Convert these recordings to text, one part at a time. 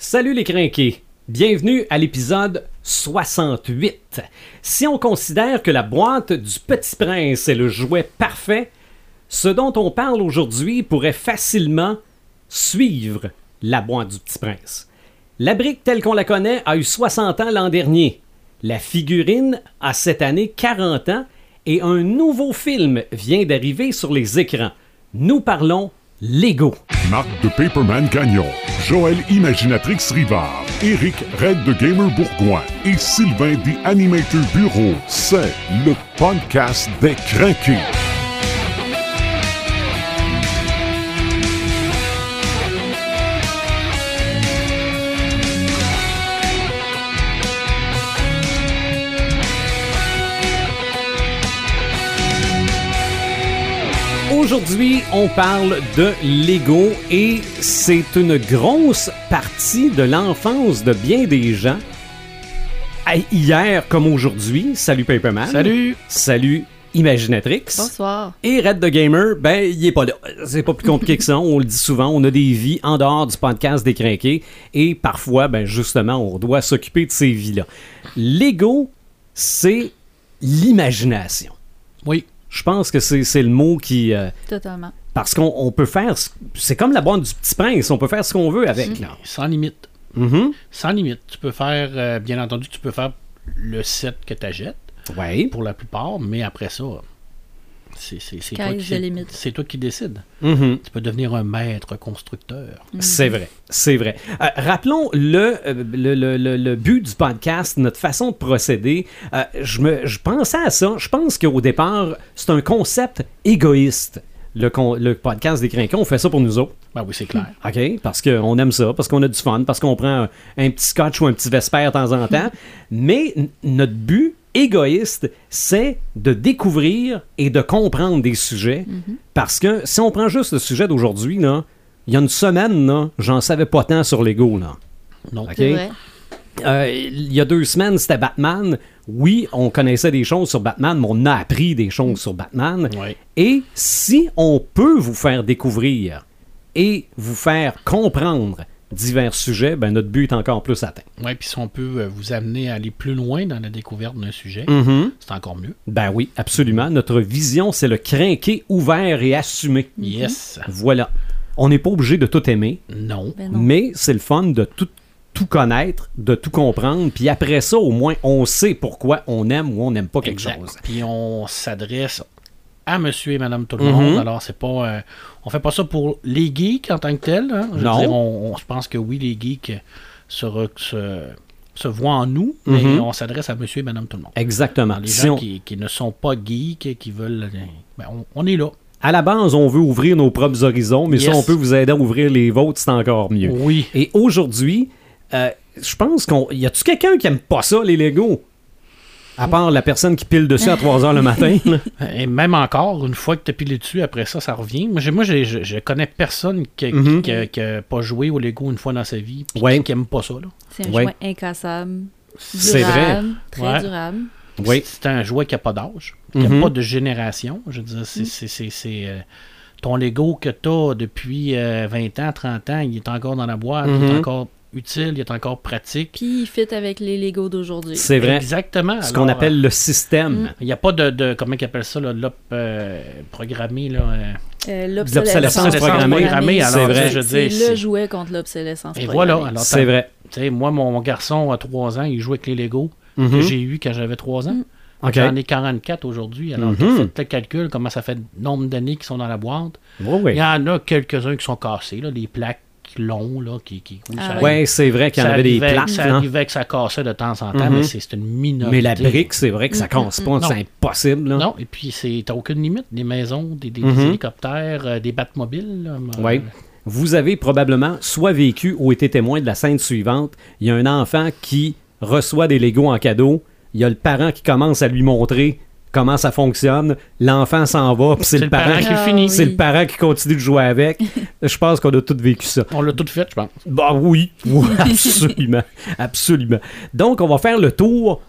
Salut les crinqués! Bienvenue à l'épisode 68. Si on considère que la boîte du Petit Prince est le jouet parfait, ce dont on parle aujourd'hui pourrait facilement suivre la boîte du Petit Prince. La brique telle qu'on la connaît a eu 60 ans l'an dernier. La figurine a cette année 40 ans et un nouveau film vient d'arriver sur les écrans. Nous parlons Lego. Marc de Paperman Gagnon, Joël Imaginatrix Rivard, Eric Red de Gamer Bourgoin et Sylvain des Animator Bureau. C'est le podcast des craqués. Aujourd'hui, on parle de Lego et c'est une grosse partie de l'enfance de bien des gens. Hier comme aujourd'hui, salut Paperman. Salut! Salut Imaginatrix. Bonsoir. Et Red the Gamer, ben, il est pas là. C'est pas plus compliqué que ça. On le dit souvent. On a des vies en dehors du podcast des crinqués. Et parfois, ben, justement, on doit s'occuper de ces vies-là. Lego, c'est l'imagination. Oui. Je pense que c'est c'est le mot qui. euh, Totalement. parce qu'on on peut faire. ce- C'est comme la boîte du petit prince. On peut faire ce qu'on veut avec. Là. Sans limite. Mhm. Sans limite. Tu peux faire, euh, bien entendu, tu peux faire le set que tu achètes Ouais. pour la plupart, mais après ça, c'est toi, qui- toi décides. Mhm. Tu peux devenir un maître constructeur. C'est vrai, c'est vrai. Euh, rappelons le, euh, le, le- le- le but du podcast, notre façon de procéder. Euh, je, me, je pensais à ça. Je pense qu'au départ, c'est un concept égoïste. Le, con- le podcast des crinquons, on fait ça pour nous autres. Ben oui, c'est clair. OK? Parce qu'on aime ça, parce qu'on a du fun, parce qu'on prend un, un petit scotch ou un petit vesper de temps en temps. Mais notre but égoïste, c'est de découvrir et de comprendre des sujets. Parce que si on prend juste le sujet d'aujourd'hui, il y a une semaine, j'en savais pas tant sur Lego. Là. Euh, il y a deux semaines, c'était Batman. Oui, on connaissait des choses sur Batman, mais on a appris des choses sur Batman. Ouais. Et si on peut vous faire découvrir et vous faire comprendre divers sujets, ben notre but est encore plus atteint. Ouais, puis si on peut euh, vous amener à aller plus loin dans la découverte d'un sujet, Mhm. c'est encore mieux. Ben oui, absolument. Notre vision, c'est le crinqué ouvert et assumé. Yes. Voilà. On n'est pas obligé de tout aimer, Non. Ben non. mais c'est le fun de tout, tout connaître, de tout comprendre. Puis après ça, au moins, on sait pourquoi on aime ou on n'aime pas quelque Exact. chose. Puis on s'adresse à monsieur et madame tout le Mhm. monde. Alors, c'est pas. euh, on fait pas ça pour les geeks en tant que tels. hein. Je veux Non. dire, on, je pense que oui, les geeks se, re- se, se voient en nous, mais Mhm. on s'adresse à monsieur et madame tout le monde. Exactement. Alors, les Si gens on- qui, qui ne sont pas geeks, qui veulent. euh, ben, on, on est là. À la base, on veut ouvrir nos propres horizons, mais si on peut vous aider à ouvrir les vôtres, c'est encore mieux. Oui. Et aujourd'hui, euh, je pense qu'on. Y a-tu quelqu'un qui aime pas ça, les Legos? À part la personne qui pile dessus à 3 h le matin. Et même encore, une fois que tu as pilé dessus, après ça, ça revient. Moi, moi je, je connais personne qui n'a pas joué au Lego une fois dans sa vie, Ouais. qui n'aime pas ça. C'est un Ouais. jouet incassable. C'est vrai. durable, Très Ouais. durable. Oui. C'est un jouet qui n'a pas d'âge, qui n'a Mhm. pas de génération. Je veux dire, c'est, c'est, euh, ton Lego que tu as depuis euh, 20 ans, 30 ans, il est encore dans la boîte, il est encore utile, il est encore pratique. Puis il fit avec les Lego d'aujourd'hui. C'est vrai. Exactement. Ce qu'on appelle le système. euh, Il n'y a pas de, de comment ils appellent ça, là, l'op euh, programmé. Là, euh. Euh, L'obsolescence programmée. programmée, c'est vrai, je dire, le jouet contre l'obsolescence Et programmée. voilà. Alors, C'est vrai. Tu sais, moi, mon, mon garçon a 3 ans, il joue avec les Lego que Mhm. j'ai eu quand j'avais 3 ans. Mm. OK. J'en ai 44 aujourd'hui. Alors, Mhm. tu fais le calcul, comment ça fait le nombre d'années qu'ils sont dans la boîte. Oui, oui. Il y en a quelques-uns qui sont cassés, là, les plaques longs, là, qui... qui oui, Ah Ouais, c'est vrai qu'il y en avait des plaques. Ça arrivait que ça cassait de temps en temps, Mhm. mais c'est c'est une minorité. Mais la brique, c'est vrai que ça casse pas. Non. C'est impossible. là. Non, et puis c'est t'as aucune limite. Des maisons, des, des- des Mhm. hélicoptères, euh, des batmobiles. là, euh, Oui. Vous avez probablement soit vécu ou été témoin de la scène suivante. Il y a un enfant qui reçoit des Legos en cadeau. Il y a le parent qui commence à lui montrer comment ça fonctionne. L'enfant s'en va, puis c'est le, parent, qui Ah, finit. C'est le parent qui continue de jouer avec. Je pense qu'on a tous vécu ça. On l'a tout fait, je pense. Bah oui, oui, absolument, absolument. Donc, on va faire le tour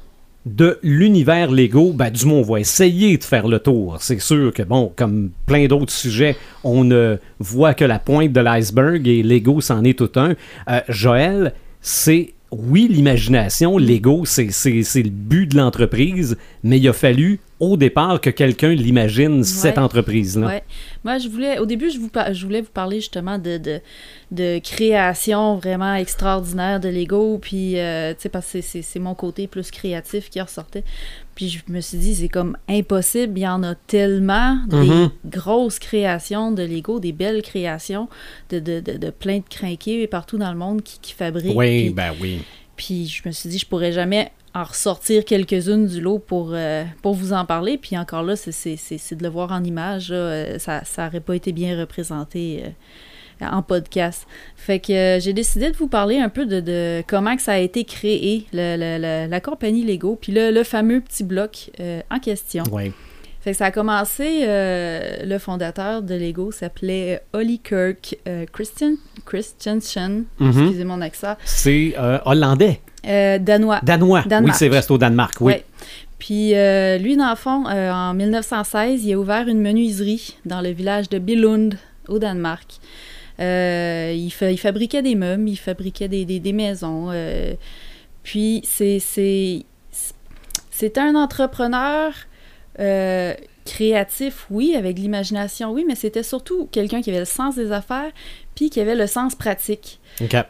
de l'univers Lego, ben, du moins, on va essayer de faire le tour. C'est sûr que, bon, comme plein d'autres sujets, on ne voit que la pointe de l'iceberg et Lego, c'en est tout un. Euh, Joël, c'est oui, l'imagination, l'ego, c'est c'est- c'est le but de l'entreprise, mais il a fallu au départ que quelqu'un l'imagine, cette entreprise-là. Ouais. Moi, je voulais, au début, je, vous je voulais vous parler justement de, de, de création vraiment extraordinaire de Lego, puis, euh, tu sais, parce que c'est- c'est c'est mon côté plus créatif qui ressortait. Puis je me suis dit, c'est comme impossible, il y en a tellement des grosses créations de Lego, des belles créations de, de, de, de plein de crinqués partout dans le monde qui, qui fabriquent. Oui, puis- ben oui. puis je me suis dit, je pourrais jamais en ressortir quelques-unes du lot pour, euh, pour vous en parler. Puis encore là, c'est- c'est c'est- c'est de le voir en image. là. Euh, Ça n'aurait pas été bien représenté euh, en podcast. Fait que euh, j'ai décidé de vous parler un peu de, de comment que ça a été créé, le- le- le- la compagnie Lego, puis le, le fameux petit bloc euh, en question. Oui. Fait que ça a commencé, euh, le fondateur de Lego s'appelait Holly Kirk Christian, Christiansen, Mhm. excusez mon accent, C'est hollandais, danois. danois. Danemark. Oui, c'est vrai, c'est au Danemark, oui. Ouais. Puis euh, lui, dans le fond, euh, en 1916, il a ouvert une menuiserie dans le village de Billund, au Danemark. Euh, il, fa- il fabriquait des meubles, il fabriquait des, des- maisons. euh, puis c'est un entrepreneur euh, créatif, oui, avec l'imagination, oui, mais c'était surtout quelqu'un qui avait le sens des affaires, puis qui avait le sens pratique.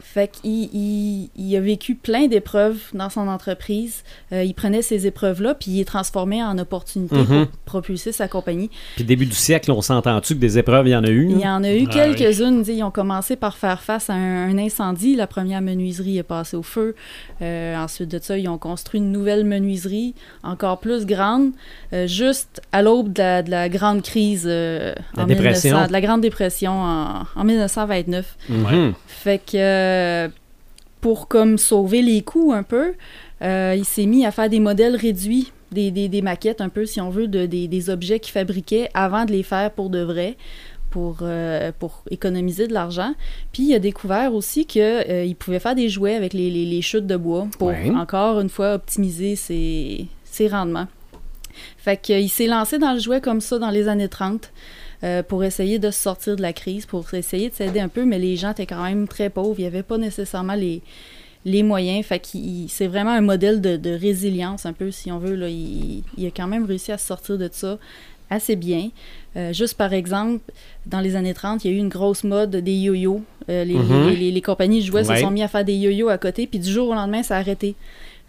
Fait qu'il il, il a vécu plein d'épreuves dans son entreprise. Euh, il prenait ces épreuves-là, puis il les transformait en opportunités Mhm. pour propulser sa compagnie. Puis début du siècle, on s'entend-tu que des épreuves, il y en a eu? Il y là? en a eu Ah quelques-unes. sais, Ils ont commencé par faire face à un, un incendie. La première menuiserie est passée au feu. Euh, ensuite de ça, ils ont construit une nouvelle menuiserie, encore plus grande, euh, juste à l'aube de la, de la grande crise euh, La en dépression. 1900 de la grande dépression en, en 1929. Mhm. Fait que euh, pour comme sauver les coûts un peu, euh, il s'est mis à faire des modèles réduits, des, des- des maquettes un peu, si on veut, de, des, des objets qu'il fabriquait avant de les faire pour de vrai. Pour, euh, pour économiser de l'argent. Puis il a découvert aussi qu'il pouvait faire des jouets avec les, les- les chutes de bois pour, Ouais. encore une fois, optimiser ses, ses rendements. Fait qu'il s'est lancé dans le jouet comme ça dans les années 30 euh, pour essayer de se sortir de la crise, pour essayer de s'aider un peu, mais les gens étaient quand même très pauvres. Il n'y avait pas nécessairement les, les moyens. Fait qu'il c'est vraiment un modèle de, de résilience, un peu, si on veut. Là. Il, il a quand même réussi à se sortir de ça assez bien. Euh, juste par exemple, dans les années 30, il y a eu une grosse mode des yo-yo. Euh, les, Mhm. les, les- les compagnies Ouais. se sont mis à faire des yo-yo à côté, puis du jour au lendemain, ça a arrêté.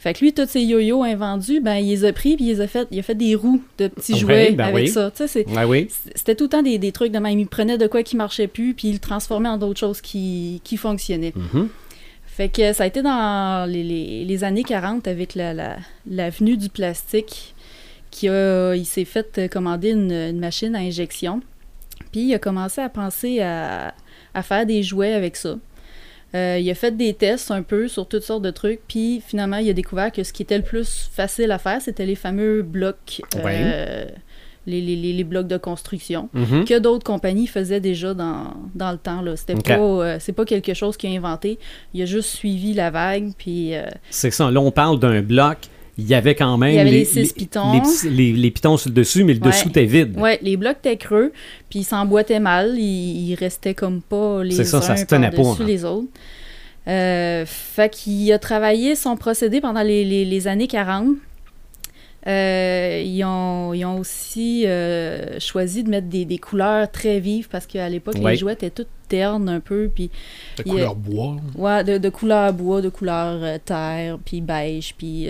Fait que lui, tous ces yo-yo invendus, ben, il les a pris, puis il, les a fait, il a fait des roues de petits jouets ben avec oui. ça. Oui. c'était tout le temps des, des trucs de même. Il prenait de quoi qui marchait plus, puis il le transformait en d'autres choses qui, qui fonctionnaient. Mhm. Fait que ça a été dans les, les- les années 40 avec la, la, l'avenue du plastique qui a, il s'est fait commander une, une machine à injection. Puis il a commencé à penser à, à faire des jouets avec ça. Euh, il a fait des tests un peu sur toutes sortes de trucs, puis finalement il a découvert que ce qui était le plus facile à faire, c'était les fameux blocs, euh, les, les- les- les blocs de construction Mhm. que d'autres compagnies faisaient déjà dans, dans le temps. C'était pas, euh, c'est pas quelque chose qu'il a inventé. Il a juste suivi la vague, puis euh, C'est ça. Là, on parle d'un bloc. Il y avait quand même Il y avait les six pitons. les, les- les pitons sur le dessus, mais le Ouais. dessous était vide. ouais, les blocs étaient creux, puis ils s'emboîtaient mal. Ils, ils restaient comme pas les C'est ça, ça uns se tenait pas, par-dessus hein. les autres. Euh, fait qu'il a travaillé son procédé pendant les, les- les années 40. Euh, ils, ont, ils ont aussi euh, choisi de mettre des, des couleurs très vives parce qu'à l'époque, Ouais. les jouets étaient toutes ternes un peu. Puis De a- couleur bois. Ouais, de, de couleur bois, de couleur euh, terre, puis beige, puis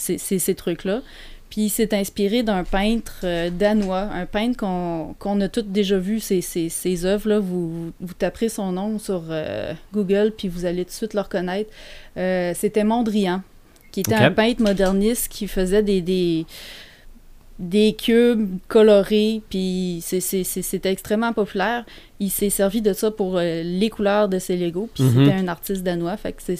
ces trucs-là. Puis il s'est inspiré d'un peintre euh, danois, un peintre qu'on qu'on a tous déjà vu, ses, ses, ses œuvres. Là. Vous, vous taperez son nom sur euh, Google, puis vous allez tout de suite le reconnaître. Euh, C'était Mondrian, qui était un peintre moderniste qui faisait des, des, des cubes colorés, puis c'est- c'est- c'est- c'était extrêmement populaire. Il s'est servi de ça pour les couleurs de ses Legos, puis Mhm. c'était un artiste danois, fait que c'est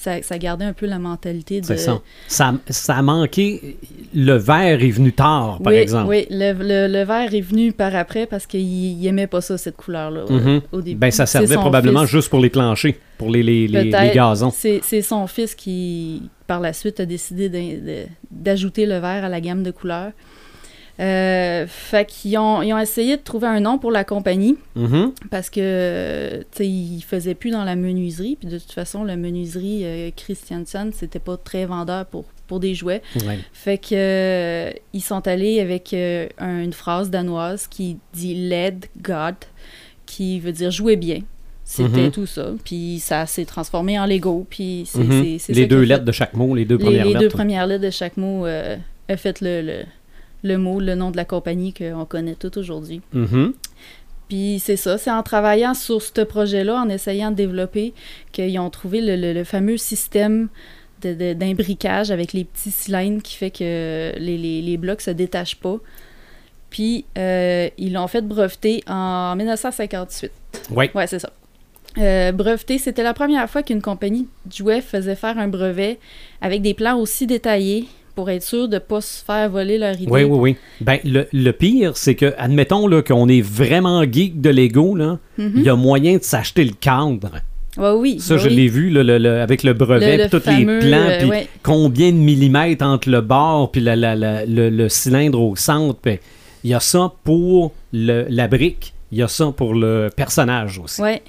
ça, ça gardait un peu la mentalité de. C'est ça. ça. Manqué. Le verre est venu tard, par oui, exemple. Oui, le, le, le vert est venu par après parce qu'il il aimait pas ça, cette couleur-là, au- Mhm. au début. Ben, ça servait probablement fils. juste pour les planchers, pour les, les, les, Peut-être. les gazons. C'est son fils qui, par la suite, a décidé d'ajouter le vert à la gamme de couleurs. Euh, fait qu'ils ont, ils ont essayé de trouver un nom pour la compagnie Mhm. parce que, tu sais, ils faisaient plus dans la menuiserie. Puis de toute façon, la menuiserie euh, Christiansen, c'était pas très vendeur pour, pour des jouets. Ouais. Fait que euh, ils sont allés avec euh, un- une phrase danoise qui dit Led God, qui veut dire jouer bien. C'était Mhm. tout ça. Puis ça s'est transformé en Lego. Puis c'est Mhm. c'est- c'est Les deux lettres de chaque mot, les deux premières les, les deux lettres. premières lettres de chaque mot euh, a fait le, le, le mot, le nom de la compagnie qu'on connaît tout aujourd'hui. Mhm. Puis c'est ça, c'est en travaillant sur ce projet-là, en essayant de développer, qu'ils ont trouvé le, le- le fameux système d'imbriquage avec les petits cylindres qui fait que les, les, les blocs se détachent pas. Puis euh, ils l'ont fait breveter en 1958. Oui. Ouais, c'est ça. Euh, breveté, c'était la première fois qu'une compagnie de jouets faisait faire un brevet avec des plans aussi détaillés pour être sûr de ne pas se faire voler leur idée. Oui, oui, oui. Ben, le, le pire, c'est que, admettons là, qu'on est vraiment geek de Lego, Mhm. il y a moyen de s'acheter le cadre. Ouais, oui. Ça, je oui. l'ai vu là, le- le- avec le brevet, tous les plans, euh, puis ouais. combien de millimètres entre le bord puis la- la- la- le, cylindre au centre. puis Il y a ça pour la brique, il y a ça pour le personnage aussi. Ouais.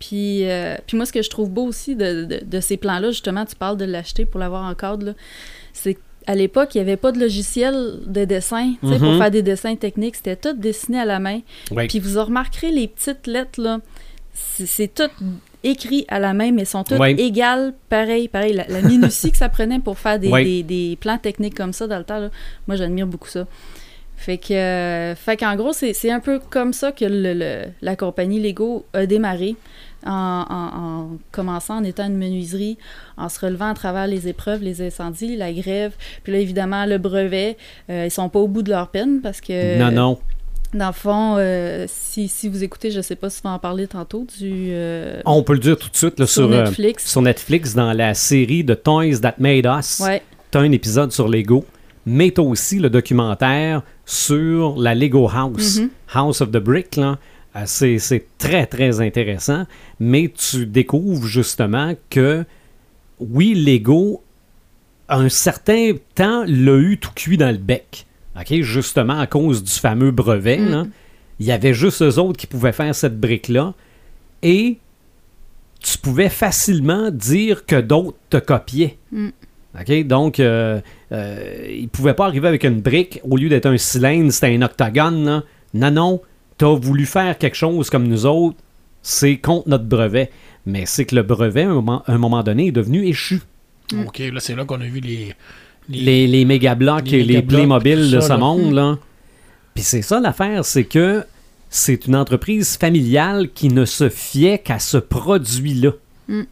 Puis, euh, puis moi, ce que je trouve beau aussi de, de- de ces plans-là, justement, tu parles de l'acheter pour l'avoir en cadre, là, c'est qu'à l'époque, il n'y avait pas de logiciel de dessin tu sais, pour Mhm. faire des dessins techniques. C'était tout dessiné à la main. Ouais. Puis vous remarquerez les petites lettres, là, c'est tout écrit à la main, mais sont toutes Ouais. égales, pareil, pareil. La, la minutie que ça prenait pour faire des, Ouais. des- des plans techniques comme ça dans le temps, là, moi, j'admire beaucoup ça. Fait que, euh, fait qu'en gros, c'est c'est un peu comme ça que le- le- la compagnie Lego a démarré, en, en- en commençant en étant une menuiserie, en se relevant à travers les épreuves, les incendies, la grève, puis là, évidemment, le brevet. Euh, ils sont pas au bout de leur peine parce que... non, non. Dans le fond, euh, si, si vous écoutez, je sais pas si vas en parler tantôt, du... euh, On peut le dire tout de suite là, sur sur, euh, Netflix. sur Netflix, dans la série de Toys That Made Us. Ouais, tu as un épisode sur Lego, mais tu as aussi le documentaire sur la Lego House, Mhm. House of the Brick. là. Euh, C'est très, très intéressant, mais tu découvres justement que, oui, Lego, un certain temps, l'a eu tout cuit dans le bec. OK? Justement à cause du fameux brevet. Mm. là. Il y avait juste eux autres qui pouvaient faire cette brique-là. Et tu pouvais facilement dire que d'autres te copiaient. Mm. Donc, euh, euh, ils ne pouvaient pas arriver avec une brique. Au lieu d'être un cylindre, c'était un octogone. là. Non, non. Tu as voulu faire quelque chose comme nous autres. C'est contre notre brevet. Mais c'est que le brevet, à un moment, à un moment donné, est devenu échu. Mm. OK, là, c'est là qu'on a vu les... Les, les méga blocs Les et les Playmobil de ce là. monde. là. Puis c'est ça l'affaire, c'est que c'est une entreprise familiale qui ne se fiait qu'à ce produit-là. Mm.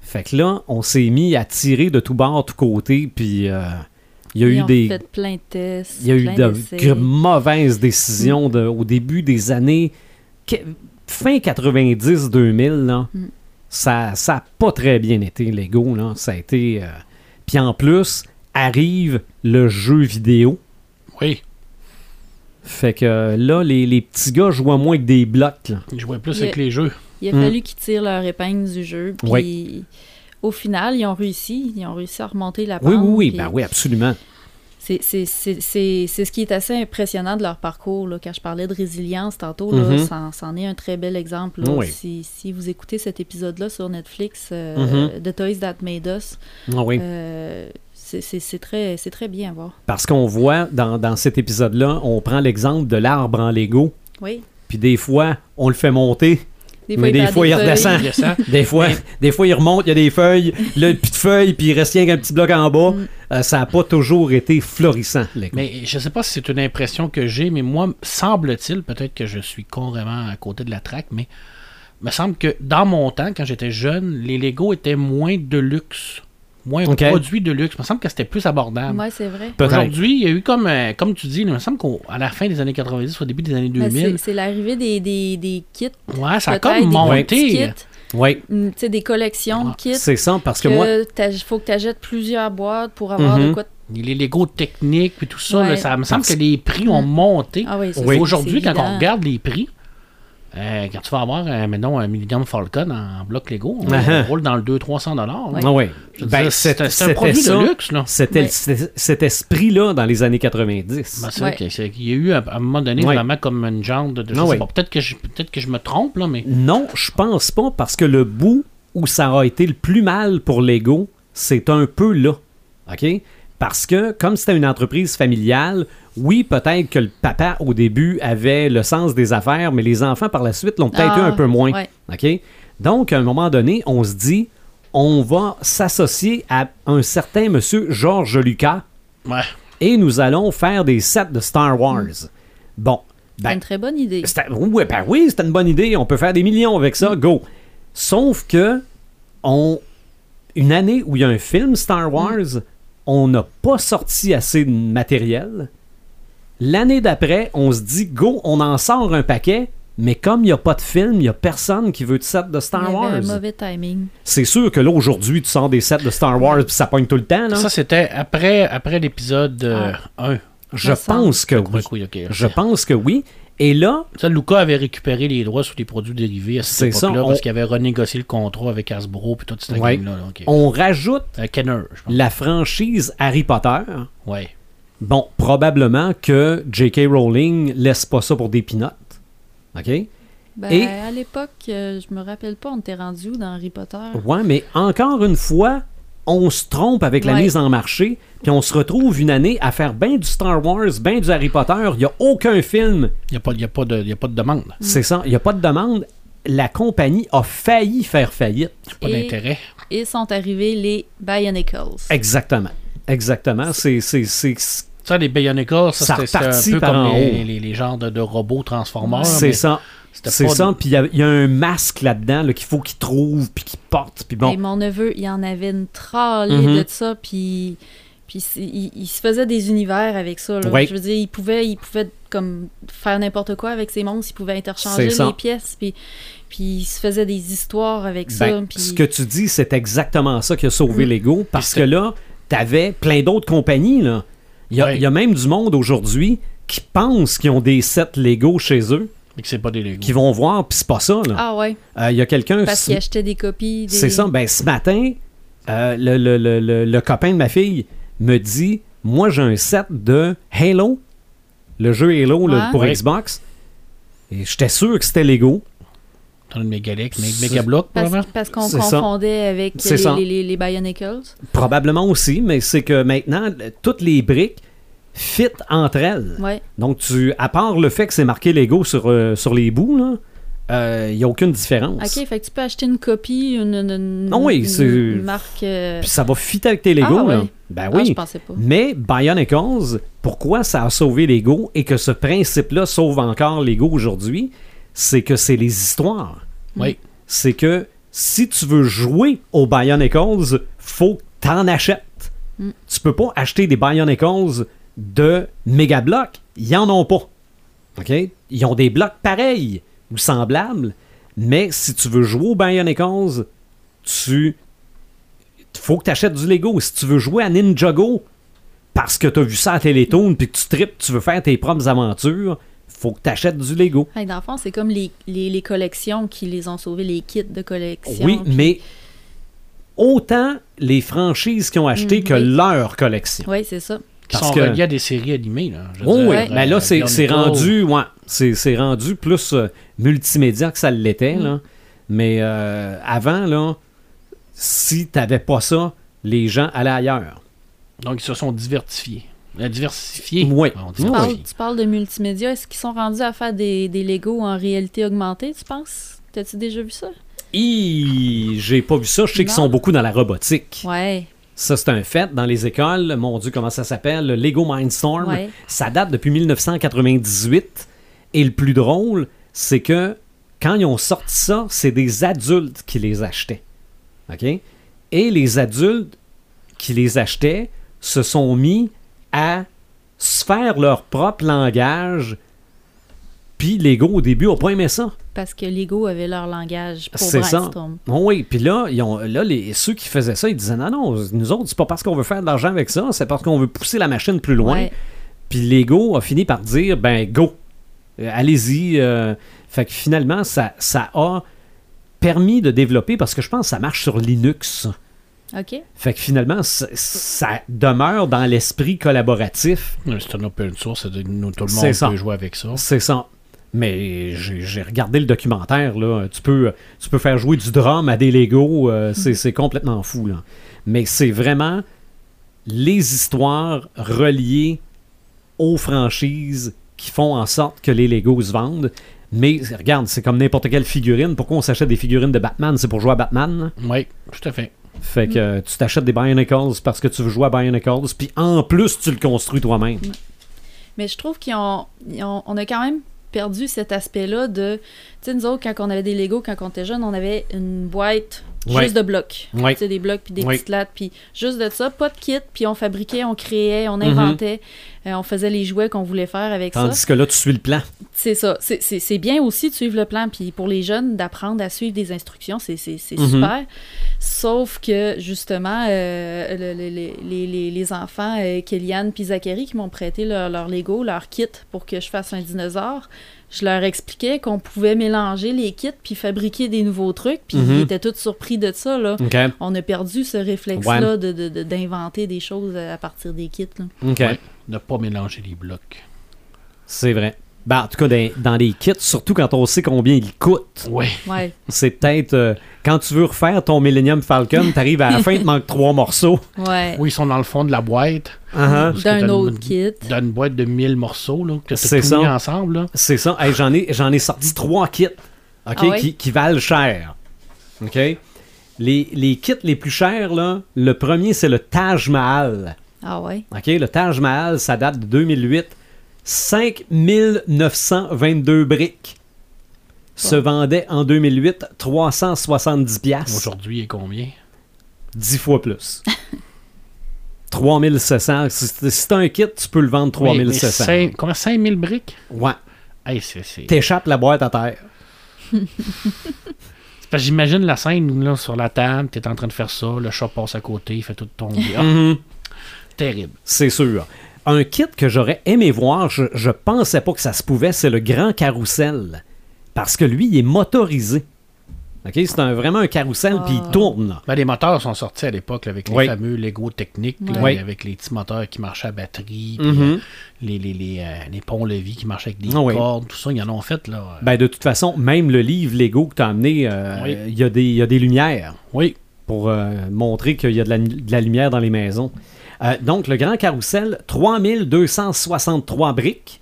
Fait que là, on s'est mis à tirer de tout bord, tout côté, puis euh, il y a ils eu ont des, fait plein de tests, il y a eu de mauvaises décisions de- au début des années que- fin 90-2000. là. Mm. Ça ça a pas très bien été, Lego. Là. Ça a été. euh, Puis en plus, arrive le jeu vidéo. Oui, Fait que là, les, les petits gars jouent moins que des blocs. là. ils jouaient plus Il y a- avec les jeux. Il a Mm. fallu qu'ils tirent leur épingle du jeu. Puis Oui. Au final, ils ont réussi. Ils ont réussi à remonter la pente. Oui, oui, oui, ben oui, absolument. C'est ce qui est assez impressionnant de leur parcours. Là. Quand je parlais de résilience tantôt, Mhm. c'en, c'en est un très bel exemple. là. Oui. Si, si vous écoutez cet épisode-là sur Netflix, euh, Mhm. The Toys That Made Us, Ah oui. euh, très, c'est très bien à voir. Parce qu'on voit dans, dans cet épisode-là, on prend l'exemple de l'arbre en Lego, Oui. puis des fois, on le fait monter, Des Mais des fois, il redescend. Des fois, des fois, il remonte, il y a des feuilles, là, plus de feuilles, puis il reste rien qu'un petit bloc en bas. Mm. Euh, ça n'a pas toujours été florissant. Mais je sais pas si c'est une impression que j'ai, mais moi, semble-t-il, peut-être que je suis complètement à côté de la traque, mais me semble que dans mon temps, quand j'étais jeune, les Lego étaient moins de luxe. Moins Ok. produits de luxe. Il me semble que c'était plus abordable. Ouais, c'est vrai. Aujourd'hui, il y a eu comme, euh, comme tu dis, il me semble qu'à la fin des années 90, au début des années Ben, 2000, c'est- c'est l'arrivée des, des, des kits. ouais, ça a comme monté. kits. Oui, mm, tu sais, des collections de Ah, kits. c'est ça, parce que moi, Il faut que tu achètes plusieurs boîtes pour avoir Mhm. de quoi. Les Lego techniques puis tout ça, Ouais. là, ça me semble Parce- que les prix ont monté. Ah oui, Oui. Aujourd'hui, quand évident. on regarde les prix, euh, quand tu vas avoir, euh, maintenant, un Millennium Falcon en bloc Lego, on, Uh-huh. roule dans le 200-300 dollars. Ah oui. Ben, c'est c'est un c'était produit ça. de luxe, là. C'était Ouais. cet esprit-là dans les années 90. Ben, c'est Ouais. vrai qu'il y a- c'est- il y a eu à, à un moment donné Ouais. vraiment comme une genre de. de- je Ah sais ouais. pas, peut-être que, je- peut-être que je me trompe, là, mais. Non, je pense pas, parce que le bout où ça a été le plus mal pour Lego, c'est un peu là. OK? Parce que, comme c'était une entreprise familiale, oui, peut-être que le papa, au début, avait le sens des affaires, mais les enfants, par la suite, l'ont peut-être Ah, eu un peu moins. ouais. OK? Donc, à un moment donné, on se dit, on va s'associer à un certain monsieur Georges Lucas Ouais. et nous allons faire des sets de Star Wars. Bon. C'est Ben, une très bonne idée. ouais, ben oui, c'était une bonne idée. On peut faire des millions avec ça. Go. Sauf que, on, une année où il y a un film Star Wars, on n'a pas sorti assez de matériel. L'année d'après, on se dit, go, on en sort un paquet. Mais comme il n'y a pas de film, il n'y a personne qui veut de set de Il y Star avait Wars. un mauvais timing. C'est sûr que là, aujourd'hui, tu sors des sets de Star Wars puis ça pogne tout le temps. Là. Ça, c'était après, après l'épisode euh, Ah. 1. Je pense que oui. Je pense que oui. Et là, Ça, Luca avait récupéré les droits sur les produits dérivés à cette époque-là on- parce qu'il avait renégocié le contrat avec Hasbro puis toute cette Ouais. là, on rajoute Euh, Kenner, je pense. la franchise Harry Potter. Ouais. Bon, probablement que J.K. Rowling laisse pas ça pour des pinottes. OK? Ben, Et- À l'époque, euh, je me rappelle pas, on était rendu où dans Harry Potter? Ouais, mais encore une fois, on se trompe avec la Ouais. mise en marché, puis on se retrouve une année à faire bien du Star Wars, bien du Harry Potter. Il n'y a aucun film. Il n'y a, pas- y a, pas de- y a pas de demande. C'est ça. Il n'y a pas de demande. La compagnie a failli faire faillite. Pas Et- d'intérêt. Et sont arrivés les Bionicles. Exactement. Exactement. C'est. c'est- c'est- Ça, les Bionicles, ça, Ça c'était- un peu comme les, les- les genres de, de robots transformeurs. C'est ça. C'est ça. de- Puis il y a- il y, a un masque là-dedans là, qu'il faut qu'il trouve, puis qu'il porte. Puis bon. Et mon neveu, il en avait une tralée Mhm. de ça, puis, puis il, il se faisait des univers avec ça. là. Ouais. Je veux dire, il pouvait, il pouvait comme faire n'importe quoi avec ses monstres, il pouvait interchanger les pièces, puis, puis il se faisait des histoires avec ça. Ben, puis- Ce que tu dis, c'est exactement ça qui a sauvé Mm. Lego. Parce que là, t'avais plein d'autres compagnies. Là. Il, y a, Ouais. il y a même du monde aujourd'hui qui pense qu'ils ont des sets Lego chez eux, Mais que c'est pas des Lego. qui vont voir, puis c'est pas ça. là. Ah ouais, Euh, Il y a quelqu'un. parce qu'il achetait des copies. Des... C'est ça. Ben, ce matin, euh, le, le- le- le- le copain de ma fille me dit Moi, j'ai un set de Halo, le jeu Halo là, pour Ouais. Xbox. Et j'étais sûr que c'était Lego. Megablock, Parce, probablement? parce qu'on ça. confondait avec les, ça. les, les, les Bionicles. Probablement aussi, mais c'est que maintenant, toutes les briques fit entre elles. Ouais. Donc, tu, à part le fait que c'est marqué Lego sur, euh, sur les bouts, il n'y a aucune différence. Ok, fait que tu peux acheter une copie, une, une, une- Ah oui, une marque. euh, Puis ça va fitter avec tes Lego. Ah, là. Ben ah, oui. je pensais pas. Mais Bionicles, pourquoi ça a sauvé Lego et que ce principe-là sauve encore Lego aujourd'hui, c'est que c'est les histoires. Oui. C'est que si tu veux jouer aux Bionicles, faut que t'en achètes. Mm. Tu peux pas acheter des Bionicles de méga blocs. Ils en ont pas. OK? Ils ont des blocs pareils ou semblables, mais si tu veux jouer aux Bionicles, tu faut que tu achètes du Lego. Si tu veux jouer à Ninjago parce que tu as vu ça à Télétoon puis que tu tripes, tu veux faire tes propres aventures, faut que tu achètes du Lego. Hey, dans le fond, c'est comme les, les, les collections qui les ont sauvés, les kits de collection. Oui, puis- mais autant les franchises qui ont acheté Mm, que oui. leur collection. Oui, c'est ça. Qui Parce sont que- reliés à des séries animées. Là, je Oh dire, oui, Ouais. mais là, euh, c'est rendu, ouais, c'est c'est rendu plus euh, multimédia que ça l'était, là. Mais euh, avant, là, si t'avais pas ça, les gens allaient ailleurs. Donc, ils se sont diversifiés. Diversifiés. Oui. On Tu, parles, tu parles de multimédia. Est-ce qu'ils sont rendus à faire des, des Lego en réalité augmentée, tu penses? T'as-tu déjà vu ça? Hi, J'ai pas vu ça. Je sais qu'ils sont beaucoup dans la robotique. Ouais. Ça, c'est un fait dans les écoles. Mon Dieu, comment ça s'appelle? Le Lego Mindstorm. Ouais. Ça date depuis 1998. Et le plus drôle, c'est que quand ils ont sorti ça, c'est des adultes qui les achetaient. OK? Et les adultes qui les achetaient se sont mis à se faire leur propre langage. Puis Lego, au début, n'a pas aimé ça. Parce que Lego avait leur langage pour C'est ça. Oh oui, puis là, ils ont, là les, ceux qui faisaient ça, ils disaient non, non, nous autres, c'est pas parce qu'on veut faire de l'argent avec ça, c'est parce qu'on veut pousser la machine plus loin. Ouais. Puis Lego a fini par dire ben go, Euh, allez-y. euh. fait que finalement, ça, ça a permis de développer parce que je pense que ça marche sur Linux. OK. Fait que finalement, ça, ça demeure dans l'esprit collaboratif. C'est un open source, c'est de- nous, tout le monde ça. peut jouer avec ça. C'est ça. Mais j'ai regardé le documentaire, là. Tu peux, tu peux faire jouer du drum à des Lego. euh, c'est c'est complètement fou, là. Mais c'est vraiment les histoires reliées aux franchises qui font en sorte que les Legos se vendent. Mais regarde, c'est comme n'importe quelle figurine. Pourquoi on s'achète des figurines de Batman? C'est pour jouer à Batman? Oui, tout à fait. Fait que euh, tu t'achètes des Bionicles parce que tu veux jouer à Bionicles. Puis en plus, tu le construis toi-même. Mais je trouve qu'on on a quand même perdu cet aspect-là de. Tu sais, nous autres, quand on avait des Lego, quand on était jeune, on avait une boîte Ouais. juste de blocs. Ouais. Tu sais, des blocs puis des Ouais. petites lattes, puis juste de ça, pas de kit, puis on fabriquait, on créait, on Mhm. inventait, euh, on faisait les jouets qu'on voulait faire avec ça. Tandis que là, tu suis le plan. C'est ça. C'est- bien aussi de suivre le plan. Puis pour les jeunes, d'apprendre à suivre des instructions, c'est Mhm. super. Sauf que, justement, euh, le- le- le- les, les- les enfants, euh, Kellyanne puis Zachary, qui m'ont prêté leur, leur Lego, leur kit pour que je fasse un dinosaure, je leur expliquais qu'on pouvait mélanger les kits puis fabriquer des nouveaux trucs. Puis Mhm. ils étaient tous surpris de ça. Là. On a perdu ce réflexe-là de- de- de- d'inventer des choses à partir des kits. là. OK. Ouais. Ne pas mélanger les blocs. C'est vrai. Ben, en tout cas, dans, dans les kits, surtout quand on sait combien ils coûtent, Oui. Ouais, c'est peut-être. euh, quand tu veux refaire ton Millennium Falcon, t'arrives à la fin, il te manque trois morceaux. ouais. Oui, ils sont dans le fond de la boîte. Uh-huh. Que D'un autre kit. Dans une boîte de 1000 morceaux, là, que tu ça. mis ensemble. Là. C'est ça. Hey, j'en, ai, j'en ai sorti trois kits ok, Ah qui valent cher. OK? Les, les kits les plus chers, là, le premier, c'est le Taj Mahal. Ah ouais. OK? Le Taj Mahal, ça date de 2008. 5922 briques. Se vendait en 2008 370 piastres. Aujourd'hui, il est combien? 10 fois plus. 3700. Si t'as un kit, tu peux le vendre Mais- mais 3700. cinq- Combien 5000 briques? Ouais. Hey, c'est. c'est- T'échappes la boîte à terre. c'est parce que J'imagine la scène là, sur la table, t'es en train de faire ça, le chat passe à côté, il fait tout tomber. Ah, Mhm. terrible. C'est sûr. Un kit que j'aurais aimé voir, je, je pensais pas que ça se pouvait, c'est le grand carrousel. Parce que lui, il est motorisé. OK? C'est un- vraiment un carrousel, puis il Ah. tourne. Ben, les moteurs sont sortis à l'époque avec les Oui. fameux Lego techniques, là, Oui. avec les petits moteurs qui marchaient à batterie, Mhm. euh, les, les, les, euh, les ponts-levis qui marchaient avec des Ah oui. cordes, tout ça, ils en ont fait. là. Ben, de toute façon, même le livre Lego que tu as amené, euh, il Oui. y, a des- il y a des lumières Oui, pour euh, montrer qu'il y a de la, de la lumière dans les maisons. Euh, donc, le grand carrousel, 3263 briques.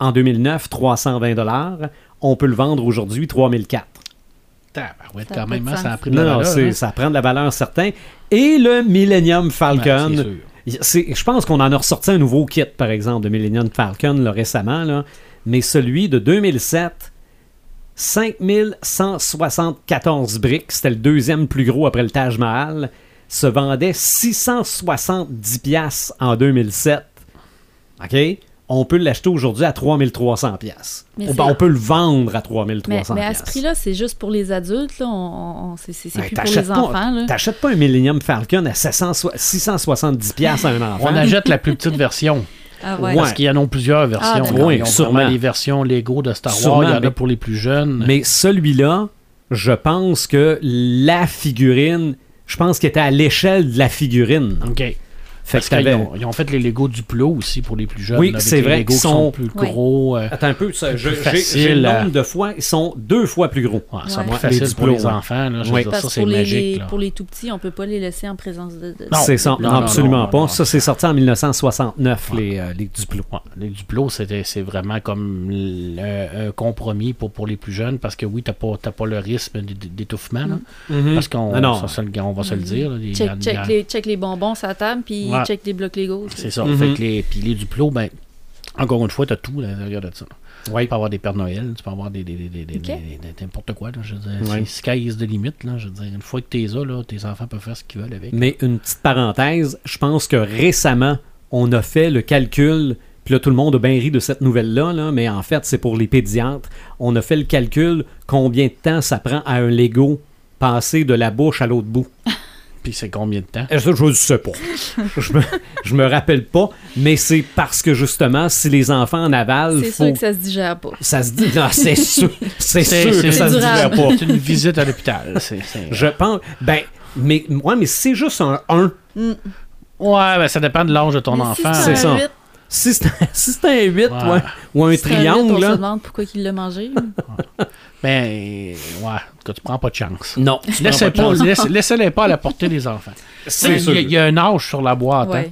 En 2009, 320 On peut le vendre aujourd'hui, 3004 tabarouette, Ça a quand même, hein, ça a pris de Non, la non, valeur, c'est- hein. ça prend de la valeur certain. Et le Millennium Falcon. Ben, Je pense qu'on en a ressorti un nouveau kit, par exemple, de Millennium Falcon là, récemment. Là. Mais celui de 2007, 5174 briques, c'était le deuxième plus gros après le Taj Mahal, se vendait 670 piastres en 2007. OK? On peut l'acheter aujourd'hui à 3300 piastres. Mais On, peut le vendre à Mais, 3300 mais à ce prix-là, c'est juste pour les adultes. Là. On, c'est c'est- c'est Ben, plus pour t'achètes les pas- enfants. Là. T'achètes pas un Millennium Falcon à 700 so- 670 piastres à un enfant. On achète la plus petite version. Ah ouais. Parce qu'il y en a plusieurs versions. Ah. Oui, sûrement. les versions Lego de Star Wars. Sûrement, il y en a mais- pour les plus jeunes. Mais celui-là, je pense que la figurine, je pense qu'il était à l'échelle de la figurine. Fait Parce qu'ils ont, ils ont fait les Lego Duplo aussi pour les plus jeunes. Oui, c'est les vrai Lego qui sont- plus gros. euh, Attends un peu, ça, je- Plus j'ai j'ai le à- nombre de fois, ils sont deux fois plus gros. ouais, ça Ouais. Les facile pour Duplo, les ouais. enfants. Là, Oui. dire, Parce ça, c'est pour les, magique. les- là. pour les tout petits, on peut pas les laisser en présence de. de- Non. C'est ça, non, absolument non, pas. non, ça, c'est sorti en 1969, les, euh, les Duplo. Ouais, les Duplo, c'était- c'est vraiment comme le- un compromis pour, pour les plus jeunes parce que oui, t'as pas, t'as pas le risque d'étouffement. Mhm. Parce qu'on Ah non. ça, ça, on va se le dire. les- Check, les, check les bonbons la table, puis Ouais. check les blocs Lego. C'est ça. Mhm. Fait que les, puis les Duplo, ben, encore une fois, t'as tout à l'intérieur de ça. Oui. Tu peux avoir des Pères Noël, tu peux avoir des, des, des, des- des- des- des- n'importe quoi. Là, je veux dire, Ouais. c'est sky is the limit. Là, je veux dire, une fois que t'es là, là, tes enfants peuvent faire ce qu'ils veulent avec. Mais une petite parenthèse, je pense que récemment, on a fait le calcul Puis là, tout le monde a bien ri de cette nouvelle-là, là, mais en fait, c'est pour les pédiatres. On a fait le calcul combien de temps ça prend à un Lego passer de la bouche à l'autre bout. Puis c'est combien de temps? Euh, Ça, je ne sais pas. je, me, je me rappelle pas, mais c'est parce que justement, si les enfants en avalent, C'est faut... sûr que ça se digère pas. ça se dit. Non, c'est sûr. C'est C'est- sûr que ça se durable. pas. C'est une visite à l'hôpital. Je pense. Ben, mais, ouais, mais c'est juste un 1. Ouais, ben, ça dépend de l'âge de ton Mais enfant. Si C'est c'est ça. Si c'est un, si c'est un 8 Ouais. ouais, ou un si c'est un triangle, on se demande pourquoi il l'a mangé. Ben, ouais, en tout cas, tu prends pas de chance. Non, tu prends Laissez pas pas, chance. laisse- laissez-les pas à la portée des enfants. C'est il, y a, il y a un âge sur la boîte. hein.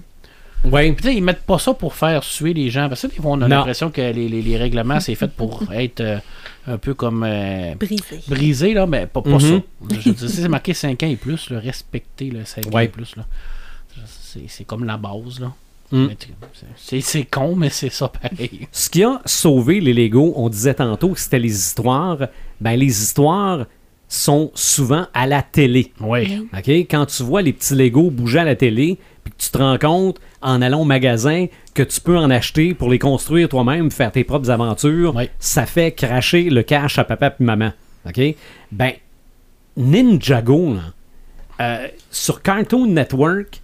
Ouais. Puis, tu sais, ils mettent pas ça pour faire suer les gens. Parce que des fois, on a l'impression que les, les- les règlements, c'est fait pour être euh, un peu comme euh, Brisé. brisé, là, mais pas, pas ça. Je veux dire, si c'est marqué 5 ans et plus, le respecter le 5 ans Ouais. et plus, c'est comme la base, là. Mm. C'est, con, mais c'est ça pareil. Ce qui a sauvé les Lego, on disait tantôt que c'était les histoires. Ben, les histoires sont souvent à la télé. Oui. OK? Quand tu vois les petits Lego bouger à la télé, puis que tu te rends compte en allant au magasin que tu peux en acheter pour les construire toi-même, faire tes propres aventures, Oui. ça fait cracher le cash à papa et maman. OK? Ben, Ninjago, là, euh, sur Cartoon Network,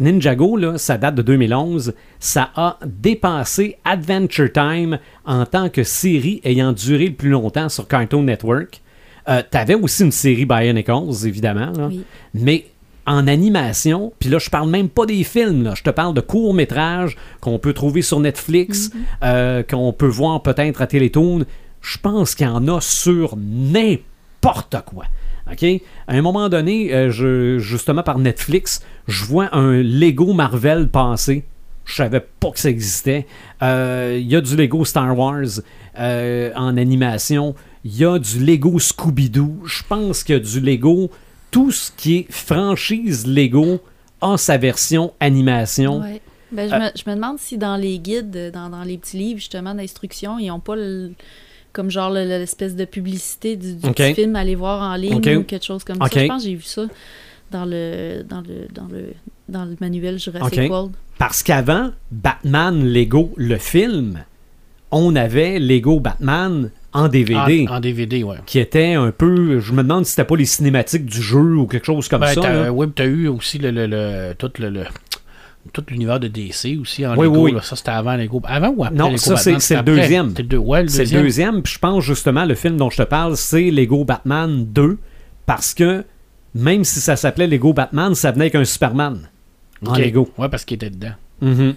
Ninjago, là, ça date de 2011, ça a dépassé Adventure Time en tant que série ayant duré le plus longtemps sur Cartoon Network. Euh, T'avais aussi une série Bionicles, évidemment, là. Oui. mais en animation, puis là, je parle même pas des films, là, je te parle de courts-métrages qu'on peut trouver sur Netflix, euh, qu'on peut voir peut-être à Télétoon. Je pense qu'il y en a sur n'importe quoi. OK? À un moment donné, euh, je, justement par Netflix, je vois un Lego Marvel passer. Je savais pas que ça existait. Euh, Il y a du Lego Star Wars euh, en animation. Il y a du Lego Scooby-Doo. Je pense qu'il y a du Lego. Tout ce qui est franchise Lego a sa version animation. Ouais. Ben, je, Euh, me, je me demande si dans les guides, euh, dans, dans les petits livres justement d'instruction, ils n'ont pas le- comme genre le- l'espèce de publicité du, du film à aller voir en ligne ou quelque chose comme ça. Je pense que j'ai vu ça dans le dans le dans le dans le manuel Jurassic. World. Parce qu'avant, Batman Lego, le film, on avait Lego Batman en DVD. En, en DVD, ouais. Qui était un peu. Je me demande si c'était pas les cinématiques du jeu ou quelque chose comme Ben, ça. oui, puis t'as eu aussi le, le, le- tout le, le- tout l'univers de DC aussi en Oui, Lego. oui. là. Ça, c'était avant Lego. Avant ou après Non, Lego ça, c'est- c'est le deuxième. C'est le, deux- ouais, le C'est le deuxième. deuxième. Puis je pense justement, le film dont je te parle, c'est Lego Batman 2. Parce que même si ça s'appelait Lego Batman, ça venait avec un Superman en. Lego. Ouais, parce qu'il était dedans. Mhm.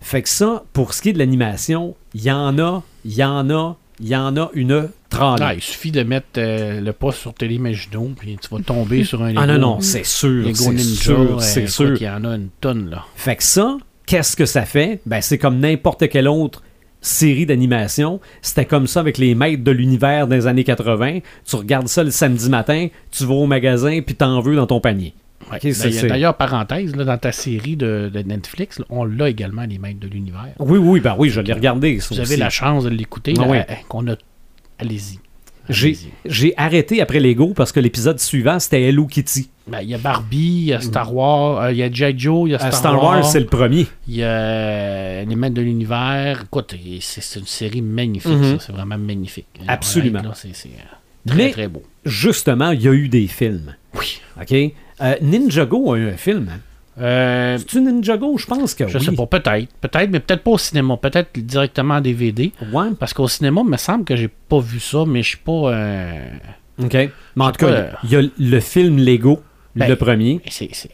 Fait que ça, pour ce qui est de l'animation, il y en a, il y en a, il y en a une trentaine. Ah, il suffit de mettre euh, le poste sur Télémagino, puis tu vas tomber sur un Lego. Ah non, non, c'est sûr, Lego c'est sûr, euh, c'est sûr. Il y en a une tonne, là. Fait que ça, qu'est-ce que ça fait? Ben, c'est comme n'importe quelle autre série d'animation. C'était comme ça avec les maîtres de l'univers des années 80. Tu regardes ça le samedi matin, tu vas au magasin, puis t'en veux dans ton panier. Ouais. D'ailleurs- parenthèse, là, dans ta série de, de Netflix, là, on l'a également, Les Maîtres de l'Univers. Oui, oui, ben oui, je l'ai regardé. Vous avez la chance de l'écouter, Ah oui. euh, qu'on a... Allez-y. J'ai arrêté après Lego parce que l'épisode suivant, c'était Hello Kitty. Ben, Il y a Barbie, il y a Star Wars, euh, il y a G.I. Joe, il y a À Star, Star Wars, c'est le premier. Il y a euh, Les Maîtres de l'Univers. Écoute, c'est une série magnifique, ça. C'est vraiment magnifique. Absolument. Honnête, là, C'est euh, très, très beau. Justement, il y a eu des films. OK? Euh, Ninjago a eu un film. hein? Euh, C'est-tu Ninjago? Je pense que je oui. sais pas, peut-être. Peut-être, mais peut-être pas au cinéma. Peut-être directement en DVD. Ouais, Parce qu'au cinéma, il me semble que j'ai pas vu ça, mais je suis pas. euh, OK. Mais en tout cas, il y a le film Lego, Ben, le premier. c'est c'est-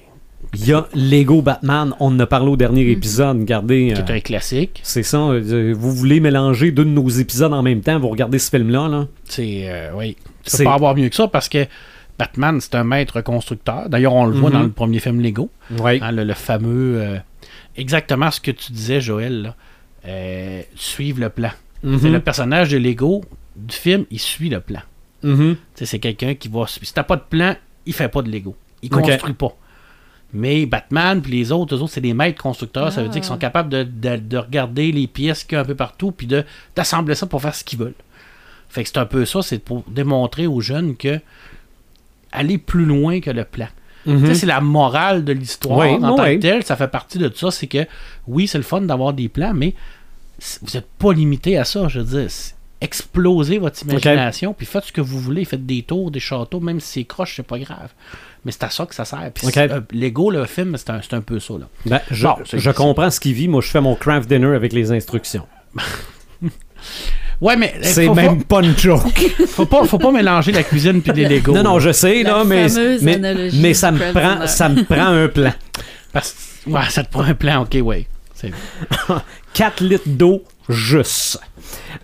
Il y a Lego Batman, on en a parlé au dernier Mhm. épisode. Regardez, c'est euh, un classique. c'est ça. euh, vous voulez mélanger deux de nos épisodes en même temps, vous regardez ce film-là. Là. C'est. euh, oui. Tu peux pas avoir mieux que ça parce que Batman, c'est un maître constructeur. D'ailleurs, on le voit Mhm. dans le premier film Lego. Oui. Hein, le, le fameux. euh, exactement ce que tu disais, Joël. Là. Euh, suivre le plan. Mhm. C'est le personnage de Lego du film, il suit le plan. Mhm. C'est quelqu'un qui va. Si t'as pas de plan, il fait pas de Lego. Il construit pas. Mais Batman puis les autres, eux autres, c'est des maîtres constructeurs. Ça veut Ah. dire qu'ils sont capables de, de- de regarder les pièces qu'il y a un peu partout puis de d'assembler ça pour faire ce qu'ils veulent. Fait que c'est un peu ça, c'est pour démontrer aux jeunes que aller plus loin que le plan. Mhm. C'est la morale de l'histoire Oui, en tant que telle. Ça fait partie de ça. C'est que oui, c'est le fun d'avoir des plans, mais vous n'êtes pas limité à ça. Je veux dire, explosez votre imagination, puis faites ce que vous voulez. Faites des tours, des châteaux, même si c'est croche, c'est pas grave. Mais c'est à ça que ça sert. Euh, Lego, le film, c'est un, c'est un peu ça. Là. Ben, je, Bon, je comprends ce qu'il vit. Moi, je fais mon craft dinner avec les instructions. Ouais, mais euh, C'est faut, même pas une joke. faut, pas, faut pas mélanger la cuisine puis les Lego. non, non, je sais, La là, mais, mais, ça, me prend, ça me prend un plan. Parce- ouais, ça te prend un plan, ok, ouais. C'est 4 litres d'eau juste.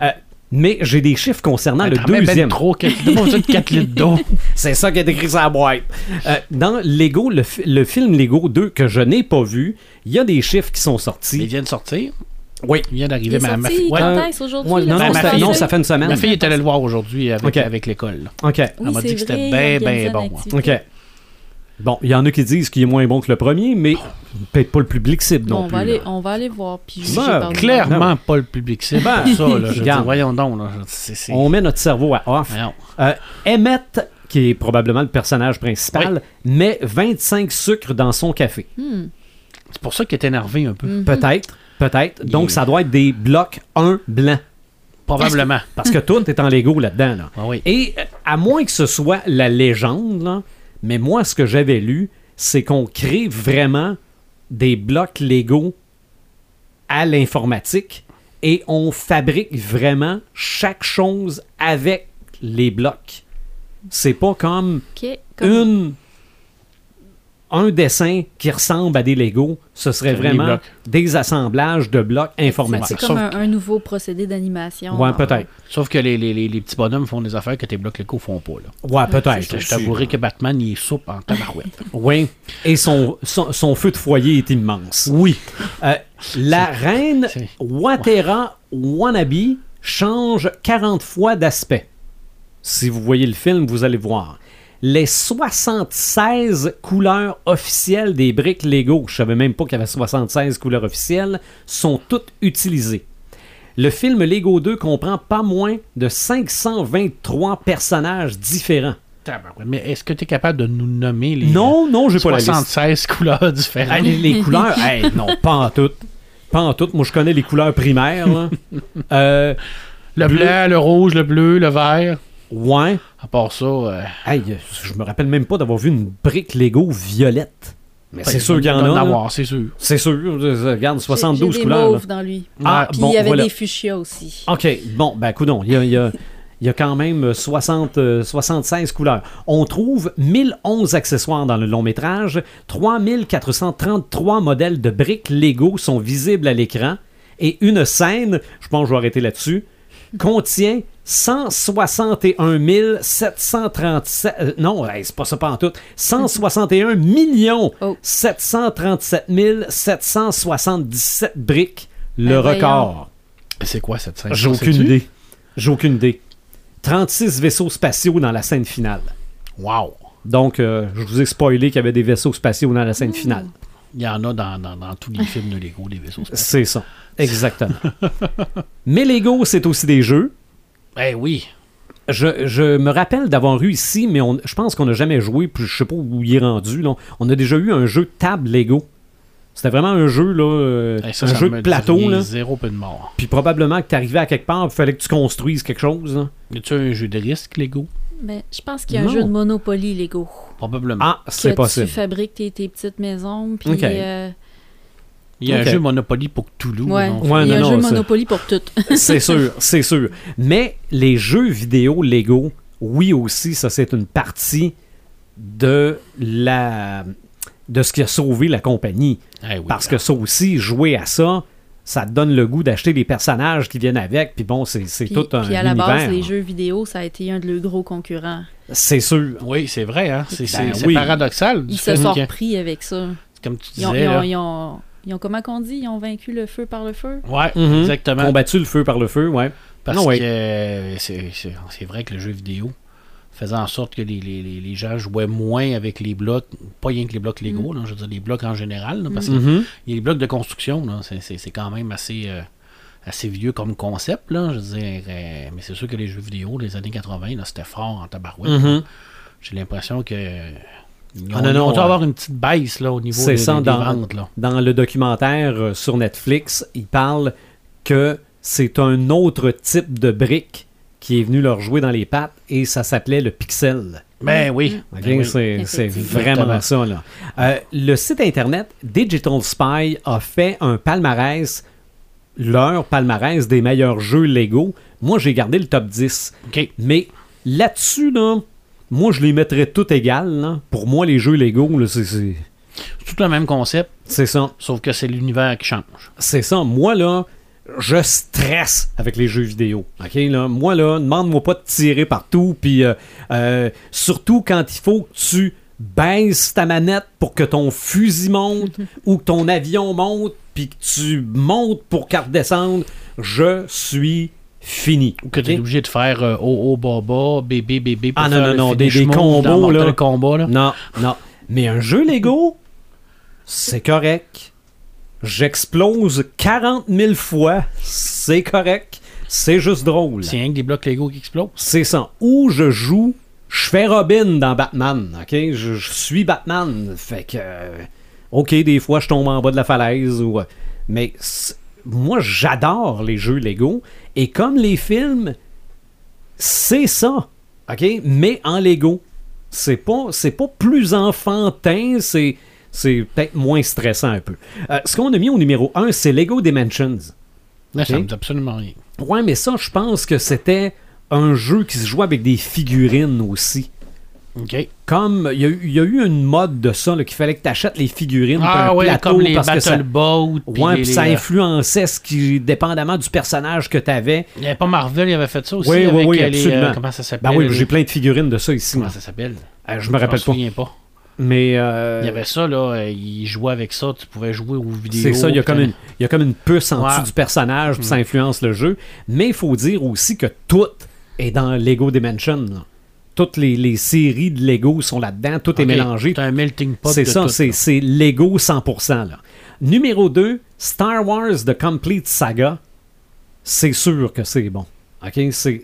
Euh, mais j'ai des chiffres concernant le ben deuxième. trop, pas besoin de 4 litres d'eau. C'est ça qui est écrit sur la boîte. Euh, dans Lego, le, fi- le film Lego 2 que je n'ai pas vu, il y a des chiffres qui sont sortis. vient de sortir. Oui. Il vient d'arriver. Ma, ma, ouais, aujourd'hui? Non, Ben, non, ma ça, fille- non, ça fait une semaine. ma fille est allée le voir aujourd'hui avec, l'école. OK. Oui, Elle m'a dit que c'était ben, ben organise bon. OK. Bon, il y en a qui disent qu'il est moins bon que le premier, mais peut-être pas le public cible non on, plus. va aller, là. on va aller voir. Puis Ben. Clairement pas le public. C'est Ben, ça. Là, je dire, voyons donc. Là, On met notre cerveau à off. Euh, Emmett, qui est probablement le personnage principal, met 25 sucres dans son café. Hmm. C'est pour ça qu'il est énervé un peu. Mhm. Peut-être, peut-être. Donc, ça doit être des blocs 1 blanc. Probablement. Parce que tout est en Lego là-dedans. Là. Ah oui. Et euh, à moins que ce soit la légende, là, mais moi, ce que j'avais lu, c'est qu'on crée vraiment des blocs Lego à l'informatique et on fabrique vraiment chaque chose avec les blocs. C'est pas. Comme- une un dessin qui ressemble à des Lego, ce serait vraiment des assemblages de blocs informatiques. C'est comme Sauf un, un nouveau procédé d'animation. Ouais, peut-être. Sauf que les, les, les, les petits bonhommes font des affaires que tes blocs locaux font pas. Là. Ouais, peut-être. Je, t'avouerai que Batman, il est soupe en tabarouette. Oui. Et son, son, son feu de foyer est immense. oui. Euh, la reine Watera Wannabe change 40 fois d'aspect. Si vous voyez le film, vous allez voir. Les 76 couleurs officielles des briques Lego, je savais même pas qu'il y avait 76 couleurs officielles, sont toutes utilisées. Le film Lego 2 comprend pas moins de 523 personnages différents. Mais est-ce que tu es capable de nous nommer les Non, non, j'ai pas la liste. 76 couleurs différentes? Les, les couleurs, hey, non, pas en toutes. Pas en toutes. Moi, je connais les couleurs primaires. là. Euh, Le bleu. blanc, le rouge, le bleu, le vert. Ouais. À part ça, euh, Hey, je me rappelle même pas d'avoir vu une brique Lego violette. Mais c'est sûr qu'il y en a. avoir, c'est sûr. C'est sûr. euh, Regarde, J'ai- 72 j'ai des couleurs. là. mauves dans lui. Ah, Puis bon, il y avait voilà. des fuchsias aussi. OK, bon, ben, coudon, il y a, il y a- il y a quand même 60, euh, 76 couleurs. On trouve 1011 accessoires dans le long métrage. 3433 modèles de briques Lego sont visibles à l'écran. Et une scène, je pense que je vais arrêter là-dessus, contient 161 737... euh, non, hey, c'est pas ça pas en tout. 161 millions Oh. 737 777 briques. Le Ben, record. C'est quoi cette scène? J'ai aucune idée. J'ai aucune idée. 36 vaisseaux spatiaux dans la scène finale. Wow. Donc, euh, je vous ai spoilé qu'il y avait des vaisseaux spatiaux dans la scène finale. Il y en a dans, dans, dans tous les films de Lego, des vaisseaux spatiaux. C'est ça. Exactement. Mais Lego, c'est aussi des jeux. Eh oui. Je, je me rappelle d'avoir eu ici, mais on- je pense qu'on n'a jamais joué, puis je sais pas où il est rendu. là. On a déjà eu un jeu de table Lego. C'était vraiment un jeu, là, euh, Eh, ça, un ça jeu de plateau. Là. Zéro peu de mort. Puis probablement que tu arrivais à quelque part, il fallait que tu construises quelque chose. là. Y a-tu un jeu de risque, Lego? Ben, je pense qu'il y a un jeu de Monopoly Lego. Probablement. Ah, c'est que possible. Tu fabriques tes, tes petites maisons. Puis, Ok. euh, Il y a un jeu Monopoly pour Toulouse. ouais, non? Ouais, il y a non, un jeu non, Monopoly pour toutes. C'est sûr, c'est sûr. Mais les jeux vidéo Lego, oui aussi, ça c'est une partie de la de ce qui a sauvé la compagnie. Eh oui, Parce que ça aussi, jouer à ça, ça te donne le goût d'acheter des personnages qui viennent avec. Puis bon, c'est c'est Puis, tout un puis à la univers. base, les jeux vidéo, ça a été un de leurs gros concurrents. C'est sûr. Oui, c'est vrai, hein? C'est Ben c'est oui. paradoxal. Ils se sont repris avec ça. Comme tu Ils disais, ont, ils ont- là. ils ont- ils ont- comment qu'on dit? Ils ont vaincu le feu par le feu? Ouais, Mhm. exactement. Combattu le feu par le feu, ouais. Parce ouais. que c'est c'est- c'est vrai que le jeu vidéo faisait en sorte que les, les- les- les gens jouaient moins avec les blocs, pas rien que les blocs Lego, là, je veux dire les blocs en général, là, parce qu'il Mhm. y a les blocs de construction, c'est- c'est c'est quand même assez, euh, assez vieux comme concept, là, je veux dire, euh, mais c'est sûr que les jeux vidéo des années 80, là, c'était fort en tabarouette. Mhm. J'ai l'impression que Ah, non, ils non, ont dû ouais. avoir une petite baisse là, au niveau des, ça, des dans- ventes. Là. Dans le documentaire euh, sur Netflix, il parle que c'est un autre type de brique qui est venu leur jouer dans les pattes et ça s'appelait le pixel. Ben oui. Ok, Ben oui. c'est, vraiment ça. Là. Euh, le site internet Digital Spy a fait un palmarès, leur palmarès des meilleurs jeux Lego. Moi, j'ai gardé le top 10. OK. Mais là-dessus, là, moi, je les mettrais tout égal. là. Pour moi, les jeux Lego, là, c'est, c'est, C'est tout le même concept, c'est ça. sauf que c'est l'univers qui change. C'est ça. Moi, là, je stresse avec les jeux vidéo. OK, là? Moi, là, demande-moi pas de tirer partout. Puis, euh, euh, surtout quand il faut que tu baisses ta manette pour que ton fusil monte ou que ton avion monte, puis que tu montes pour qu'elle redescende. Je suis fini. Ou que tu es obligé de faire euh, oh, oh, baba, bébé, bébé. pour Ah, non, faire non, non, des- combos, là. Kombat, là. Non, non. Mais un jeu Lego, c'est correct. J'explose 40 000 fois, c'est correct. C'est juste drôle. C'est rien que des blocs Lego qui explosent. C'est ça. Ou je joue, je fais Robin dans Batman, ok? Je, je suis Batman. Fait que, euh, ok, des fois je tombe en bas de la falaise, ou, euh, mais moi j'adore les jeux Lego. Et comme les films, c'est ça, ok? Mais en Lego. C'est pas, c'est pas plus enfantin, c'est, c'est peut-être moins stressant un peu. Euh, ce qu'on a mis au numéro 1, c'est Lego Dimensions. Là, ça Ok? me dit absolument rien. Ouais, mais ça, je pense que c'était un jeu qui se jouait avec des figurines aussi. OK. Comme il y, a eu- il y a eu une mode de ça, qu'il fallait que tu achètes les figurines Ah un ouais, plateau comme les parce que ça, Battle Boat. ouais, les- ça euh, influençait ce qui, dépendamment du personnage que tu avais. Il n'y avait pas Marvel, il avait fait ça aussi. Oui, oui, avec oui, euh, les, absolument. euh, comment ça s'appelle? Ben oui, j'ai plein de figurines de ça ici. Comment ça s'appelle? Euh, je me rappelle pas. souviens pas. Mais euh, Il y avait ça, là. Il jouait avec ça. Tu pouvais jouer aux vidéos. c'est ça, il y, a comme une, il y a comme une puce en dessous du personnage, puis ça Mm. influence le jeu. Mais il faut dire aussi que tout est dans Lego Dimension. là. Toutes les, les séries de Lego sont là-dedans, tout est mélangé. C'est un melting pot C'est ça, c'est, Lego 100%. Là. Numéro 2, Star Wars The Complete Saga. C'est sûr que c'est bon. OK? C'est,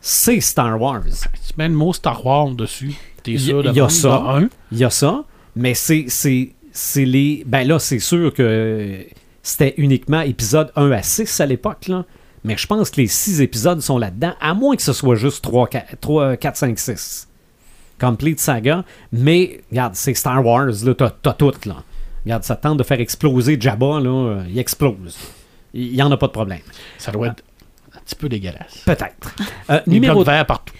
c'est Star Wars. Tu mets le mot Star Wars dessus. T'es sûr il y a ça. Il y a ça, mais c'est, c'est, c'est les. Ben là, c'est sûr que c'était uniquement épisode 1 à 6 à l'époque, là. Mais je pense que les 6 épisodes sont là-dedans, à moins que ce soit juste 3, 4, 4 5, 6. Complete Saga. Mais, regarde, c'est Star Wars, là, t'as, tout, là. Regarde, ça tente de faire exploser Jabba, là, il explose. Il n'y en a pas de problème. Ça doit être un petit peu dégueulasse. Peut-être. Euh, numéro partout.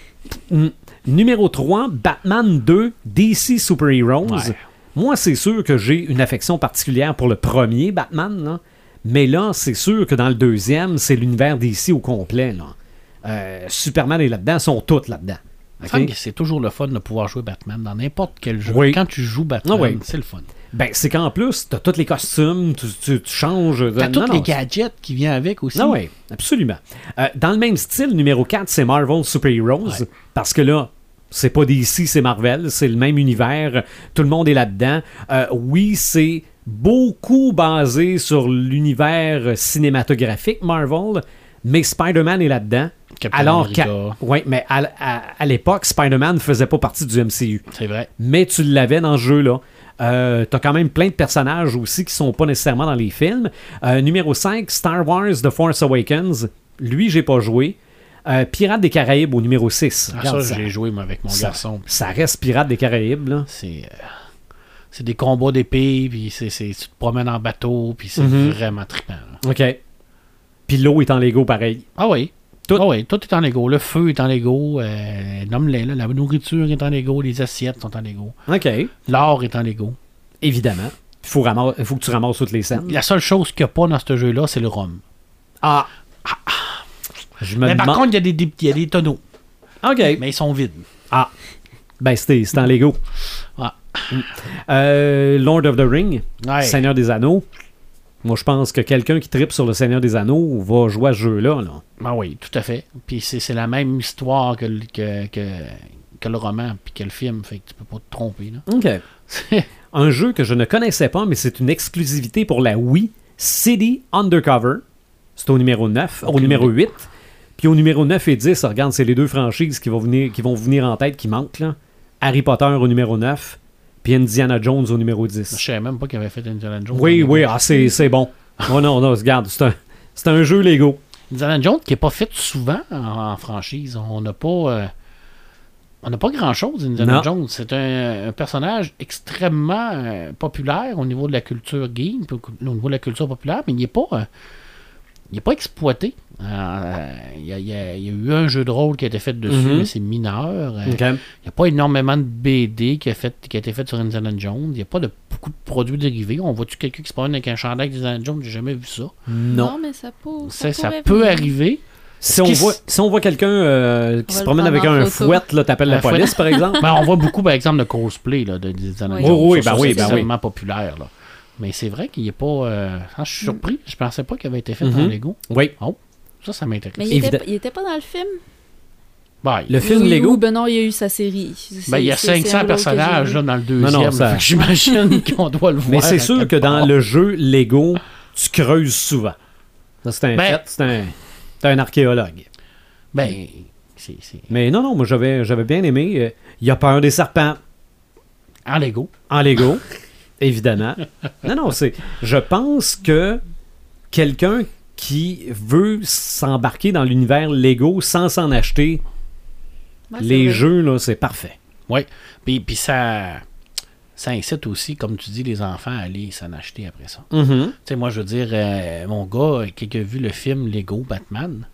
Mm. Numéro 3, Batman 2, DC Super Heroes. Ouais. Moi, c'est sûr que j'ai une affection particulière pour le premier Batman, là. Mais là, c'est sûr que dans le deuxième, c'est l'univers DC au complet. Là. Euh, Superman est là-dedans, sont tous là-dedans. Il me OK? semble que C'est toujours le fun de pouvoir jouer Batman dans n'importe quel jeu. Oui. Quand tu joues Batman, Ah oui. c'est le fun. Ben, c'est qu'en plus, tu as tous les costumes, tu, tu- tu changes. T'as Non, tous non, les gadgets qui viennent avec aussi. Ah oui, absolument. Euh, dans le même style, numéro 4, c'est Marvel Super Heroes. Ouais. Parce que là, c'est pas DC, c'est Marvel. C'est le même univers. Tout le monde est là-dedans. Euh, oui, c'est beaucoup basé sur l'univers cinématographique Marvel. Mais Spider-Man est là-dedans. Captain Alors qu'à ouais, mais à, à- à l'époque, Spider-Man ne faisait pas partie du MCU C'est vrai. mais tu l'avais dans ce jeu-là. Euh, T'as quand même plein de personnages aussi qui sont pas nécessairement dans les films. Euh, numéro 5, Star Wars The Force Awakens. Lui, j'ai pas joué. Euh, Pirates des Caraïbes au numéro 6. Ah, ça, j'ai joué moi, avec mon ça- garçon. ça reste Pirates des Caraïbes. Là. C'est euh, c'est des combats d'épée, puis c'est, c'est- tu te promènes en bateau, puis c'est Mhm. vraiment trippant. là. OK. Puis l'eau est en Lego pareil. Ah oui. Tout. Ah oui, tout est en Lego. Le feu est en Lego. Euh, nomme-les, là. La nourriture est en Lego. Les assiettes sont en Lego. OK. L'or est en Lego. Évidemment. Il faut, faut que tu ramasses toutes les scènes. La seule chose qu'il n'y a pas dans ce jeu-là, c'est le rhum. Ah. Je me Mais par contre, il y, a des- y a des tonneaux. OK. Mais ils sont vides. Ah. Ben, c'était en Lego. Euh, Lord of the Ring. Ouais. Seigneur des Anneaux. Moi, je pense que quelqu'un qui tripe sur le Seigneur des Anneaux va jouer à ce jeu-là. Là. Ah oui, tout à fait. Puis c'est, c'est la même histoire que, le- que, que, que le roman, puis que le film. Fait que tu peux pas te tromper. Là. OK. Un jeu que je ne connaissais pas, mais c'est une exclusivité pour la Wii. City Undercover. C'est au numéro 9. Au numéro idée. 8. Puis au numéro 9 et 10, regarde, c'est les deux franchises qui vont venir, qui vont venir en tête qui manquent. Là. Harry Potter au numéro 9. Puis Indiana Jones au numéro 10. Je savais même pas qu'il avait fait Indiana Jones. Oui, oui, ah, c'est bon. Oh non, non, regarde, c'est un, un jeu Lego. Indiana Jones qui n'est pas fait souvent en, en franchise. On n'a pas. euh, on n'a pas grand-chose, Indiana Non. Jones. C'est un, un personnage extrêmement euh, populaire au niveau de la culture geek, au niveau de la culture populaire, mais il n'est pas, euh, il est pas exploité. Euh, Il y, a, y y eu un jeu de rôle qui a été fait dessus, Mhm. mais c'est mineur. Euh. Il n'y a pas énormément de BD qui a, fait, qui a été fait sur Indiana Jones. Il n'y a pas de beaucoup de produits dérivés. On voit-tu quelqu'un qui se promène avec un chandail d'Indiana Jones? J'ai jamais vu ça. Non. mais ça, peut, Ça, ça peut arriver. Si on, voit, s- si on voit quelqu'un euh, qui On se promène avec un photo. fouette, là, t'appelles la Un fouet. police, par exemple? Ben, on voit beaucoup, par exemple, de cosplay là, de Indiana Oui. Jones. Oui, oui, ben ça, oui, c'est ben oui. populaire. Là. Mais c'est vrai qu'il n'est pas. euh, ah, je suis surpris. Je pensais pas qu'il avait été fait Mhm. en Lego. Oui. Ça, ça m'intéresse. Mais il était, Évidemment. il était pas dans le film? Ben, Le film Oui, Lego? oui, ben non, il y a eu sa série. ben, il y a C'est- c'est- c'est 500 un rôle que j'ai personnages là, dans le Non, deuxième. non, ça- que J'imagine qu'on doit le voir. Mais c'est sûr que dans le jeu Lego, tu creuses souvent. Ça, c'est un Ben- fait. C'est un, un archéologue. Ben, c'est. c'est- Mais non, non, moi, j'avais, j'avais bien aimé. euh, Il y a peur des serpents En Lego. en Lego, évidemment. Non, non, c'est. Je pense que quelqu'un qui veut s'embarquer dans l'univers Lego sans s'en acheter, Ouais, les vrai. jeux, là, c'est parfait. Puis, puis ça. Ça incite aussi, comme tu dis, les enfants à aller s'en acheter après ça. Mhm. Tu sais, moi, je veux dire, euh, mon gars, qui a vu le film Lego Batman,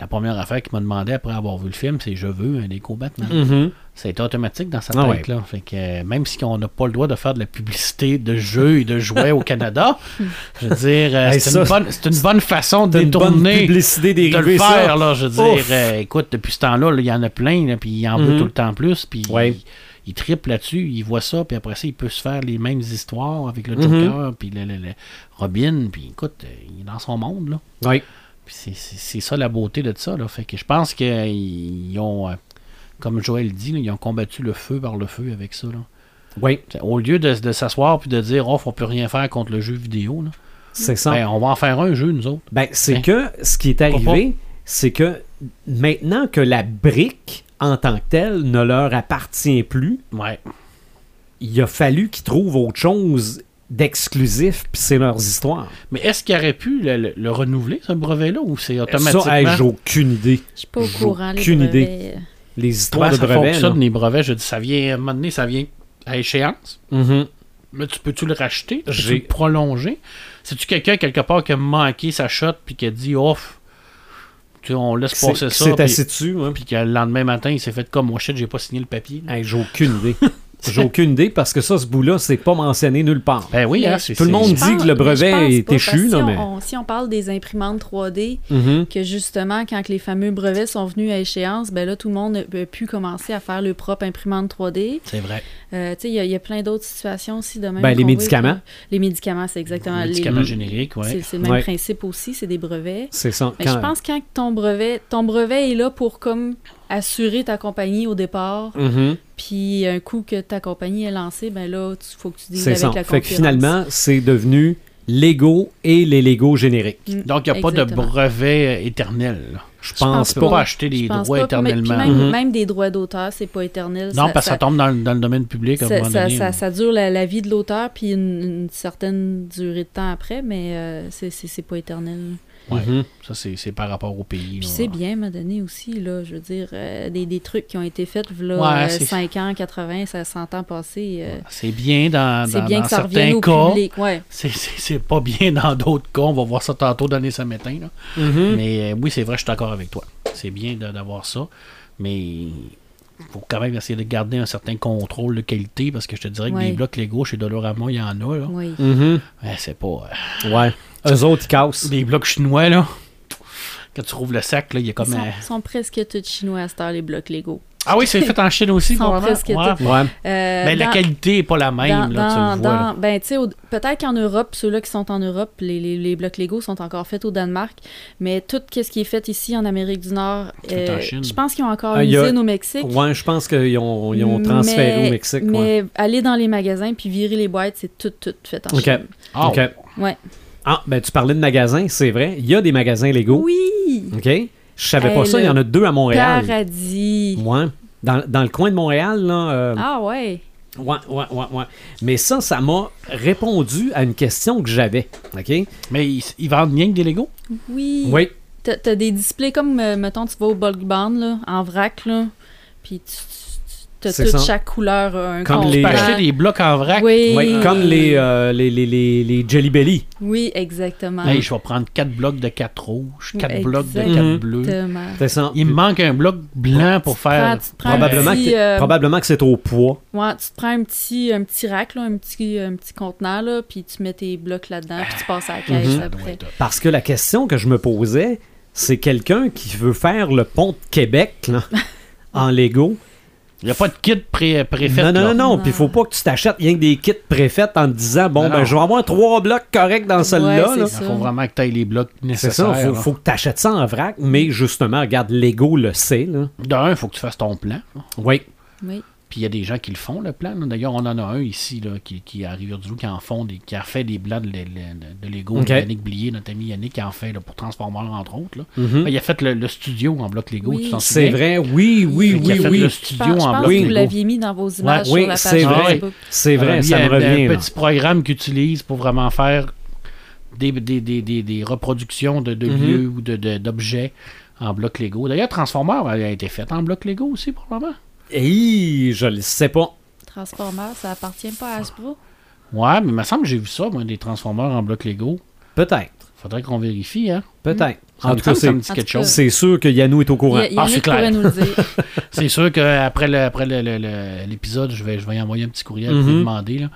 la première affaire qu'il m'a demandé après avoir vu le film, c'est je veux un Lego Batman. Ça a été automatique dans sa Ah tête. Là. Fait que, même si on n'a pas le droit de faire de la publicité de jeux et de jouets au Canada, je veux dire, euh, Hey, c'est une, bonne- c'est une bonne façon de détourner publicité de le ça. faire, là, je veux dire, euh, écoute, depuis ce temps-là, là, il y en a plein, là, puis il en veut Mhm. tout le temps plus, puis Ouais. il, il triple là-dessus, il voit ça, puis après ça, il peut se faire les mêmes histoires avec le Mhm. Joker, puis le, le- le Robin, puis écoute, euh, il est dans son monde, là. Oui. C'est- ça la beauté de ça, là. Fait que je pense qu'ils ont, euh, comme Joël dit, là, ils ont combattu le feu par le feu avec ça, là. Oui, Au lieu de, de s'asseoir puis de dire, oh, on peut rien faire contre le jeu vidéo, c'est ça. ben, on va en faire un jeu, nous autres. Ben, c'est Hein? que ce qui est arrivé, c'est que maintenant que la brique en tant que telle ne leur appartient plus, Ouais. il a fallu qu'ils trouvent autre chose d'exclusif, puis c'est leurs histoires. Mais est-ce qu'il aurait pu le, le- le renouveler, ce brevet-là, ou c'est automatiquement... Ça, hey, j'ai aucune idée. Je suis pas au courant. les aucune idée. brevets. Les histoires Comment de ça brevets. fonctionne, là. les brevets? Je dis, ça vient, à un moment donné, ça vient à échéance. Mais tu peux-tu le racheter? Tu J'ai- peux le prolonger? C'est-tu quelqu'un, quelque part, qui a manqué sa shot puis qui a dit, off, tu sais, on laisse passer ça, c'est assis dessus. hein. puis que le lendemain matin, il s'est fait comme, moi, shit, j'ai pas signé le papier. Hey, j'ai aucune idée. J'ai aucune idée parce que ça, ce bout-là, c'est pas mentionné nulle part. Ben oui, hein, c'est- tout le monde dit pense- que le brevet est échu, si, mais- on, si on parle des imprimantes 3D, Mhm. que justement, quand les fameux brevets sont venus à échéance, ben là, tout le monde a pu commencer à faire le propre imprimante 3D. C'est vrai. Euh, tu sais, il y, a- il y a plein d'autres situations aussi de même. Ben, les médicaments. Les médicaments, c'est exactement. Les les- médicaments génériques, ouais. C'est c'est le même Ouais. principe aussi, c'est des brevets. C'est ça. Mais Quand- je pense que quand ton brevet, ton brevet est là pour comme assurer ta compagnie au départ, Mhm. puis un coup que ta compagnie est lancée, ben là, il faut que tu dises C'est avec ça. la Fait concurrence. que finalement, c'est devenu Lego et les Lego génériques. Mm, Donc, il n'y a pas de brevet éternel. là. Je pense pense pas. pas acheter des droits pas, puis même- éternellement. puis même, des droits d'auteur, c'est pas éternel. Non, parce que ça tombe dans, le- dans le domaine public à un ça, moment ça- donné. ça- ça dure la, la vie de l'auteur, puis une, une certaine durée de temps après, mais euh, c'est pas éternel. Ouais. Mhm. Ça, c'est c'est par rapport au pays. C'est bien, m'a donné aussi, là, je veux dire, euh, des, des trucs qui ont été faits, là, Ouais, euh, c'est- 5 ans, 80, ça, 100 ans passés. euh, C'est bien dans, c'est dans- bien dans que ça certains au cas. public. Ouais. C'est- C'est c'est pas bien dans d'autres cas. On va voir ça tantôt dans les samétins. là. Mhm. Mais euh, oui, c'est vrai, je suis d'accord avec toi. C'est bien d'avoir ça. Mais faut quand même essayer de garder un certain contrôle de qualité parce que je te dirais que Ouais. des blocs Lego chez Dolorama, il y en a. Là. Oui. Mhm. Ouais, c'est pas. euh, Ouais. Eux autres, ils cassent. des blocs chinois, là. Quand tu rouvres le sac, là, il y a Ils comme sont, un. sont presque tous chinois à cette heure, les blocs Lego. Ah oui, c'est fait en Chine aussi, sont presque Ouais. Ouais. Euh, Mais la qualité est pas la même, dans- là, tu dans- le vois. là. ben, tu sais, au- peut-être qu'en Europe, ceux-là qui sont en Europe, les, les- les blocs Lego sont encore faits au Danemark, mais tout ce qui est fait ici en Amérique du Nord, euh, Chine. je pense qu'ils ont encore Ah, une usine au Mexique. Ouais, je pense qu'ils ont, ils ont transféré Mais- au Mexique. ouais. Mais aller dans les magasins puis virer les boîtes, c'est tout, tout fait en. Chine. Ah, OK. Ouais. Ah, ben tu parlais de magasins, c'est vrai. Il y a des magasins Lego. Oui! OK? Je savais Hey, pas ça. Il y en a deux à Montréal. Paradis! Ouais. Dans, dans le coin de Montréal, là, euh, Ah ouais! Ouais, ouais, ouais, ouais. Mais ça, ça m'a répondu à une question que j'avais. OK? Mais ils, ils vendent bien que des Lego? Oui. Oui. T'as des displays comme, euh, mettons, tu vas au bulk barn, là, en vrac, là, puis tu, tu- t'as toute chaque couleur euh, un Comme les- Tu peux acheter des blocs en vrac. Oui. Ouais, comme les, euh, les, les, les, les Jelly Belly. Oui, exactement. Hey, je vais prendre 4 blocs de 4 rouges, 4 blocs de 4 Exactement. bleus. Exactement. Il me manque un bloc blanc pour Tu faire. prends Probablement, petit, que, euh, probablement que c'est au poids. Ouais, tu te prends un petit, un petit rack, là, un, petit, un petit contenant, là, puis tu mets tes blocs là-dedans, puis tu passes à la caisse Mhm. après. Parce que la question que je me posais, c'est quelqu'un qui veut faire le pont de Québec là, en Lego. Il n'y a pas de kit pré- préfet. non, non, là. non, non. Non. Puis il faut pas que tu t'achètes rien que des kits préfets en te disant bon, Non, ben non. je vais avoir trois blocs corrects dans celle-là. Ouais, là. c'est Il faut vraiment que tu ailles les blocs C'est nécessaires. ça, faut, là. faut que tu achètes ça en vrac, mais justement, regarde, Lego le sait. Là. D'un, il faut que tu fasses ton plan. Oui. Oui. Puis il y a des gens qui le font, le plan. là. D'ailleurs, on en a un ici qui, qui, qui est à Rivière-du-Loup qui en font des, qui a fait des plans de, de- de- de Lego. Yannick Blier, notre ami Yannick, qui en fait là, pour Transformers, entre autres. là. Mhm. Ben, il a fait le, le studio en bloc Lego, Oui. tu t'en C'est vrai, oui, oui, Fait qu'il a oui, fait oui. le Je studio pense, je en pense bloc que vous Lego. l'aviez mis dans vos images oui, sur la c'est page vrai. Facebook. C'est vrai, ça il me y a revient. un là. petit programme qu'il utilise pour vraiment faire des, des, des, des, des reproductions de, de Mhm. lieux ou de- de- d'objets en bloc Lego. D'ailleurs, Transformers a été fait en bloc Lego aussi, probablement. Hey, je le sais pas. Transformers, ça appartient pas à Hasbro? Ouais, mais il me semble que j'ai vu ça, moi, des Transformers en bloc Lego. Peut-être. Faudrait qu'on vérifie, hein. Peut-être. Ça En tout cas, c'est dit En quelque tout cas, chose. c'est sûr que Yannou est au courant. Y- Ah, c'est clair. pourrait nous le dire. C'est sûr qu'après le, après le- le- le- l'épisode, je vais, je vais y envoyer un petit courriel pour Mhm. lui demander. Là.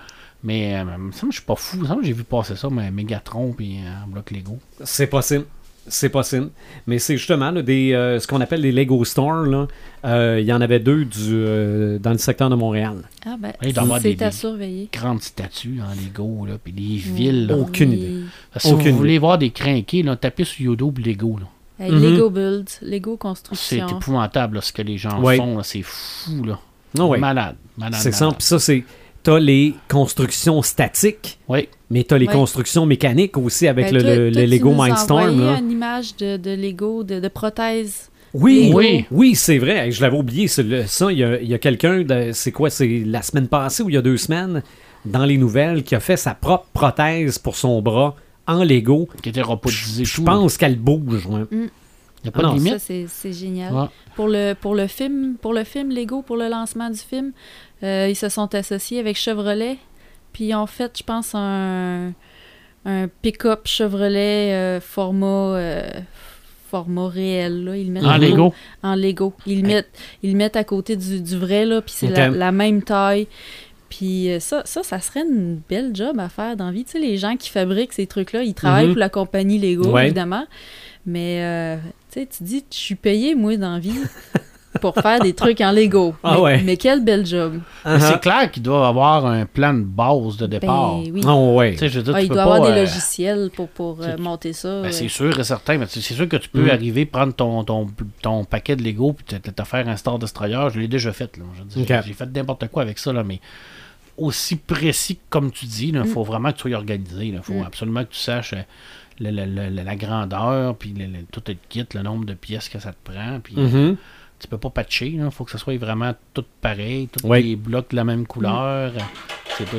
Mais euh, il me semble que je suis pas fou. Il me semble que j'ai vu passer ça, mais Megatron puis euh, en bloc Lego. C'est possible. C'est possible. Mais c'est justement là, des, euh, ce qu'on appelle les Lego Stores. Euh, Il y en avait deux du, euh, dans le secteur de Montréal. Ah ben, c'est à des- surveiller. Grandes statues en Lego, là, puis des villes. là. Aucune Oui. idée. Parce que si Aucune vous voulez voir des crinqués, là, tapez sur YouTube Lego. Là. Hey, Mhm. Lego Build, Lego C'est Construction. épouvantable là, ce que les gens Ouais. font. C'est fou. Là. Non, ouais. Malade. malade C'est ça. Puis ça, c'est. T'as les constructions statiques, Oui. mais t'as les constructions mécaniques aussi avec Ben, le, toi- le- toi, le tu Lego Mindstorm. là. une image de, de Lego, de, de prothèses. Oui, Lego. Oui. oui, c'est vrai. Je l'avais oublié. le- Ça, il y a, il y a quelqu'un, c'est quoi, c'est la semaine passée ou il y a deux semaines, dans les nouvelles, qui a fait sa propre prothèse pour son bras en Lego. Qui était robotisé. Je tout, pense qu'elle bouge. ouais. Il n'y a pas Ah non, de limite? Ça, c'est génial. Ouais. Pour, le, pour, le film, pour le film Lego, pour le lancement du film, euh, ils se sont associés avec Chevrolet. Puis ils ont fait, je pense, un, un pick-up Chevrolet euh, format, euh, format réel. Là. Ils mettent En Lego? En Lego. Ils le mettent, ils mettent à côté du, du vrai, là, puis c'est la, la même taille. Puis ça, ça, ça serait une belle job à faire dans la vie. Tu sais, les gens qui fabriquent ces trucs-là, ils travaillent Mhm. pour la compagnie Lego, Ouais. évidemment. Mais euh, tu sais, tu dis, je suis payé, moi, dans la vie, pour faire des trucs en Lego. Ah mais, ouais. mais quel bel job. Mais Uh-huh. c'est clair qu'il doit avoir un plan de base de départ. Ben oui. Oh, ouais. Tu je dire, Ah, tu il peux doit pas, avoir des euh, logiciels pour, pour euh, c'est- monter ça. ben, c'est sûr et certain, mais c'est c'est sûr que tu peux Mm. arriver, prendre ton, ton, ton paquet de Lego puis te, faire un Star Destroyer. Je l'ai déjà fait. Là. Je veux dire, Ok. J'ai fait n'importe quoi avec ça, là, mais aussi précis que comme tu dis, il faut vraiment que tu sois organisé. Il faut Mm. absolument que tu saches euh, le- le- le- la grandeur, puis le, le- tout le kit, le nombre de pièces que ça te prend. Puis Mhm. tu peux pas patcher. Il faut que ce soit vraiment tout pareil, tous Oui. les blocs de la même couleur. C'est tout.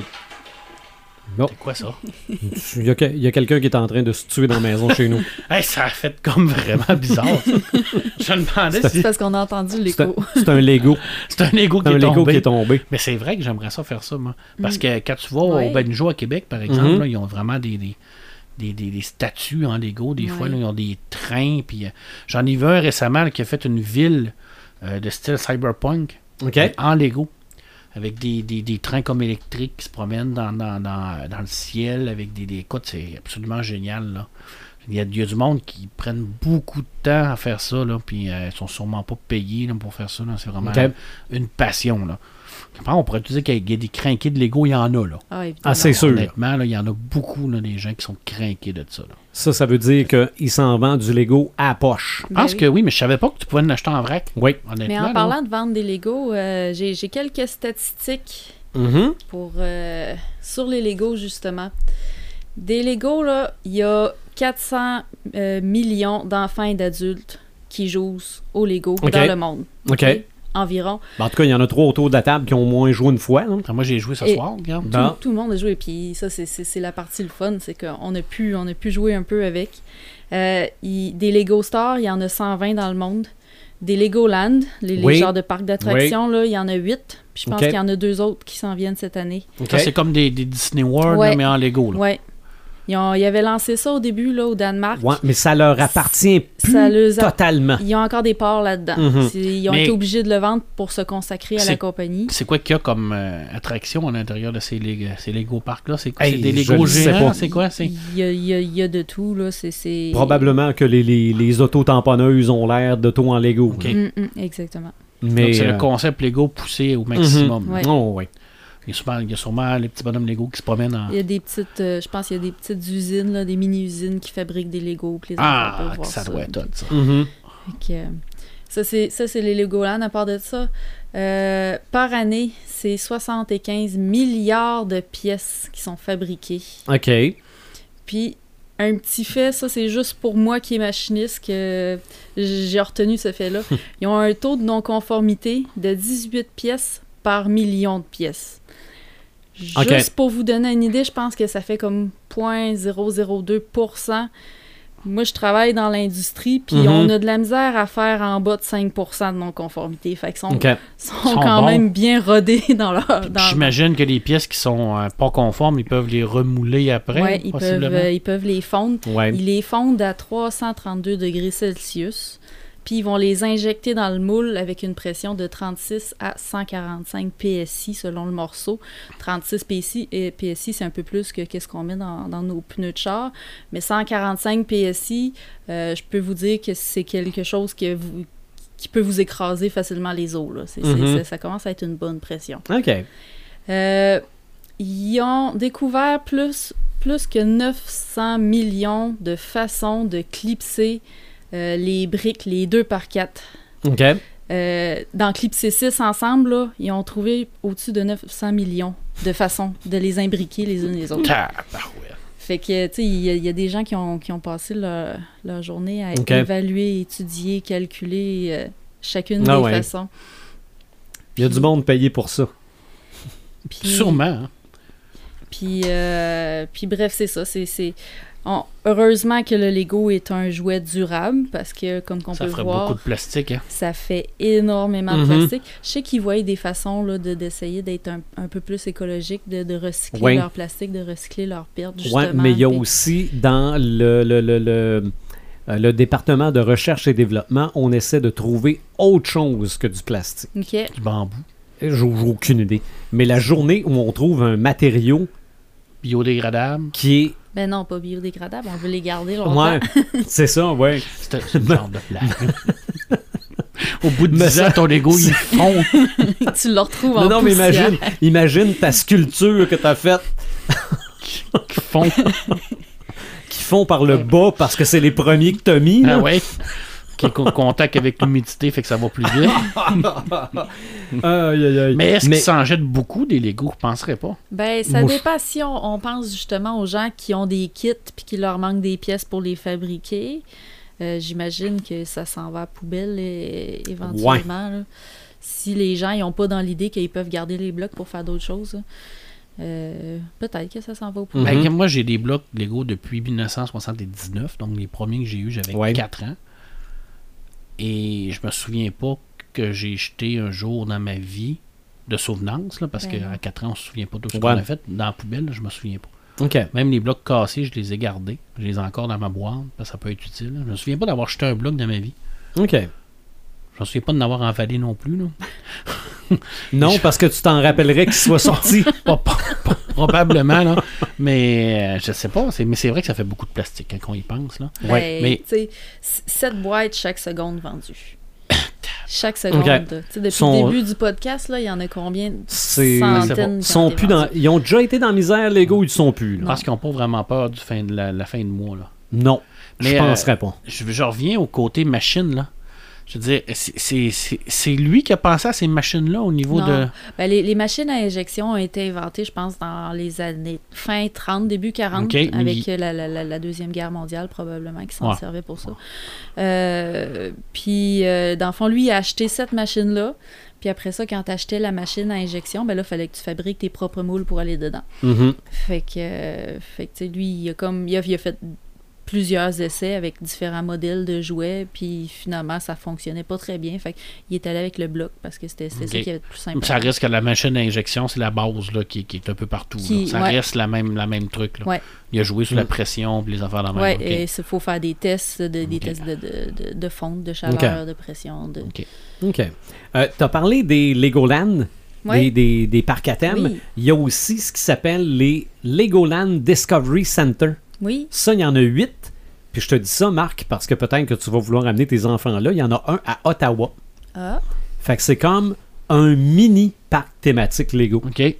Bon. C'est quoi ça? Il y a, que- il y a quelqu'un qui est en train de se tuer dans la maison chez nous. Hey, ça a fait comme vraiment bizarre. ça. Je me demandais C'est si parce qu'on a entendu C'est l'écho. c'est un Lego. c'est un Lego qui C'est un est Lego tombé. qui est tombé. Mais c'est vrai que j'aimerais ça faire ça, moi. Parce Mm. que quand tu vas Ouais. au Benjo à Québec, par exemple, Mhm. là, ils ont vraiment des, des, des, des- des statues en Lego. Des fois, là, ils ont des trains. Puis, euh, j'en ai vu un récemment là, qui a fait une ville euh, de style cyberpunk en Lego. Avec des, des, des trains comme électriques qui se promènent dans, dans, dans, dans le ciel. Avec des, des écoute, c'est absolument génial. Là. Il, y a, il y a du monde qui prennent beaucoup de temps à faire ça. Là, puis euh, ils sont sûrement pas payés là, pour faire ça. C'est vraiment une passion. Là. Après, on pourrait te dire qu'il y a des crinqués de Lego, il y en a. Là. Ah, évidemment. Ah, c'est sûr. Honnêtement, là, il y en a beaucoup, là, des gens qui sont crinqués de ça. là. Ça, ça veut dire qu'il s'en vend du Lego à poche. Je Ben pense oui. que oui, mais je savais pas que tu pouvais en acheter en vrac. Oui. Honnêtement. Mais en là. parlant de vendre des Lego, euh, j'ai quelques statistiques Mhm. pour, euh, sur les Lego, justement. Des Lego, là, il y a 400 euh, millions d'enfants et d'adultes qui jouent au Lego dans le monde. OK? Environ. Ben, en tout cas, il y en a trois autour de la table qui ont au moins joué une fois. hein. Ah, Moi, j'ai joué ce Et- soir, regarde. Tout, le monde a joué. Puis ça, c'est- c'est c'est la partie le fun, c'est qu'on a pu, on a pu jouer un peu avec. Euh, des Lego Stars, il y en a 120 dans le monde. Des Legoland, les, les genres de parcs d'attractions, là, il y en a 8. Puis je pense qu'il y en a deux autres qui s'en viennent cette année. Ça, c'est comme des, des Disney World, Ouais. là, mais en Lego. Là. Ouais. Ils, ont, ils avaient lancé ça au début, là, au Danemark. Ouais, mais ça leur appartient plus Ça a- totalement. Ils ont encore des parts là-dedans. Mhm. Ils ont Mais- été obligés de le vendre pour se consacrer à la compagnie. C'est quoi qu'il y a comme euh, attraction à l'intérieur de ces, Lego- ces Lego Parcs-là? C'est quoi? Hey, c'est des Lego géants? C'est quoi? Il y a, il y a- il y a de tout, là. Probablement que les, les, les auto-tamponneuses ont l'air d'auto en Lego. Ok. Mm, mm, exactement. Mais, Donc, c'est euh, le concept Lego poussé au maximum. mhm. Ouais. Oh, ouais. Il, y a sûrement, il y a sûrement les petits bonhommes Lego qui se promènent en... Il y a des petites, euh, je pense qu'il y a des petites usines, là, des mini-usines qui fabriquent des Legos. que les enfants Ah, voir ça doit être hot, ça. Mhm. Que, euh, ça, c'est, ça, c'est les Legoland. À part de ça, euh, par année, c'est 75 milliards de pièces qui sont fabriquées. OK. Puis, un petit fait, ça, c'est juste pour moi qui est machiniste que j'ai retenu ce fait-là. Ils ont un taux de non-conformité de 18 pièces par million de pièces. Juste pour vous donner une idée, je pense que ça fait comme 0.002%. Moi, je travaille dans l'industrie, puis Mhm. on a de la misère à faire en bas de 5% de non-conformité. Fait qu'ils sont, sont Sont quand bons. même bien rodés dans leur... J'imagine que les pièces qui sont euh, pas conformes, ils peuvent les remouler après, Ouais, ils, peuvent, possiblement. euh, ils peuvent les fondre. Ouais. Ils les fondent à 332 degrés Celsius. Puis ils vont les injecter dans le moule avec une pression de 36 à 145 PSI selon le morceau. 36 PSI, et PSI c'est un peu plus que qu'est-ce qu'on met dans, dans nos pneus de char. Mais 145 PSI, euh, je peux vous dire que c'est quelque chose que vous- qui peut vous écraser facilement les os. là. Mhm. c'est- ça commence à être une bonne pression. OK. Euh, ils ont découvert plus, plus que 900 millions de façons de clipser euh, les briques, les 2 par 4. OK. Euh, dans Clipsé 6 ensemble, là, ils ont trouvé au-dessus de 900 millions de façons de les imbriquer les unes les autres. Fait que, tu sais, il y, a- il y a des gens qui ont, qui ont passé leur, leur journée à évaluer, étudier, calculer euh, chacune Ah des ouais. façons. Il y a du monde payé pour ça. Sûrement. hein. Puis, euh, puis bref, c'est ça. C'est, c'est... on- heureusement que le Lego est un jouet durable parce que, comme qu'on Ça peut ferait voir, beaucoup de plastique. Hein. ça fait énormément Mhm. de plastique. Je sais qu'ils voient des façons là, de, d'essayer d'être un, un peu plus écologique, de, de recycler leur plastique, de recycler leurs pertes, justement. Ouais, mais il y a Puis- aussi dans le, le, le, le, euh, le département de recherche et développement, on essaie de trouver autre chose que du plastique. Du bambou. J'ai aucune idée. Mais la journée où on trouve un matériau Biodégradable. qui est. Ben non, pas biodégradable, on veut les garder longtemps. Ouais, c'est ça, ouais. C'est une genre de blague. Au bout de Mais 10 ans, ça- ton Lego, il fond. tu le retrouves en Non, non, mais imagine, imagine ta sculpture que tu as faite Il fond. qui font par le bas parce que c'est les premiers que tu as mis. là. Ah ouais. Qui est en contact avec l'humidité, fait que ça va plus vite. Aïe, aïe, aïe. Mais est-ce Mais- qu'ils s'en jettent beaucoup des Legos? Je penserais pas. Ben, ça dépend si on, on pense justement aux gens qui ont des kits puis qui leur manquent des pièces pour les fabriquer. Euh, J'imagine que ça s'en va à poubelle é- éventuellement. là. Si les gens n'ont pas dans l'idée qu'ils peuvent garder les blocs pour faire d'autres choses, là. Euh, peut-être que ça s'en va au poubelle. Mhm. Ben, moi, j'ai des blocs Lego depuis 1979, donc les premiers que j'ai eus, j'avais Ouais. 4 ans. Et je me souviens pas que j'ai jeté un jour dans ma vie de souvenance, là, parce Ben qu'à 4 ans, on se souvient pas de tout ce Ouais. qu'on a fait. Dans la poubelle, là, je me souviens pas. Même les blocs cassés, je les ai gardés. Je les ai encore dans ma boîte, parce que ça peut être utile. là. Je me souviens pas d'avoir jeté un bloc dans ma vie. OK. Je me souviens pas de n'avoir envalé non plus. Là. Non, parce que tu t'en rappellerais qu'il soit sorti. Pas- pas- pas- probablement, là. Mais euh, je sais pas. Mais c'est vrai que ça fait beaucoup de plastique hein, quand on y pense. Là. Ben, Ouais, mais- tu sais, 7 boîtes chaque seconde vendues. chaque seconde. Depuis Sont- le début du podcast, là, il y en a combien? Centaines Ils qui ont sont plus dans. Ils ont déjà été dans la misère, Lego, ils sont plus. Là. Parce qu'ils n'ont pas vraiment peur du fin de la, la fin de mois. Là. Non, je Mais, penserais pas. Je, je reviens au côté machine. là. Je veux dire, c'est- lui qui a pensé à ces machines-là au niveau Non. de. Ben, les, les machines à injection ont été inventées, je pense, dans les années fin 30, début 40, Ok, mais avec il- la, la- Deuxième Guerre mondiale, probablement, qui s'en Ouais. servait pour ça. Euh, puis, euh, dans le fond, lui, il a acheté cette machine-là. Puis après ça, quand tu achetais la machine à injection, ben là, il fallait que tu fabriques tes propres moules pour aller dedans. Mhm. Fait que, euh, fait que tu sais, lui, il a, comme, il a, il a fait plusieurs essais avec différents modèles de jouets, puis finalement, ça fonctionnait pas très bien. Fait qu'il est allé avec le bloc parce que c'était c'était ça qui avait plus simple. Ça reste que la machine à injection, c'est la base là, qui, qui est un peu partout. Qui- Ça ouais. reste la même, la même truc. là. Ouais. Il a joué sous la Mm. pression puis les affaires de même. Ouais, ok. et il faut faire des tests, de, des tests de, de, de, de fonte, de chaleur, de pression. De... Ok. OK. Euh, tu as parlé des Legoland, des, des, des parcs à thème. Oui. Il y a aussi ce qui s'appelle les Legoland Discovery Center. Oui, Ça, il y en a huit. Puis je te dis ça, Marc, parce que peut-être que tu vas vouloir amener tes enfants là. Il y en a un à Ottawa. ah, Fait que c'est comme un mini parc thématique Lego. OK.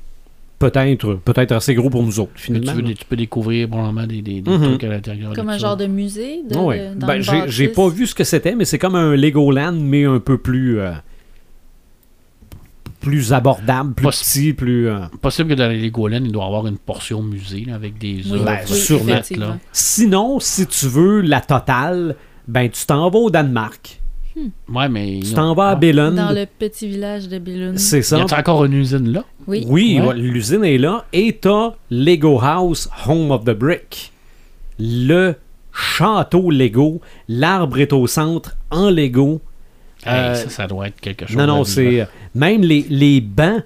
Peut-être peut-être assez gros pour nous autres, Tu, finalement. veux- tu peux découvrir probablement des, des, des Mhm. trucs à l'intérieur. comme de un ça. genre de musée. De, dans Ben, j'ai, pas vu ce que c'était, mais c'est comme un Legoland, mais un peu plus. euh, plus abordable, plus Pas- petit, plus. euh, Possible que dans les Legoland, il doit y avoir une portion musée là, avec des Oui, œuvres. Ben, oui, effectivement. là. Sinon, si tu veux la totale, ben tu t'en vas au Danemark. Ouais, mais. Tu t'en vas à Ah. Billund. Dans le petit village de Billund. C'est Y ça. a encore une usine là? Oui. Oui, ouais, l'usine est là. Et t'as Lego House Home of the Brick. Le château Lego. L'arbre est au centre en Lego. Hey, Euh, ça, ça doit être quelque chose. Non, non, c'est. vivre. Même les, les bancs.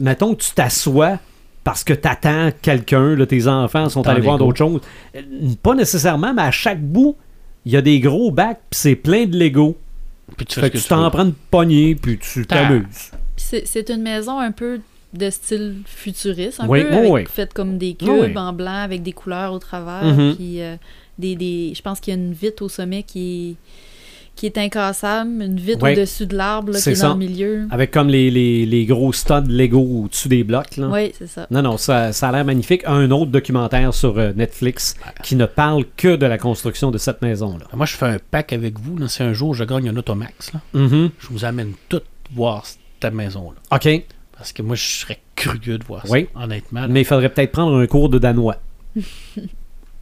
Mettons que tu t'assois parce que t'attends quelqu'un, là, tes enfants sont Dans allés voir d'autres choses. Euh, Pas nécessairement, mais à chaque bout, il y a des gros bacs, puis c'est plein de Lego. Puis tu fais Fait que que tu t'en prends une poignée, puis tu t'amuses. Puis C'est c'est une maison un peu de style futuriste, un Oui, peu, oui, avec- oui. faite comme des cubes en blanc avec des couleurs au travers. Mhm. Puis euh, des, des, je pense qu'il y a une vitre au sommet qui est, qui est incassable, une vitre au-dessus de l'arbre qui est ça. dans le milieu. Avec comme les, les, les gros studs Lego au-dessus des blocs. Là. Oui, c'est ça. Non, non, ça, ça a l'air magnifique. Un autre documentaire sur euh, Netflix qui ne parle que de la construction de cette maison-là. Moi, je fais un pack avec vous. là. Si un jour je gagne un Automax, là, Mhm. je vous amène tout voir cette maison-là. OK. Parce que moi, je serais curieux de voir ça. Oui. Honnêtement. là. Mais il faudrait peut-être prendre un cours de danois.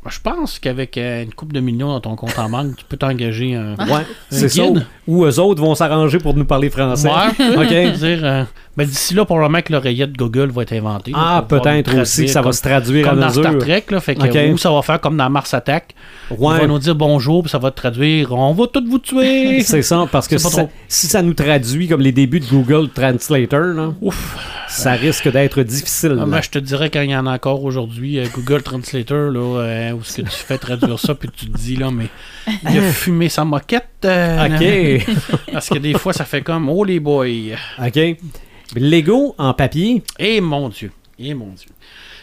Je pense qu'avec euh, une coupe de millions dans ton compte en banque, tu peux t'engager un. Ouais, c'est ça. Ou eux autres vont s'arranger pour nous parler français. Ouais. OK. dire, euh, ben, d'ici là, probablement que l'oreillette Google va être inventée. Ah, peut-être aussi que ça va se traduire à Comme dans mesure. Star Trek, là, fait que, ou ça va faire comme dans Mars Attack. Il va Ouais, nous dire bonjour, puis ça va te traduire on va tous vous tuer. c'est ça, parce que si ça, trop. si ça nous traduit comme les débuts de Google Translator, là, ça risque d'être difficile. Ah, ben, je te dirais qu'il y en a encore aujourd'hui, euh, Google Translator, là, euh, où ce que tu fais traduire ça, puis tu te dis, là, mais il a fumé sa moquette. euh, OK. Parce que des fois, ça fait comme, oh les boys. OK. Lego en papier. Eh mon Dieu. Eh mon Dieu.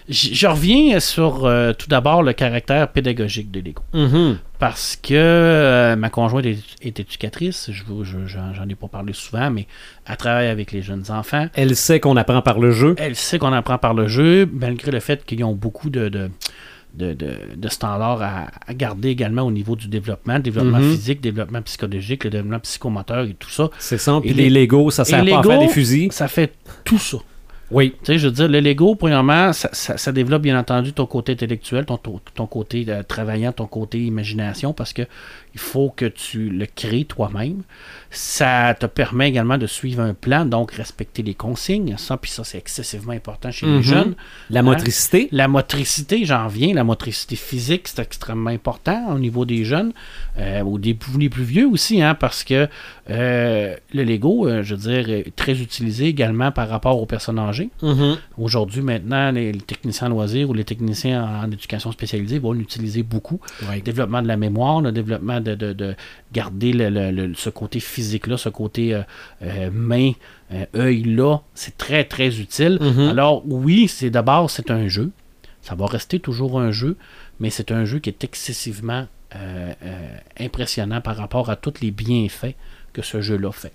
J- Je reviens sur euh, tout d'abord le caractère pédagogique de Lego. Mhm. Parce que euh, ma conjointe est, est éducatrice, je, vous- je- j'en, ai pas parlé souvent, mais elle travaille avec les jeunes enfants. Elle sait qu'on apprend par le jeu. Elle sait qu'on apprend par le jeu, malgré le fait qu'ils ont beaucoup de, de, de, de- de standards à, à garder également au niveau du développement, développement Mhm. physique, développement psychologique, le développement psychomoteur et tout ça. C'est ça. Puis les les- Lego, ça sert pas à faire des fusils. Ça fait tout ça. Oui. Tu sais, je veux dire, le Lego, premièrement, ça, ça- ça développe bien entendu ton côté intellectuel, ton, ton, ton côté euh, travaillant, ton côté imagination, parce que il faut que tu le crées toi-même. Ça te permet également de suivre un plan, donc respecter les consignes. Ça, puis ça, c'est excessivement important chez Mhm. les jeunes. La Hein? motricité. La motricité, j'en viens, la motricité physique, c'est extrêmement important au niveau des jeunes, euh, ou des, les plus vieux aussi, hein, parce que euh, le Lego, euh, je veux dire, est très utilisé également par rapport aux personnes âgées. Mhm. Aujourd'hui, maintenant, les, les techniciens en loisirs ou les techniciens en, en éducation spécialisée vont l'utiliser beaucoup. Oui. Le développement de la mémoire, le développement de, de- de garder le- le- le- ce côté physique-là, ce côté euh, euh, main, euh, œil-là, c'est très, très utile. Mhm. Alors, oui, c'est d'abord, c'est un jeu. Ça va rester toujours un jeu, mais c'est un jeu qui est excessivement impressionnant par rapport à tous les bienfaits que ce jeu-là fait.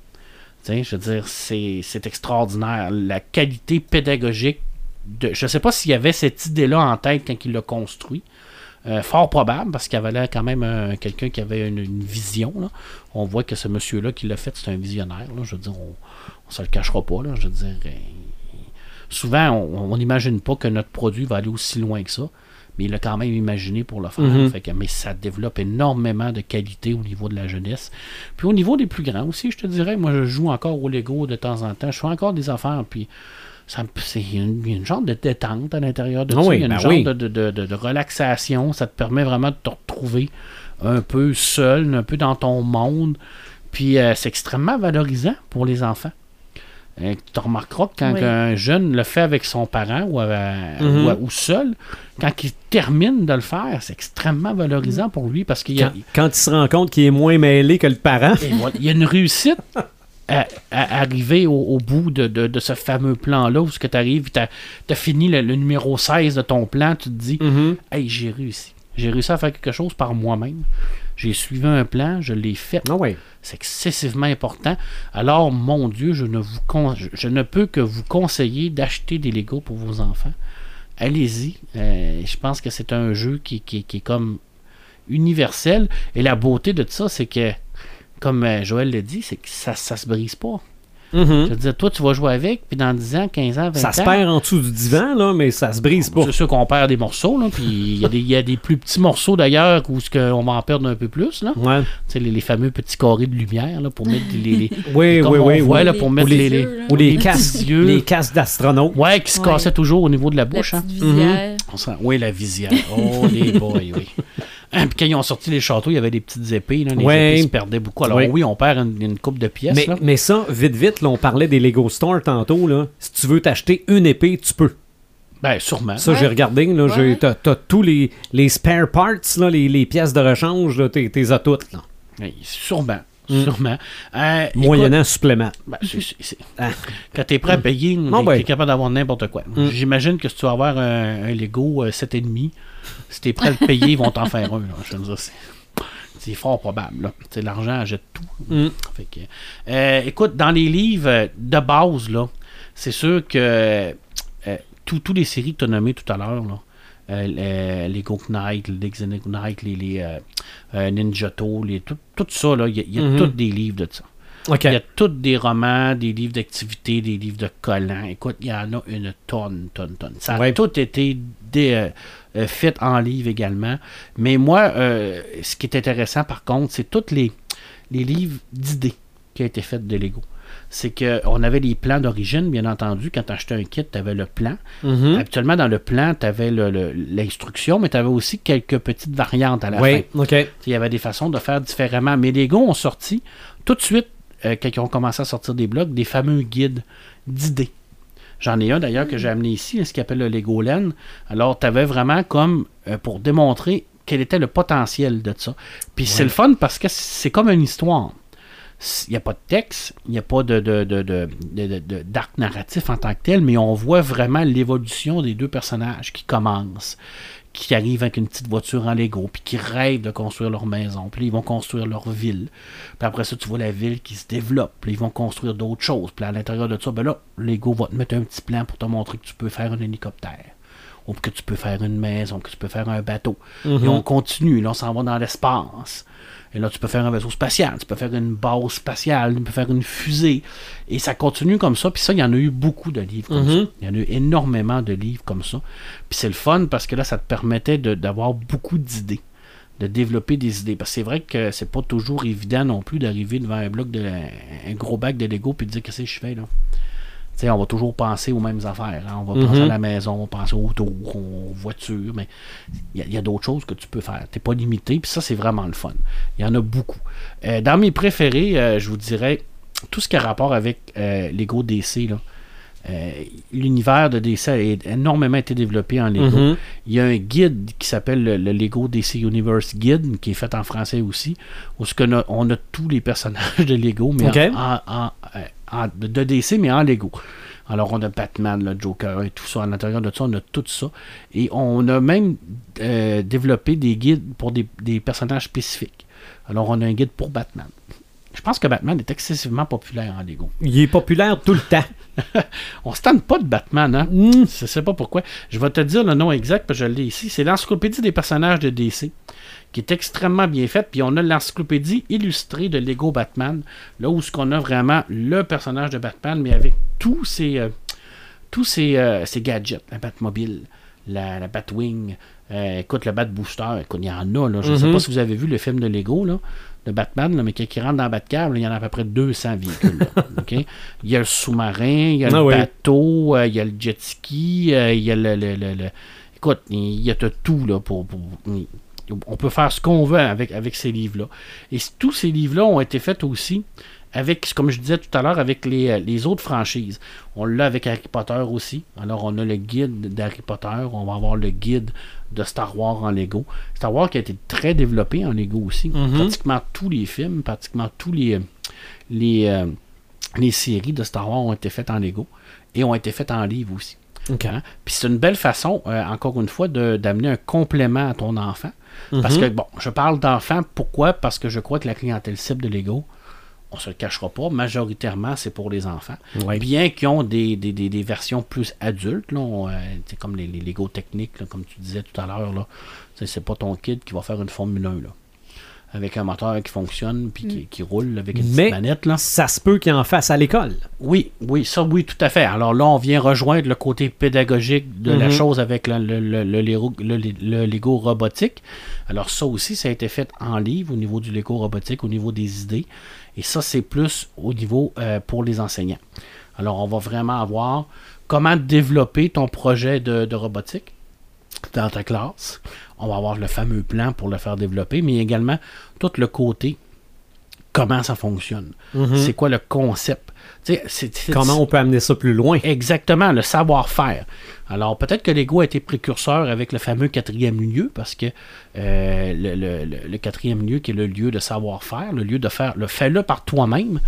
Je veux dire, c'est c'est extraordinaire. La qualité pédagogique, de, je ne sais pas s'il y avait cette idée-là en tête quand il l'a construit. Euh, fort probable, parce qu'il avait l'air quand même euh, quelqu'un qui avait une, une vision. là. On voit que ce monsieur-là qui l'a fait, c'est un visionnaire. là. Je veux dire, on ne se le cachera pas. Là. Je veux dire, euh, souvent, on n'imagine pas que notre produit va aller aussi loin que ça. Mais il l'a quand même imaginé pour le faire. Mhm. Fait que- mais ça développe énormément de qualité au niveau de la jeunesse. Puis au niveau des plus grands aussi, je te dirais, moi je joue encore au Lego de temps en temps. Je fais encore des affaires, puis c'est une, il y a une genre de détente à l'intérieur de Ah ça. oui, il y a une ben genre oui. de, de- de- de- de relaxation. Ça te permet vraiment de te retrouver un peu seul, un peu dans ton monde. Puis euh, c'est extrêmement valorisant pour les enfants. Euh, tu remarqueras que quand Oui. un jeune le fait avec son parent ou, euh, Mhm. ou- ou seul, quand il termine de le faire, c'est extrêmement valorisant pour lui parce qu'il y a, Quand, quand il se rend compte qu'il est moins mêlé que le parent. et voilà, il y a une réussite à, à arriver au, au bout de, de- de ce fameux plan-là où tu arrives, tu as, fini le, le numéro 16 de ton plan, tu te dis Mhm. Hey, j'ai réussi. J'ai réussi à faire quelque chose par moi-même. J'ai suivi un plan, je l'ai fait. Ah. C'est excessivement important. Alors, mon Dieu, je ne, vous con- je, je ne peux que vous conseiller d'acheter des Lego pour vos enfants. Allez-y. Euh, je pense que c'est un jeu qui, qui- qui est comme universel. Et la beauté de ça, c'est que, comme euh, Joël l'a dit, c'est que ça, ça se brise pas. Mhm. Je veux dire, toi, tu vas jouer avec, puis dans 10 ans, 15 ans, 20 Ça ans... se perd en dessous du divan, là, mais ça se brise pas. C'est sûr qu'on perd des morceaux, là, puis il y, a des- il y a des plus petits morceaux d'ailleurs où ce que on va en perdre un peu plus, là. Ouais. Tu sais, les, les fameux petits carrés de lumière, là, pour mettre les... les- Oui, comme oui, on oui. voit, oui. là, pour mettre petits les... les-. Ou les les casques, les casques d'astronaute. Ouais, qui se Ouais. cassaient toujours au niveau de la La bouche, hein. petite visière. On sent- Oui, la visière. Oh, les boys, oui. Hein, Puis quand ils ont sorti les châteaux, il y avait des petites épées, là, les Ouais. épées se perdaient beaucoup. Alors Ouais. oui, on perd une, une coupe de pièces, Mais, là. mais ça, vite, vite, là, on parlait des Lego Store tantôt. Là. Si tu veux t'acheter une épée, tu peux. Ben, sûrement. Ça, Ouais. j'ai regardé. Là, j'ai- t'as, t'as tous les, les spare parts, là, les, les pièces de rechange, là, t'es, t'es à toutes. Là. Oui, Sûrement. Mm. Sûrement. Euh, écoute, Moyennant supplément. ben, c'est- c'est- Ah. Quand tu es prêt à payer, Ah tu ouais. es capable d'avoir n'importe quoi. Mm. J'imagine que si tu vas avoir un, un Lego euh, 7,5, si tu es prêt à le payer, ils vont t'en faire un. là. Je veux dire, c'est- fort probable. Tu L'argent achète tout. Mm. Fait que, euh, écoute, dans les livres euh, de base, c'est sûr que euh, tous les séries que tu as nommées tout à l'heure, euh, les Go Knight, les Xenic Knight, les, les euh, euh, Ninjato, les, tout, tout ça, il y a, il y a Mhm. tous des livres de ça. Il y a tous des romans, des livres d'activité, des livres de collants. Écoute, il y en a une tonne, tonne, tonne. Ça a Ouais. tout été euh, fait en livre également. Mais moi, euh, ce qui est intéressant par contre, c'est tous les, les livres d'idées qui ont été faits de Lego. C'est qu'on avait les plans d'origine, bien entendu. Quand tu achetais un kit, tu avais le plan. Mhm. Habituellement, dans le plan, tu avais l'instruction, mais tu avais aussi quelques petites variantes à la fin. Oui, OK. Il y avait des façons de faire différemment. Mais les gars ont sorti tout de suite, euh, quand ils ont commencé à sortir des blogs, des fameux guides d'idées. J'en ai un d'ailleurs que j'ai amené ici, ce qu'il appelle le Legoland. Alors, tu avais vraiment comme euh, pour démontrer quel était le potentiel de ça. Puis c'est le fun parce que c'est comme une histoire. Il n'y a pas de texte, il n'y a pas de, de, de, de- de- de- de- d'arc narratif en tant que tel, mais on voit vraiment l'évolution des deux personnages qui commencent, qui arrivent avec une petite voiture en Lego, puis qui rêvent de construire leur maison, puis ils vont construire leur ville. Puis après ça, tu vois la ville qui se développe, puis ils vont construire d'autres choses. Puis à l'intérieur de ça, ben là, Lego va te mettre un petit plan pour te montrer que tu peux faire un hélicoptère. Ou que tu peux faire une maison, que tu peux faire un bateau. Et on continue, là, on s'en va dans l'espace. Et là, tu peux faire un vaisseau spatial, tu peux faire une base spatiale, tu peux faire une fusée. Et ça continue comme ça. Puis ça, il y en a eu beaucoup de livres comme Mhm. ça. Il y en a eu énormément de livres comme ça. Puis c'est le fun parce que là, ça te permettait d'avoir beaucoup d'idées, de développer des idées. Parce que c'est vrai que c'est pas toujours évident non plus d'arriver devant un bloc de un gros bac de Lego puis de dire qu'est-ce que je fais là? On va toujours penser aux mêmes affaires. hein. On va Mhm. penser à la maison, on va penser aux tours, aux voitures, mais il y a- a, d'autres choses que tu peux faire. Tu n'es pas limité, puis ça, c'est vraiment le fun. Il y en a beaucoup. Euh, dans mes préférés, euh, je vous dirais tout ce qui a rapport avec euh, Lego DC. L'univers de DC a énormément été développé en Lego. Mhm. Il y a un guide qui s'appelle le, le Lego DC Universe Guide, qui est fait en français aussi, où que no- on a tous les personnages de Lego, mais en, en- de DC, mais en Lego. Alors, on a Batman, le Joker et tout ça. À l'intérieur de ça, on a tout ça. Et on a même euh, développé des guides pour des personnages spécifiques. Alors, on a un guide pour Batman. Je pense que Batman est excessivement populaire en Lego. Il est populaire tout le temps. On se tente pas de Batman, hein? Mm. Je sais pas pourquoi. Je vais te dire le nom exact, parce que je l'ai ici. C'est l'encyclopédie des personnages de DC, qui est extrêmement bien faite. Puis on a l'encyclopédie illustrée de Lego Batman, là où ce qu'on a vraiment le personnage de Batman, mais avec tous ses, euh, tous ses, euh, ses gadgets, la Batmobile, la, la Batwing, euh, écoute, le Bat Booster, écoute, il y en a, là. Je ne sais Mhm. pas si vous avez vu le film de Lego, là, de Batman, là, mais il rentre dans Batcave, il y en a à peu près 200 véhicules. là? Il y a le sous-marin, il y a Ah le oui. bateau, euh, il y a le jet ski, euh, il y a le, le- le- le- Écoute, il y a de tout, là, pour... pour- on peut faire ce qu'on veut avec, avec ces livres-là. Et tous ces livres-là ont été faits aussi avec, comme je disais tout à l'heure, avec les, euh, les autres franchises. On l'a avec Harry Potter aussi. Alors, on a le guide d'Harry Potter. On va avoir le guide de Star Wars en Lego. Star Wars qui a été très développé en Lego aussi. Mhm. Pratiquement tous les films, pratiquement tous les, euh, les, euh, les séries de Star Wars ont été faites en Lego et ont été faites en livre aussi. Hein? Puis c'est une belle façon, euh, encore une fois, d'amener un complément à ton enfant. Parce Mhm. que, bon, je parle d'enfant, pourquoi? Parce que je crois que la clientèle cible de Lego, on se le cachera pas, majoritairement, c'est pour les enfants. Ouais. Bien qu'ils ont des, des- des- des versions plus adultes, là, on, euh, c'est comme les, les Lego techniques, là, comme tu disais tout à l'heure. là. C'est c'est pas ton kid qui va faire une Formule 1, là. Avec un moteur qui fonctionne, puis qui, qui roule avec une Mais- petite manette, là. Ça se peut qu'il en fasse à l'école. Oui, oui, ça, oui, tout à fait. Alors là, on vient rejoindre le côté pédagogique de la Mhm. chose avec le, le- le- le Lego, le- le Lego robotique. Alors ça aussi, ça a été fait en livre au niveau du Lego robotique, au niveau des idées. Et ça, c'est plus au niveau euh, pour les enseignants. Alors, on va vraiment avoir comment développer ton projet de, de robotique dans ta classe. On va avoir le fameux plan pour le faire développer, mais également tout le côté comment ça fonctionne. Mhm. C'est quoi le concept? Comment on peut amener ça plus loin? Exactement, le savoir-faire. Alors, peut-être que Lego a été précurseur avec le fameux quatrième lieu, parce que euh, le, le- le- le quatrième lieu, qui est le lieu de savoir-faire, le lieu de faire le fais-le par toi-même,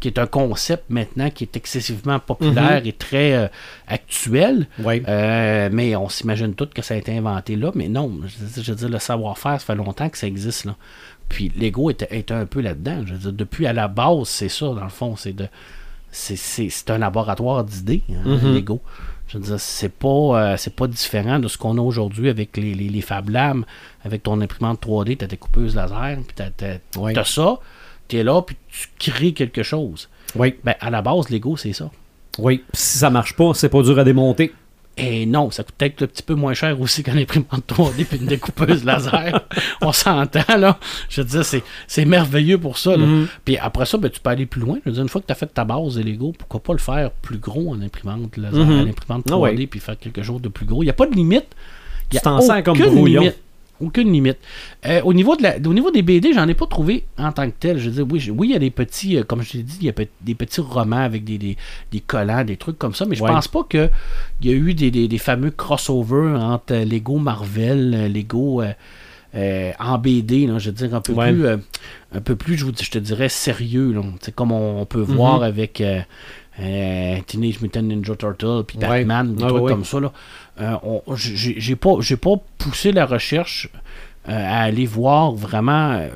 qui est un concept maintenant qui est excessivement populaire et très euh, actuel. Oui. Euh, mais on s'imagine tout que ça a été inventé là, mais non, je, je veux dire, le savoir-faire, ça fait longtemps que ça existe là. Puis Lego était, était un peu là-dedans. Je veux dire, depuis à la base, c'est ça, dans le fond, c'est de. C'est, c'est- c'est un laboratoire d'idées, hein, Mhm. Lego. Je veux dire, c'est pas, euh, c'est pas différent de ce qu'on a aujourd'hui avec les, les, les Fab Labs, avec ton imprimante 3D, ta découpeuse laser, puis t'as, t'as- Oui. t'as ça, t'es là, puis tu crées quelque chose. Oui. Ben, à la base, Lego, c'est ça. Oui. Puis Si ça marche pas, c'est pas dur à démonter. Et non, ça coûte peut-être un petit peu moins cher aussi qu'un imprimante 3D puis une découpeuse laser. On s'entend, là. Je veux dire, c'est, merveilleux pour ça. là. Mhm. Puis après ça, ben, tu peux aller plus loin. Je veux dire, une fois que tu as fait ta base de Lego, pourquoi pas le faire plus gros en imprimante laser, Mhm. en imprimante 3D, Ah ouais. puis faire quelque chose de plus gros. Il n'y a pas de limite. Y a Tu t'en sers comme brouillon. limite. Aucune limite. Euh, au, niveau de la, au niveau des BD, j'en ai pas trouvé en tant que tel. Je veux dire, oui, je- oui il y a des petits, euh, comme je l'ai dit, il y a pe- des petits romans avec des, des, des collants, des trucs comme ça, mais je Ouais. pense pas qu'il y a eu des, des, fameux crossovers entre euh, Lego Marvel, Lego euh, en BD, là, je veux dire, un peu Ouais. plus, un peu plus je, vous je te dirais, sérieux. Là, comme on, on peut Mhm. voir avec euh, Teenage Mutant Ninja Turtle, puis Ouais. Batman, des trucs ouais, comme ça. Là. Euh, j'ai pas, j'ai pas poussé la recherche euh, à aller voir vraiment euh,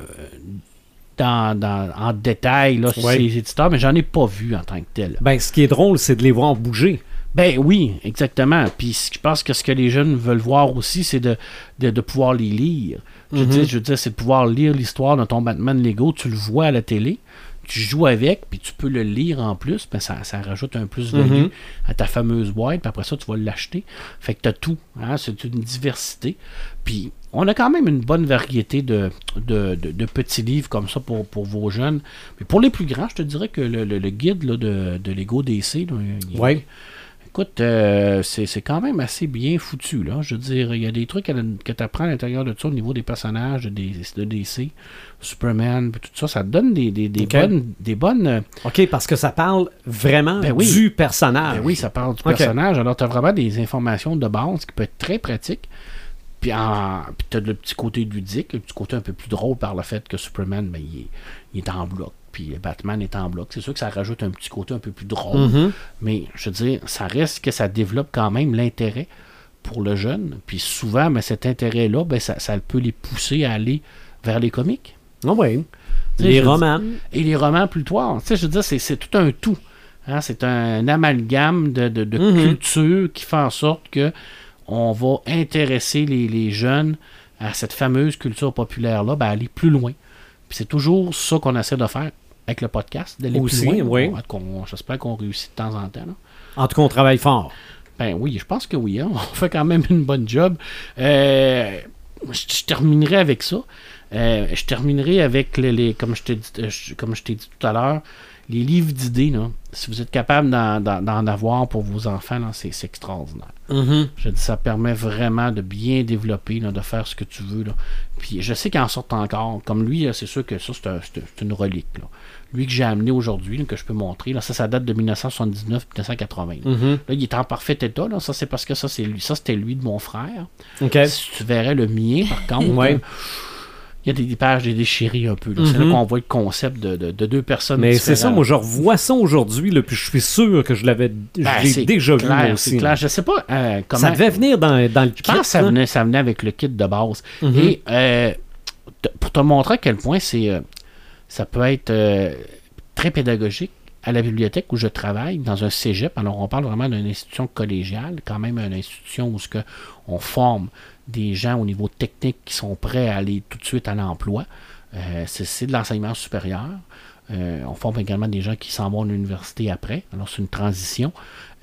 dans, dans- en détail là, Ouais. ces éditeurs, mais j'en ai pas vu en tant que tel. Ben, ce qui est drôle, c'est de les voir bouger. Ben oui, exactement. Puis je pense que ce que les jeunes veulent voir aussi, c'est de, de, de pouvoir les lire. Je veux dire, c'est de pouvoir lire l'histoire de ton Batman Lego. Tu le vois à la télé, tu joues avec, puis tu peux le lire en plus. Ben ça, ça rajoute un plus-value Mhm. à ta fameuse boîte. Puis après ça, tu vas l'acheter. Fait que tu as tout. Hein? C'est une diversité. Puis on a quand même une bonne variété de, de, de- de petits livres comme ça pour, pour vos jeunes. Mais pour les plus grands, je te dirais que le, le- le guide là, de, de Lego DC, là, il- Oui. Écoute, euh, c'est quand même assez bien foutu. Là. Je veux dire, il y a des trucs que tu apprends à l'intérieur de ça au niveau des personnages de, des- de DC, Superman, tout ça. Ça te donne des, des, des Ok. bonnes. Des bonnes euh, OK, parce que ça parle vraiment Ben oui. du personnage. ben oui, ça parle du personnage. Alors, tu as vraiment des informations de base qui peut être très pratique. Puis, en- puis tu as le petit côté ludique, le petit côté un peu plus drôle par le fait que Superman, ben, il, est, il est en bloc. Puis Batman est en bloc. C'est sûr que ça rajoute un petit côté un peu plus drôle. Mhm. Mais je veux dire, ça reste que ça développe quand même l'intérêt pour le jeune. Puis souvent, ben, cet intérêt-là, ben, ça, ça peut les pousser à aller vers les comics. Ah oui. Les romans. et les romans plus tard. Tu sais, je veux dire, c'est, c'est tout un tout. Hein, c'est un amalgame de, de, de Mhm. culture qui fait en sorte que on va intéresser les, les jeunes à cette fameuse culture populaire-là, ben, aller plus loin. Puis c'est toujours ça qu'on essaie de faire avec le podcast, d'aller plus loin. oui. Bon, j'espère qu'on réussit de temps en temps. là. En tout cas, on travaille fort. Ben oui, je pense que oui. hein. On fait quand même une bonne job. Euh, je, je terminerai avec ça. Euh, je terminerai avec les, les- comme je t'ai dit, euh, comme je t'ai dit tout à l'heure, les livres d'idées. Si vous êtes capable d'en, avoir pour vos enfants, c'est, extraordinaire. Mhm. Je dis, ça permet vraiment de bien développer, là, de faire ce que tu veux. Là. Puis je sais qu'il en sortent encore. Comme lui, c'est sûr que ça, c'est, un- c'est- c'est une relique. Là. Lui que j'ai amené aujourd'hui, que je peux montrer, là, ça, ça date de 1979-1980. là. Mhm. Là, il est en parfait état. Là. Ça, c'est parce que ça, c'est lui. Ça, c'était lui de mon frère. Si tu verrais le mien, par contre, Ouais. il y a des, des pages des déchirées un peu. C'est Mhm. là qu'on voit le concept de, de- de deux personnes Mais c'est ça, moi je revois ça aujourd'hui, puis je suis sûr que je l'avais Ben, déjà vu c'est clair. Je sais pas euh, comment. Ça devait venir dans, dans le Je pense que ça kit, venait, ça venait avec le kit de base. Mhm. Et euh, pour te montrer à quel point c'est, euh, ça peut être euh, très pédagogique, à la bibliothèque où je travaille, dans un cégep, alors on parle vraiment d'une institution collégiale, quand même une institution où ce que on forme des gens au niveau technique qui sont prêts à aller tout de suite à l'emploi. Euh, c'est, de l'enseignement supérieur. Euh, on forme également des gens qui s'en vont à l'université après. Alors, c'est une transition.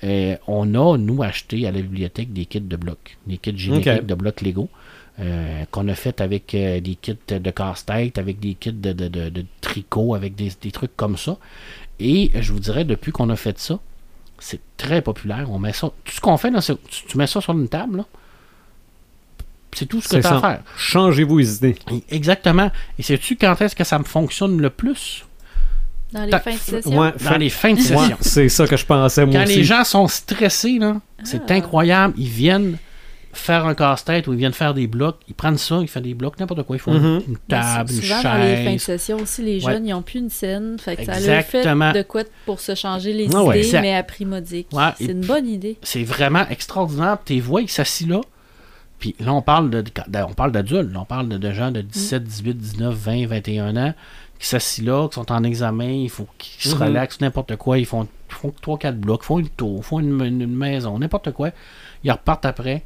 Euh, on a, nous, acheté à la bibliothèque des kits de blocs, des kits génériques de blocs Lego, euh, qu'on a fait avec euh, des kits de casse-tête, avec des kits de, de- de- de tricot, avec des, des trucs comme ça. Et je vous dirais, depuis qu'on a fait ça, c'est très populaire. On met ça. Tout ce qu'on fait, là, c'est- tu, tu mets ça sur une table, là. C'est tout ce que tu as à faire. Changez-vous les idées. Exactement. Et sais-tu quand est-ce que ça me fonctionne le plus? Dans les Ta- fins de session. Ouais, Dans les fins de Ouais, session. c'est ça que je pensais moi Quand aussi. les gens sont stressés, là, c'est Ah. incroyable. Ils viennent faire un casse-tête ou ils viennent faire des blocs. Ils prennent ça, ils font des blocs, n'importe quoi. Ils font Mhm. une Mais table, une souvent, dans les fins de chaise. session aussi, les Ouais. jeunes, ils n'ont plus une scène. Fait que ça Exactement. leur fait de quoi pour se changer les Ah ouais. idées, mais à prix modique. Ouais, C'est une bonne idée. C'est vraiment extraordinaire. Tes voix, ils s'assis là. Puis là, on parle de, de- on parle d'adultes. là. On parle de, de gens de 17, 18, 19, 20, 21 ans qui s'assis là, qui sont en examen. Il faut qu'ils se Mhm. relaxent, n'importe quoi. Ils font, font 3-4 blocs, ils font une tour, ils font une maison, n'importe quoi. Ils repartent après.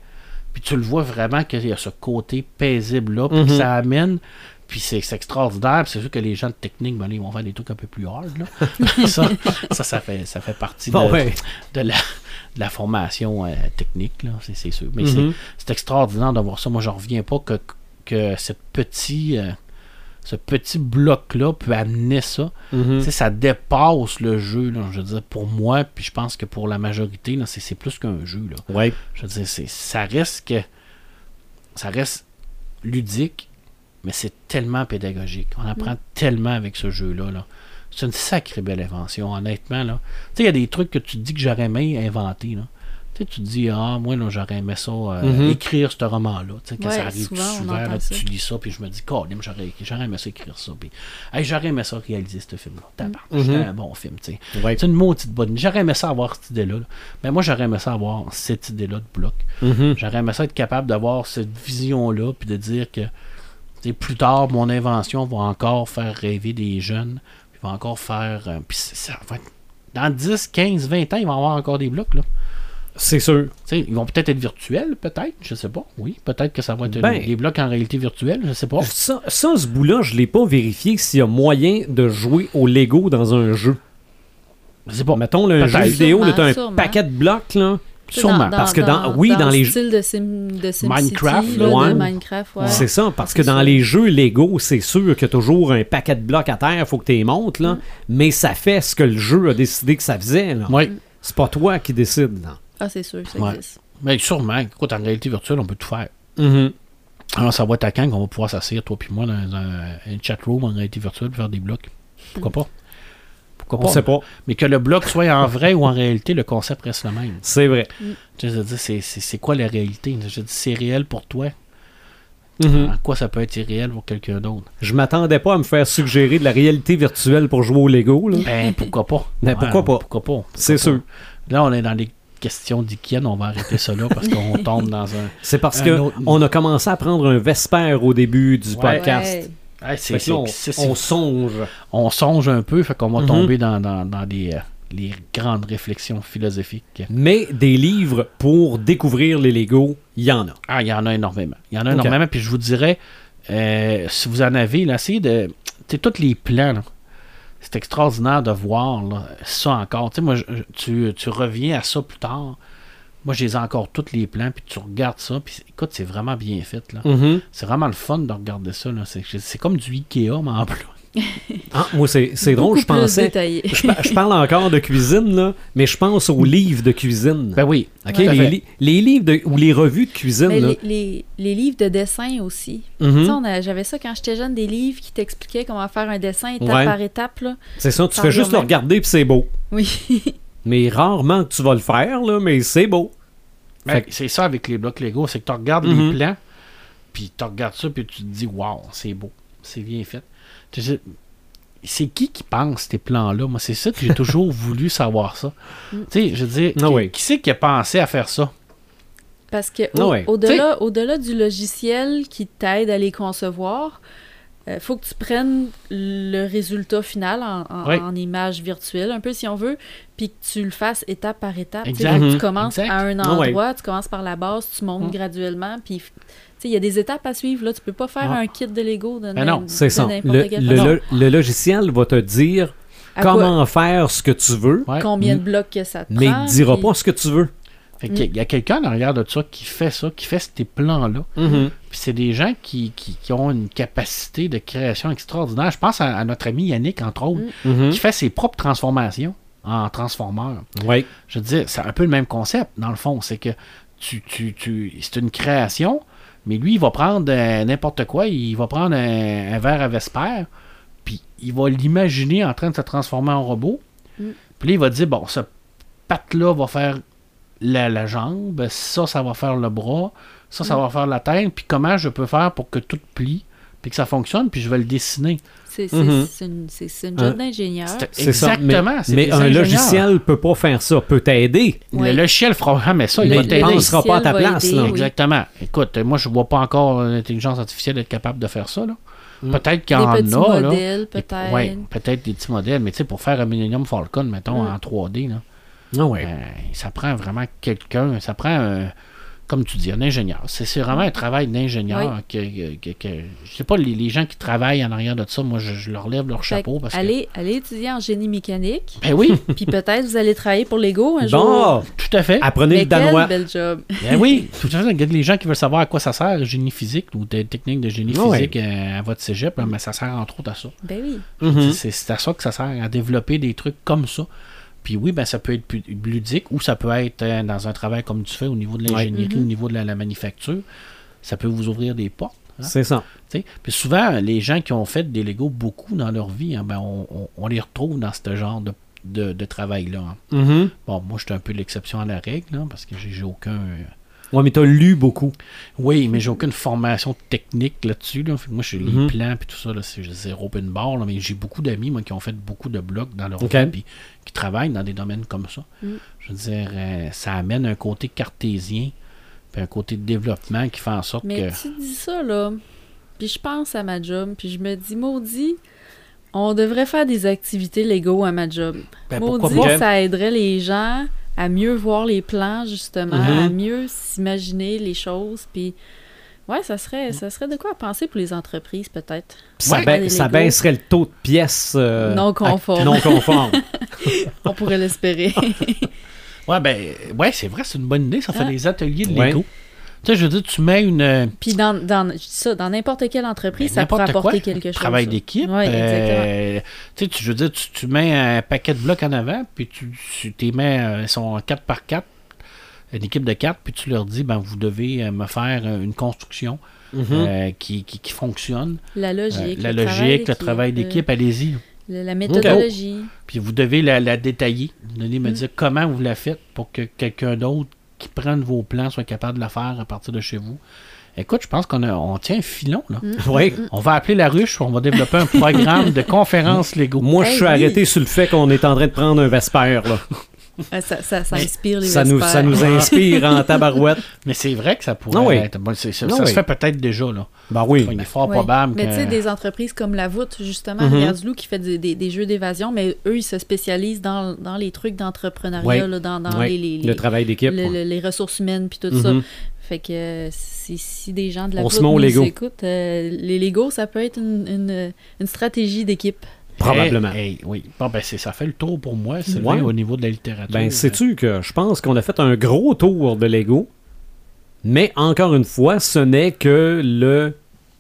Puis tu le vois vraiment qu'il y a ce côté paisible-là. Puis que Mhm. ça amène. Puis c'est extraordinaire. Puis c'est sûr que les gens de technique, ben, là, ils vont faire des trucs un peu plus hard. Là. ça, ça, ça fait, ça fait partie Bon, de, ouais. de la, de la formation euh, technique, là, c'est, sûr. Mais Mhm. c'est, c'est extraordinaire de voir ça. Moi, je reviens pas que, que ce petit, euh, ce petit bloc-là peut amener ça. Mhm. Tu sais, ça dépasse le jeu, là, je veux dire, pour moi, puis je pense que pour la majorité, c'est, plus qu'un jeu. Là. Ouais. Je veux dire, c'est, ça reste que. Ça reste ludique, mais c'est tellement pédagogique. On apprend tellement avec ce jeu-là. Là. C'est une sacrée belle invention, honnêtement. Là. Tu sais, il y a des trucs que tu te dis que j'aurais aimé inventer. Là. Tu te dis, ah, moi, là, j'aurais aimé ça, euh, Mhm. écrire ce roman-là. Tu sais, quand Ouais, ça arrive souvent, souvent, entend là, ça. tu lis ça, puis je me dis, Colin, j'aurais, j'aurais aimé ça écrire ça. Puis, hey, j'aurais aimé ça réaliser ce film-là. Tabarnak, Mhm. C'était un bon film, tu sais. Ouais. C'est une maudite bonne. J'aurais aimé ça avoir cette idée-là. là. Mais moi, j'aurais aimé ça avoir cette idée-là de bloc. Mhm. J'aurais aimé ça être capable d'avoir cette vision-là, puis de dire que tu sais, plus tard, mon invention va encore faire rêver des jeunes, puis va encore faire. euh, puis ça va être- dans 10, 15, 20 ans, il va y avoir encore des blocs. Là. C'est sûr. Tu ils vont peut-être être virtuels, peut-être, je sais pas. Oui, peut-être que ça va être Ben- des blocs en réalité virtuelle, je sais pas. Ça, ça, ce bout-là, je l'ai pas vérifié s'il y a moyen de jouer au Lego dans un jeu. Je sais pas. Mettons, là, un jeu vidéo, t'as un Sûrement, paquet de blocs, là. Sûrement. parce que dans- oui, dans le les style de, Sim, de Minecraft, là, ouais. de Minecraft, ouais. C'est ça, parce que dans les jeux Lego, c'est sûr qu'il y a toujours un paquet de blocs à terre, faut que tu les montes, là. Mais ça fait ce que le jeu a décidé que ça faisait, là. Oui, C'est pas toi qui décide, là. Ah, c'est sûr, ça Ouais. existe. mais sûrement. Écoute, en réalité virtuelle, on peut tout faire. Mhm. Alors, ça va être à quand qu'on va pouvoir s'asseoir, toi puis moi, dans un, un chat room en réalité virtuelle, pour faire des blocs? Pourquoi pas? Pourquoi On pas? sait pas. Mais que le bloc soit en vrai ou en réalité, le concept reste le même. C'est vrai. Je veux dire, c'est, quoi la réalité? Je dis, c'est réel pour toi. Mhm. En quoi ça peut être irréel pour quelqu'un d'autre? Je m'attendais pas à me faire suggérer de la réalité virtuelle pour jouer au Lego, là. Ben, pourquoi pas? Ben, pourquoi pas? Pourquoi pas? C'est sûr. Là, on est dans les questions d'Ikea, on va arrêter ça là parce qu'on tombe dans un... C'est parce autre- on a commencé à prendre un Vesper au début du Ouais. podcast. Ouais. Ouais, c'est- on, c'est- c'est- on songe. on songe un peu, fait qu'on va Mhm. tomber dans, dans, dans des, euh, les grandes réflexions philosophiques. Mais des livres pour découvrir les Lego, il y en a. Ah, il y en a énormément. Il y en a énormément, puis je vous dirais, euh, si vous en avez, là, essayez de. Tu sais, tous les plans, là, c'est extraordinaire de voir là, ça encore. Tu sais, moi, je- tu, tu reviens à ça plus tard. Moi, j'ai encore tous les plans, puis tu regardes ça, puis écoute, c'est vraiment bien fait. là. Mhm. C'est vraiment le fun de regarder ça. c'est comme du Ikea, mais en plus. Ah, moi, c'est c'est drôle, je pensais. Je, je parle encore de cuisine, là, mais je pense aux livres de cuisine. Ben oui. OK? tout à Les, fait. li- les livres de- ou les revues de cuisine. Là. les, les- les livres de dessin aussi. Tu sais, on a- J'avais ça quand j'étais jeune, des livres qui t'expliquaient comment faire un dessin étape Ouais. par étape. Là. C'est ça, tu fais juste le regarder puis c'est beau. Oui. Mais rarement que tu vas le faire, là, mais c'est beau. Ben, Fait que- c'est ça avec les blocs Lego, c'est que tu regardes les plans, puis tu regardes ça, puis tu te dis, waouh, c'est beau, c'est bien fait. C'est qui qui pense ces plans-là? Moi, c'est ça que j'ai toujours voulu savoir ça. Mm. Tu sais, je veux dire, Ah qui, c'est qui a pensé à faire ça? Parce que Ah au- au-delà, au-delà du logiciel qui t'aide à les concevoir, il faut que tu prennes le résultat final en, en- Oui. en image virtuelle, un peu si on veut, puis que tu le fasses étape par étape. Tu Exact. commences Exact. à un Ah endroit, tu commences par la base, tu montes Mhm. graduellement, puis il y a des étapes à suivre. Là, tu peux pas faire Ah. un kit de Lego de, Ben non, C'est ça. Le, le- le- le logiciel va te dire À quoi- comment faire ce que tu veux, Ouais. combien Mm. de blocs que ça te mais il prend. ne dira puis- pas ce que tu veux. Fait qu'il y a- il y a quelqu'un derrière de ça qui fait ça, qui fait ces plans-là. Mhm. Puis c'est des gens qui, qui- qui ont une capacité de création extraordinaire. Je pense à, à notre ami Yannick, entre autres, Mm. Mhm. qui fait ses propres transformations en transformeur. Ouais. Je veux dire, c'est un peu le même concept, dans le fond. C'est que tu, tu, tu, c'est une création, mais lui, il va prendre euh, n'importe quoi. Il va prendre un, un verre à Vesper, puis il va l'imaginer en train de se transformer en robot. Mm. Puis là, il va dire, bon, ce patte-là va faire la, la jambe, ça, ça va faire le bras, ça, ça Mm. va faire la tête, puis comment je peux faire pour que tout plie, puis que ça fonctionne, puis je vais le dessiner. C'est Mhm. c'est une, c'est- c'est une Un- job d'ingénieur. C'est C'est ça. exactement. Mais, mais des un logiciel peut pas faire ça. Peut t'aider. Le logiciel fera jamais ça, il Mais t'aider. pensera pas à ta place. aider, là. oui. Exactement. Écoute, euh, moi, je vois pas encore l'intelligence artificielle être capable de faire ça. là. Mm. Peut-être qu'il y Des en a. là. modèles, Des- peut-être. ouais, peut-être des petits modèles. Mais tu sais, pour faire un Millennium Falcon, mettons, Mm. en 3D, là, Ah ouais. euh, ça prend vraiment quelqu'un. Ça prend, un- comme tu dis, un ingénieur. C'est vraiment un travail d'ingénieur. Que, que, que- je sais pas, les, les gens qui travaillent en arrière de ça, moi, je, je leur lève leur chapeau. Parce que... allez, allez étudier en génie mécanique, Ben oui, puis peut-être vous allez travailler pour Lego un jour. Bon, tout à fait. apprenez Mais le danois. quel bel job. Ben oui, tout à fait. Il y a des gens qui veulent savoir à quoi ça sert, génie physique ou des techniques de génie Ah physique euh, à votre cégep, là, mais ça sert entre autres à ça. Ben oui. Mhm. C'est à ça que ça sert, à développer des trucs comme ça. Puis oui, ben ça peut être pu- ludique ou ça peut être euh, dans un travail comme tu fais au niveau de l'ingénierie, Mhm. au niveau de la, la manufacture. Ça peut vous ouvrir des portes. hein, C'est ça. tu sais. Puis souvent, les gens qui ont fait des Lego beaucoup dans leur vie, hein, ben on, on- on les retrouve dans ce genre de, de- de travail-là. hein. Mhm. Bon, moi, je suis un peu l'exception à la règle, hein, parce que j'ai j'ai aucun... euh, Ouais, mais t'as lu beaucoup. Oui, mais j'ai aucune formation technique là-dessus. Là. Moi, j'ai Mhm. les plans puis tout ça, là, c'est zéro open bar. là, mais j'ai beaucoup d'amis moi, qui ont fait beaucoup de blogs dans leur Ok. vie puis qui travaillent dans des domaines comme ça. Mm. Je veux dire, euh, ça amène un côté cartésien puis un côté de développement qui fait en sorte Mais que. tu dis ça, là, puis je pense à ma job, puis je me dis, maudit, on devrait faire des activités Lego à ma job. Ben, pourquoi maudit, pas? ça aiderait les gens à mieux voir les plans, justement, à mieux s'imaginer les choses, puis... Ouais, ça serait, ça serait de quoi penser pour les entreprises, peut-être. Puis ça, ba- Des ça baisserait le taux de pièces euh, Non conformes. non conformes. On pourrait l'espérer. Ouais, ben, ouais, c'est vrai, c'est une bonne idée. Ça fait Ah. des ateliers de Ouais. Tu sais, je veux dire, tu mets une. euh, Puis dans, dans, je dis ça, dans n'importe quelle entreprise, Ben, ça n'importe apporter quoi. quelque chose. Travail d'équipe. Exactement. euh, tu sais, tu- je veux dire, tu, tu mets un paquet de blocs en avant, puis tu, tu t'y mets, euh, ils sont 4 par 4, une équipe de 4, puis tu leur dis, ben, vous devez me faire une construction Mhm. euh, qui, qui, qui fonctionne. La Euh, logique. la le travail logique, le travail euh, d'équipe, allez-y. le- La méthodologie. Puis vous devez la, la détailler. Vous devez me Mm. dire comment vous la faites pour que quelqu'un d'autre qui prenne vos plans soit capable de la faire à partir de chez vous. Écoute, je pense qu'on a- on tient un filon, là. Mm. Oui. On va appeler la ruche, on va développer un programme de conférences Lego. Moi, je Hey, suis oui. arrêté sur le fait qu'on est en train de prendre un Vesper. Là. Ça, ça, ça Mais inspire les Ça nous, ça nous inspire en tabarouette. Mais c'est vrai que ça pourrait oui. être. bon, c'est- ça ça oui. se fait peut-être déjà, là. Ben oui. il est fort Ouais. probable Mais que. tu sais, des entreprises comme La Voûte, justement. Rivière-du-Loup, qui fait des, des- des jeux d'évasion, mais eux, ils se spécialisent dans, dans les trucs d'entrepreneuriat, dans, les, les- Le travail d'équipe. le- ouais. le- les ressources humaines, puis tout ça. Mhm. Fait que euh, si, si des gens de la On se Voûte met Lego. écoutent, euh, les Lego, ça peut être une, une- une stratégie d'équipe. Probablement. Hey, hey, oui. Bon, ben, c'est- ça fait le tour pour moi, c'est Ouais. au niveau de la littérature. Ben, sais-tu que je pense qu'on a fait un gros tour de Lego, mais encore une fois, ce n'est que le,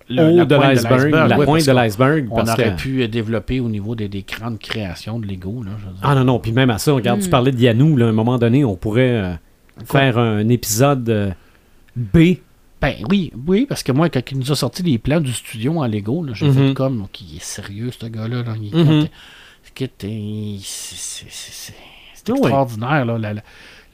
Le- haut la de l'iceberg, la ouais, pointe de l'iceberg. On parce aurait que- pu euh, développer au niveau des, des grandes créations de Lego. Là, je veux dire. Ah non, non, puis même à ça, regarde, tu Mm. parlais de Yanou, là, à un moment donné, on pourrait euh, faire un épisode euh, B. Ben oui, oui, parce que moi, quand il nous a sorti les plans du studio en Lego, là, j'ai Mhm. fait comme, OK, il est sérieux, ce gars-là. Là, il, Mhm. écoute, il- c'est c'est- c'est- c'est- c'est Ah oui. extraordinaire, là, la, la-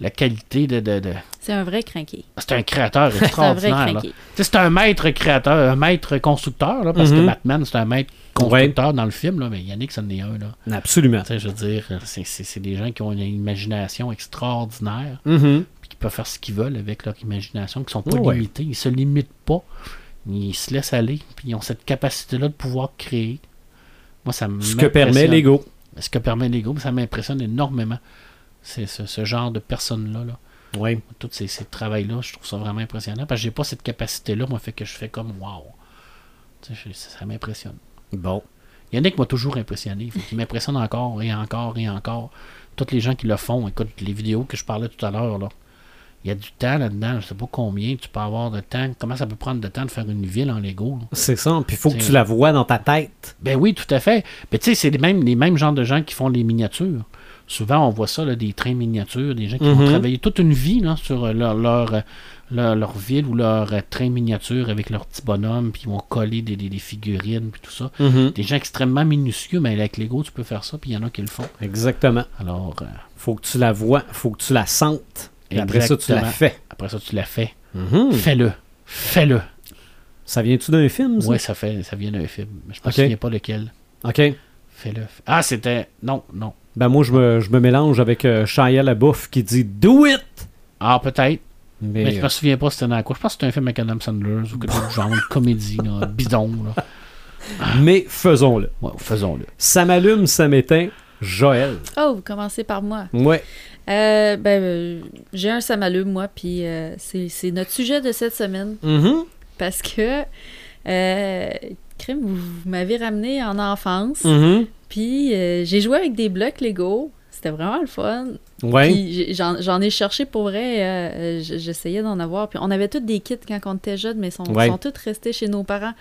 la qualité de... de- de- C'est un vrai crinqué. C'est un créateur C'est un vrai extraordinaire. C'est un maître créateur, un maître constructeur, là, parce Mhm. que Batman, c'est un maître constructeur dans le film, là, mais Yannick, c'en est un. Là. Absolument. Je veux dire, c'est- c'est c'est des gens qui ont une imagination extraordinaire, Mhm. Peuvent faire ce qu'ils veulent avec leur imagination, qui sont pas Ouais. limités, ils se limitent pas, ils se laissent aller, puis ils ont cette capacité-là de pouvoir créer. Moi, ça Ce que permet. Lego. Ce que permet Lego, ça m'impressionne énormément. C'est ce, ce genre de personnes-là. Là. Oui. Tous ces, ces travails-là, je trouve ça vraiment impressionnant, parce que j'ai pas cette capacité-là, moi, fait que je fais comme wow. Tu sais, ça, ça m'impressionne. Bon. Yannick m'a toujours impressionné. Qu'il m'impressionne encore et encore et encore. Tous les gens qui le font, écoute, les vidéos que je parlais tout à l'heure, là. Il y a du temps là-dedans, je sais pas combien tu peux avoir de temps. Comment ça peut prendre de temps de faire une ville en Lego? C'est ça. Puis il faut que tu la vois dans ta tête. Ben oui, tout à fait. Mais tu sais, c'est les mêmes, les mêmes genres de gens qui font les miniatures. Souvent, on voit ça, là, des trains miniatures, des gens qui vont travailler toute une vie là, sur euh, leur, leur, euh, leur, leur ville ou leur euh, train miniature avec leurs petits bonhommes, puis ils vont coller des, des- des figurines, puis tout ça. Mhm. Des gens extrêmement minutieux, mais avec Lego, tu peux faire ça, puis il y en a qui le font. Exactement. Alors, euh, Faut que tu la vois. Faut que tu la sentes. Et après ça, tu la Exactement. fais. après ça, tu l'as fait. Fais-le. Fais-le. Ça vient-tu d'un film, ça? Ouais, ça, fait, ça vient d'un film. Mais je me Ok. souviens pas lequel. OK. Fais-le. Ah, c'était. Non, non. Ben moi, je me, je me mélange avec euh, Shia LaBeouf qui dit « Do it! Ah, peut-être. » Mais, Mais je euh, me souviens pas c'était dans quoi. Je pense que c'était un film avec Adam Sandler ou quelque chose genre, une comédie, là, bidon. Là. mais faisons-le. Ouais, faisons-le. Ça m'allume, ça m'éteint. Joël. Oh, vous commencez par moi. Ouais. Euh, ben, euh, j'ai un ça m'allume, moi, puis euh, c'est c'est notre sujet de cette semaine. Mhm. Parce que, euh, crime, vous, vous m'avez ramené en enfance, Mhm. puis euh, j'ai joué avec des blocs Lego. C'était vraiment le fun. Ouais. J'en j'en ai cherché pour vrai. J'essayais d'en avoir. Puis on avait tous des kits quand on était jeunes, mais ils sont, Ouais. sont tous restés chez nos parents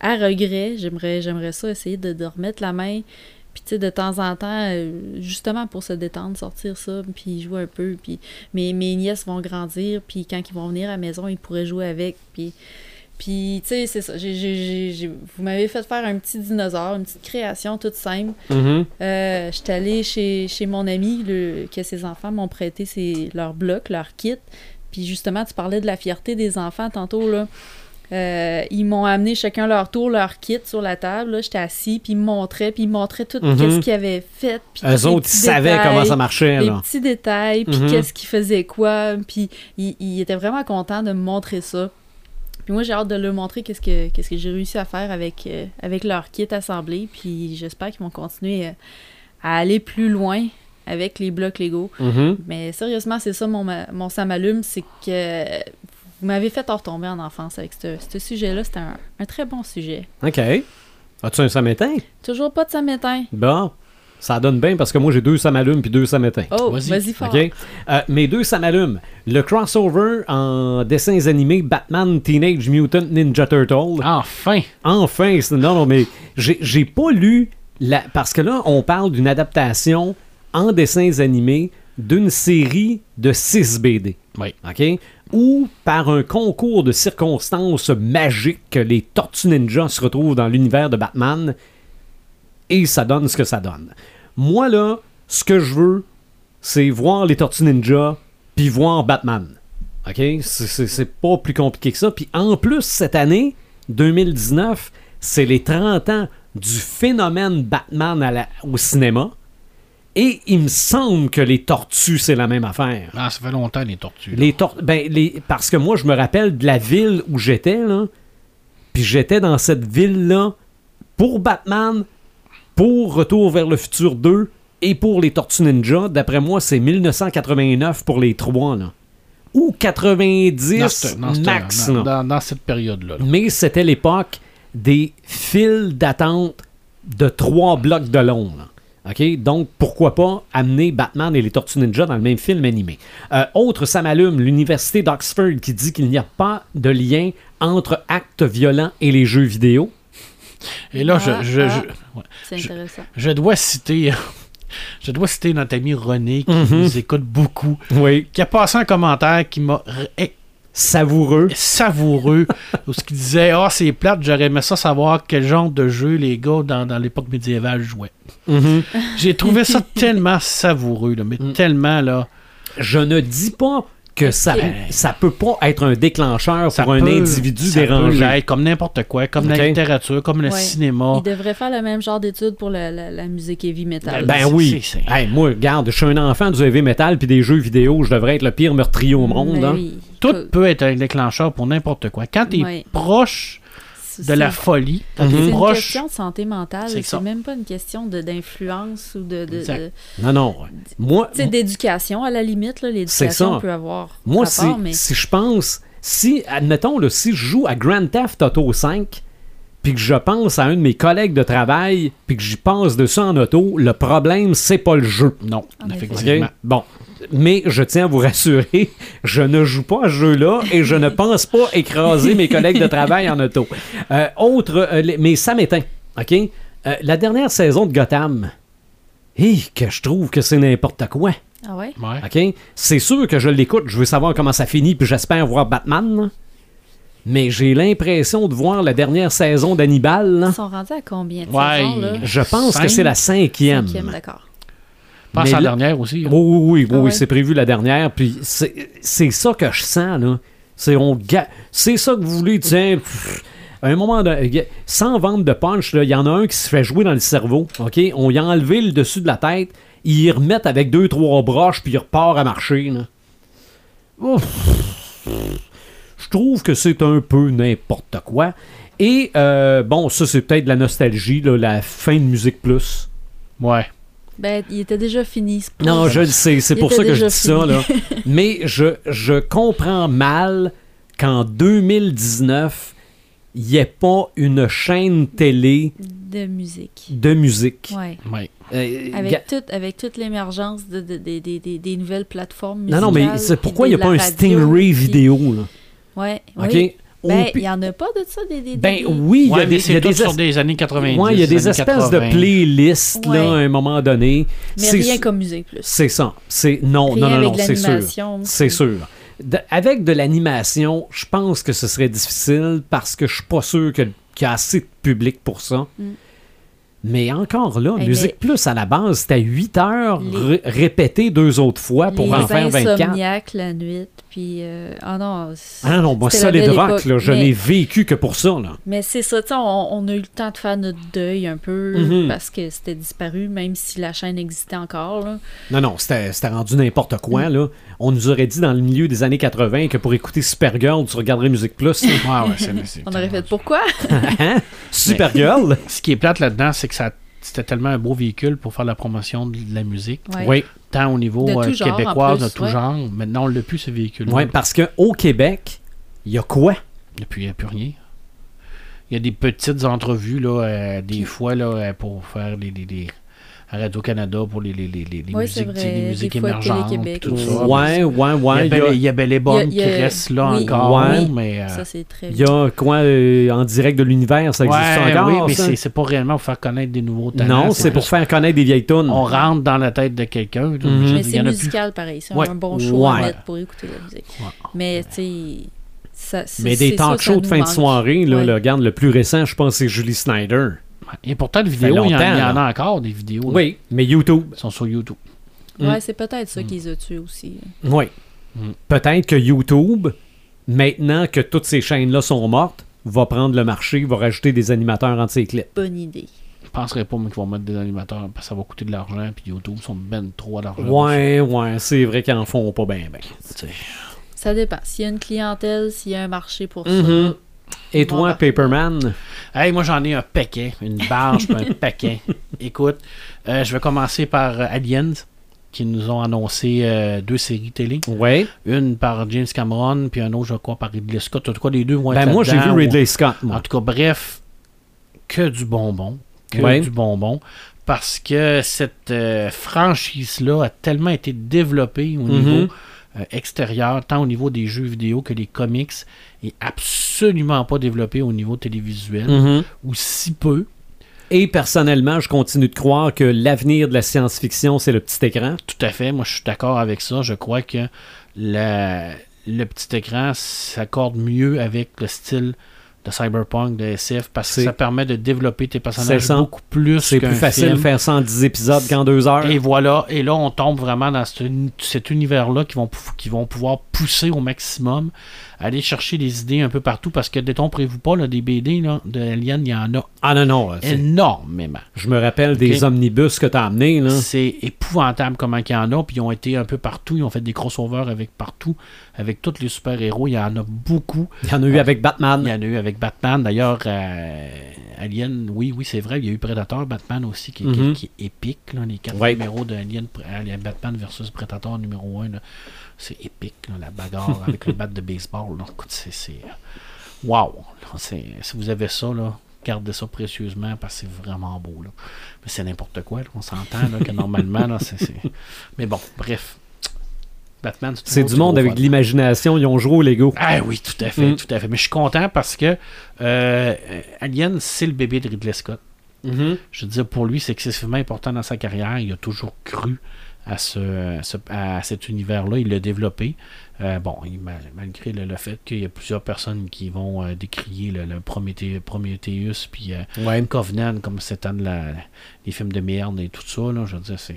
à regret. J'aimerais j'aimerais ça essayer de, de remettre la main. Puis tu sais, de temps en temps, euh, justement pour se détendre, sortir ça, puis jouer un peu. Puis mes, mes nièces vont grandir, puis quand ils vont venir à la maison, ils pourraient jouer avec. Puis, puis tu sais, c'est ça. Vous m'avez fait faire un petit dinosaure, une petite création toute simple. Mhm. Euh, J'étais allée chez, chez mon ami, le, que ses enfants m'ont prêté ses, leurs blocs, leurs kits. Puis justement, tu parlais de la fierté des enfants tantôt, là. Euh, ils m'ont amené chacun leur tour, leur kit sur la table. J'étais assis, puis ils me montraient, puis ils me montraient tout Mhm. ce qu'ils avaient fait. Puis Eux autres, ils savaient détails, comment ça marchait, Les là. petits détails, puis Mhm. qu'est-ce qu'ils faisaient quoi. Puis ils, ils étaient vraiment contents de me montrer ça. Puis moi, j'ai hâte de leur montrer qu'est-ce que, qu'est-ce que j'ai réussi à faire avec, euh, avec leur kit assemblé. Puis j'espère qu'ils vont continuer euh, à aller plus loin avec les blocs Lego. Mhm. Mais sérieusement, c'est ça mon, mon ça m'allume, c'est que vous m'avez fait en retomber en enfance avec ce, ce sujet-là. C'était un, un très bon sujet. OK. As-tu un ça m'éteint? Toujours pas de samétain. Bon. Ça donne bien parce que moi, j'ai deux ça m'allume puis deux ça m'éteint. Oh, Vas-y. vas-y fort. OK? Euh, mes deux, ça m'allume. Le crossover en dessins animés Batman Teenage Mutant Ninja Turtle. Enfin! Enfin, non, non, mais j'ai j'ai pas lu la. Parce que là, on parle d'une adaptation en dessins animés d'une série de 6 BD. Oui. OK? Où, par un concours de circonstances magiques, les Tortues Ninja se retrouvent dans l'univers de Batman et ça donne ce que ça donne. Moi, là, ce que je veux, c'est voir les Tortues Ninja puis voir Batman. OK? C'est- pas plus compliqué que ça. Puis en plus, cette année, 2019, c'est les 30 ans du phénomène Batman au cinéma. Et il me semble que les tortues, c'est la même affaire. Ah, ça fait longtemps, les tortues. là. Les tor- ben, les... Parce que moi, je me rappelle de la ville où j'étais, là. Puis j'étais dans cette ville-là pour Batman, pour Retour vers le futur 2 et pour les Tortues Ninja. D'après moi, c'est 1989 pour les trois, là. Ou 90 Dans ce- dans ce- max, dans, là. dans- dans cette période-là. là. Mais c'était l'époque des files d'attente de trois blocs de long. là. OK? Donc, pourquoi pas amener Batman et les Tortues Ninja dans le même film animé? Euh, autre, ça m'allume, l'Université d'Oxford qui dit qu'il n'y a pas de lien entre actes violents et les jeux vidéo. Et là, je, Ah, je, ah. je- Je- dois citer. Je dois citer notre ami René qui Mhm. nous écoute beaucoup, Oui. qui a passé un commentaire qui m'a Savoureux. savoureux ce qui disait ah c'est plate j'aurais aimé ça savoir quel genre de jeu les gars dans, dans l'époque médiévale jouaient Mhm. j'ai trouvé ça tellement savoureux là, mais Mm. tellement là Je ne dis pas que ça, ça peut pas être un déclencheur ça pour un individu ça peut dérangé. l'être, comme n'importe quoi comme la littérature comme le Ouais. cinéma Il devrait faire le même genre d'études pour la, la- la musique heavy metal. Ben C'est- oui. c'est- c'est- Hey, moi, regarde, je suis un enfant du heavy metal puis des jeux vidéo. Je devrais être le pire meurtrier au monde. Mais hein. oui. tout peut être un déclencheur pour n'importe quoi quand tu es Ouais. proche de la c'est- folie Mhm. C'est es une question de santé mentale. C'est ça. C'est même pas une question de- d'influence ou de, de- de- Non, non. Moi, sais, d'éducation à la limite. là, C'est L'éducation ça. peut avoir moi rapport, si, mais si je pense, si, admettons, là, si je joue à Grand Theft Auto 5, puis que je pense à un de mes collègues de travail, puis que j'y passe dessus en auto, le problème, c'est pas le jeu. non effectivement Bon. Mais je tiens à vous rassurer, je ne joue pas à ce jeu-là et je ne pense pas écraser mes collègues de travail en auto. Euh, autre, euh, les- mais ça m'éteint. OK? Euh, la dernière saison de Gotham, hé, que je trouve que c'est n'importe quoi. Ah ouais? Ouais. OK? C'est sûr que je l'écoute, je veux savoir comment ça finit, puis j'espère voir Batman. Mais j'ai l'impression de voir la dernière saison d'Hannibal. Ils sont rendus à combien de Ouais, saisons, là? Je pense que c'est la cinquième. Cinquième, d'accord. Pense Mais à la dernière aussi hein. Oui, oui, oui, oui, Ah oui, ouais. c'est prévu la dernière. Puis c'est c'est ça que je sens, là. C'est on ga- c'est ça que vous voulez, tiens. pff, à un moment, de, sans vendre de punch, il y en a un qui se fait jouer dans le cerveau. OK? On y a enlevé le dessus de la tête. Ils y remettent avec deux, trois broches, puis il repart à marcher. là. Ouf. Je trouve que c'est un peu n'importe quoi. Et, euh, bon, ça, c'est peut-être de la nostalgie, là, la fin de Musique Plus. ouais Ben, il était déjà fini. ce Non, projet. je le sais, c'est pour ça que je dis ça, là. Mais je, je comprends mal qu'en 2019, il n'y ait pas une chaîne télé De musique. de musique. Ouais. ouais Euh, ga- Avec, tout, avec toute l'émergence de, de- de- de- de- des nouvelles plateformes non, musicales. non, mais c'est puis pourquoi il n'y a pas un Stingray puis- vidéo, là? Ouais, OK? oui. Ben, il y en a pas de ça, des... des- ben oui, il y a des, il y c'est a tout des, sur es- des années 90 ouais, il y a des espèces 80. de playlists, là, à un moment donné. Mais C'est- rien comme musique plus. C'est ça. C'est non, Rien non, non, avec non, de c'est sûr. l'animation. C'est sûr. De- avec de l'animation, je pense que ce serait difficile parce que je suis pas sûr que- qu'il y a assez de public pour ça. Mm. Mais encore là, Hey, Musique Plus à la base, c'était 8 heures Les- ré- répétées deux autres fois pour les en faire 24. insomniaques la nuit, puis... euh, Ah non... c'est- Ah non, moi, Solid belle Rock, là, je n'ai vécu que pour ça. Là. Mais c'est ça, tu sais, on, on a eu le temps de faire notre deuil un peu Mhm. parce que c'était disparu, même si la chaîne existait encore. Là. Non, non, c'était c'était rendu n'importe quoi. Là. On nous aurait dit dans le milieu des années 80 que pour écouter Supergirl, tu regarderais Musique Plus. là. Ouais, ouais, c'est- c'est- On aurait fait pourquoi? Hein? Supergirl? Ce qui est plate là-dedans, c'est que ça c'était tellement un beau véhicule pour faire la promotion de la musique, Ouais. Oui. Tant au niveau De tout euh, genre, québécois, en de plus, tout ouais. genre. Maintenant, on l'a plus, ce véhicule. Oui, parce qu'au Québec, il y a quoi? Il n'y a plus rien. Il y a des petites entrevues, là, euh, des fois, là, euh, pour faire les- à Radio-Canada pour les, les, les, les, Ouais, musiques, les musiques émergentes. Tout aussi. ça. Ouais, ouais, ouais. Il y a Belle- il y a Belle et Bonne qui reste là oui, encore, Ouais. mais... euh, Ça, c'est très Il y a quoi euh, en direct de l'univers, ça existe ouais, encore? oui, mais c'est- c'est pas réellement pour faire connaître des nouveaux talents. Non, c'est pour faire connaître des vieilles tunes. On rentre dans la tête de quelqu'un. là, Mhm. je- Mais il y c'est plus. musical pareil, c'est Ouais. un bon show à mettre pour écouter la musique. Mais tu sais, ça- c'est- Mais des ça shows de fin de soirée, là, le, regarde, le plus récent, je pense, c'est Julie Snyder. Et pourtant, les fait vidéos, il y en, longtemps, il y en là. a encore, des vidéos. là. Oui, mais YouTube. Ils sont sur YouTube. Ouais, c'est peut-être ça qui les a tués aussi. Oui. Mm. Peut-être que YouTube, maintenant que toutes ces chaînes-là sont mortes, va prendre le marché, va rajouter des animateurs entre ses clips. Bonne idée. Je penserais pas qu'ils vont mettre des animateurs parce que ça va coûter de l'argent. Puis YouTube sont ben trop d'argent. Ouais, ouais, c'est vrai qu'ils en font pas bien, ben. Ça dépend. S'il y a une clientèle, s'il y a un marché pour Mhm. Et toi, bah. Paperman? Hey, moi j'en ai un paquet, une barge, un paquet. Écoute, euh, je vais commencer par euh, Aliens, qui nous ont annoncé euh, deux séries télé. Ouais. Une par James Cameron, puis un autre, je crois, par Ridley Scott. En tout cas, les deux vont être Ben, moi, j'ai vu là-dedans, Ridley Scott, moi. En tout cas, bref, que du bonbon. Que Ouais. du bonbon. Parce que cette euh, franchise-là a tellement été développée au Mhm. niveau extérieur, tant au niveau des jeux vidéo que les comics, et absolument pas développée au niveau télévisuel, Mhm. ou si peu. Et personnellement, je continue de croire que l'avenir de la science-fiction, c'est le petit écran. Tout à fait, moi je suis d'accord avec ça. Je crois que la- le petit écran s'accorde mieux avec le style de cyberpunk, de SF, parce que ça permet de développer tes personnages beaucoup plus C'est plus facile film. de faire 110 épisodes qu'en deux heures. Et voilà, et là on tombe vraiment dans ce- cet univers-là qui vont, qui vont pouvoir pousser au maximum, aller chercher des idées un peu partout, parce que détrompez-vous pas, là, des BD là, de Alien, il y en a Ah non, non. c'est- énormément. Je me rappelle des omnibus que tu as amenés. Là. C'est épouvantable comment il y en a. Puis ils ont été un peu partout. Ils ont fait des crossovers avec partout. Avec tous les super-héros. Il y en a beaucoup. Il y en a eu avec Batman. Il y en a eu avec Batman. D'ailleurs, euh, Alien, oui, oui, c'est vrai. Il y a eu Predator, Batman aussi, qui, qui- Mhm. qui est épique. là. les quatre Ouais. numéros de Alien, Alien, Batman versus Predator numéro 1. C'est épique, là, la bagarre avec le bat de baseball. là. Écoute, c'est. Wow! Là, Si vous avez ça, là, gardez ça précieusement parce que c'est vraiment beau. Là. Mais c'est n'importe quoi. là. On s'entend que normalement, là, c'est. Mais bon, bref. Batman, C'est du monde avec de l'imagination. Ils ont joué au Lego. Ah oui, tout à fait, Mm. tout à fait. Mais je suis content parce que euh, Alien, c'est le bébé de Ridley Scott. Je veux dire, pour lui, c'est excessivement important dans sa carrière. Il a toujours cru à, ce, ce- à cet univers-là. Il l'a développé. Euh, bon, malgré le, le fait qu'il y a plusieurs personnes qui vont euh, décrier le, le Prometheus puis euh, Ouais. Covenant comme c'était de la- les films de merde et tout ça. Là, je veux dire, c'est.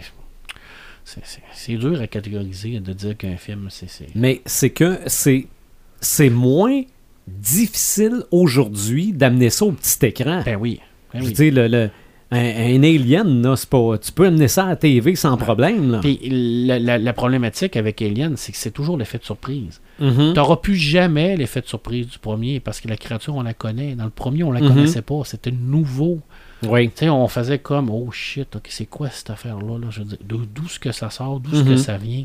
c'est- dur à catégoriser de dire qu'un film, c'est. Mais c'est que c'est moins difficile aujourd'hui d'amener ça au petit écran. Ben oui. Ben Je oui. veux dire, le, le- un, un alien, là, c'est pas, tu peux amener ça à la TV sans problème. Là. Puis la, la- la problématique avec Alien, c'est que c'est toujours l'effet de surprise. Mhm. T'auras plus jamais l'effet de surprise du premier parce que la créature, on la connaît. Dans le premier, on la Mhm. connaissait pas. C'était nouveau. Oui. Tu sais, on faisait comme, oh shit, ok, c'est quoi cette affaire-là? Là? Je d'où ce que ça sort, d'où ce que Mhm. ça vient?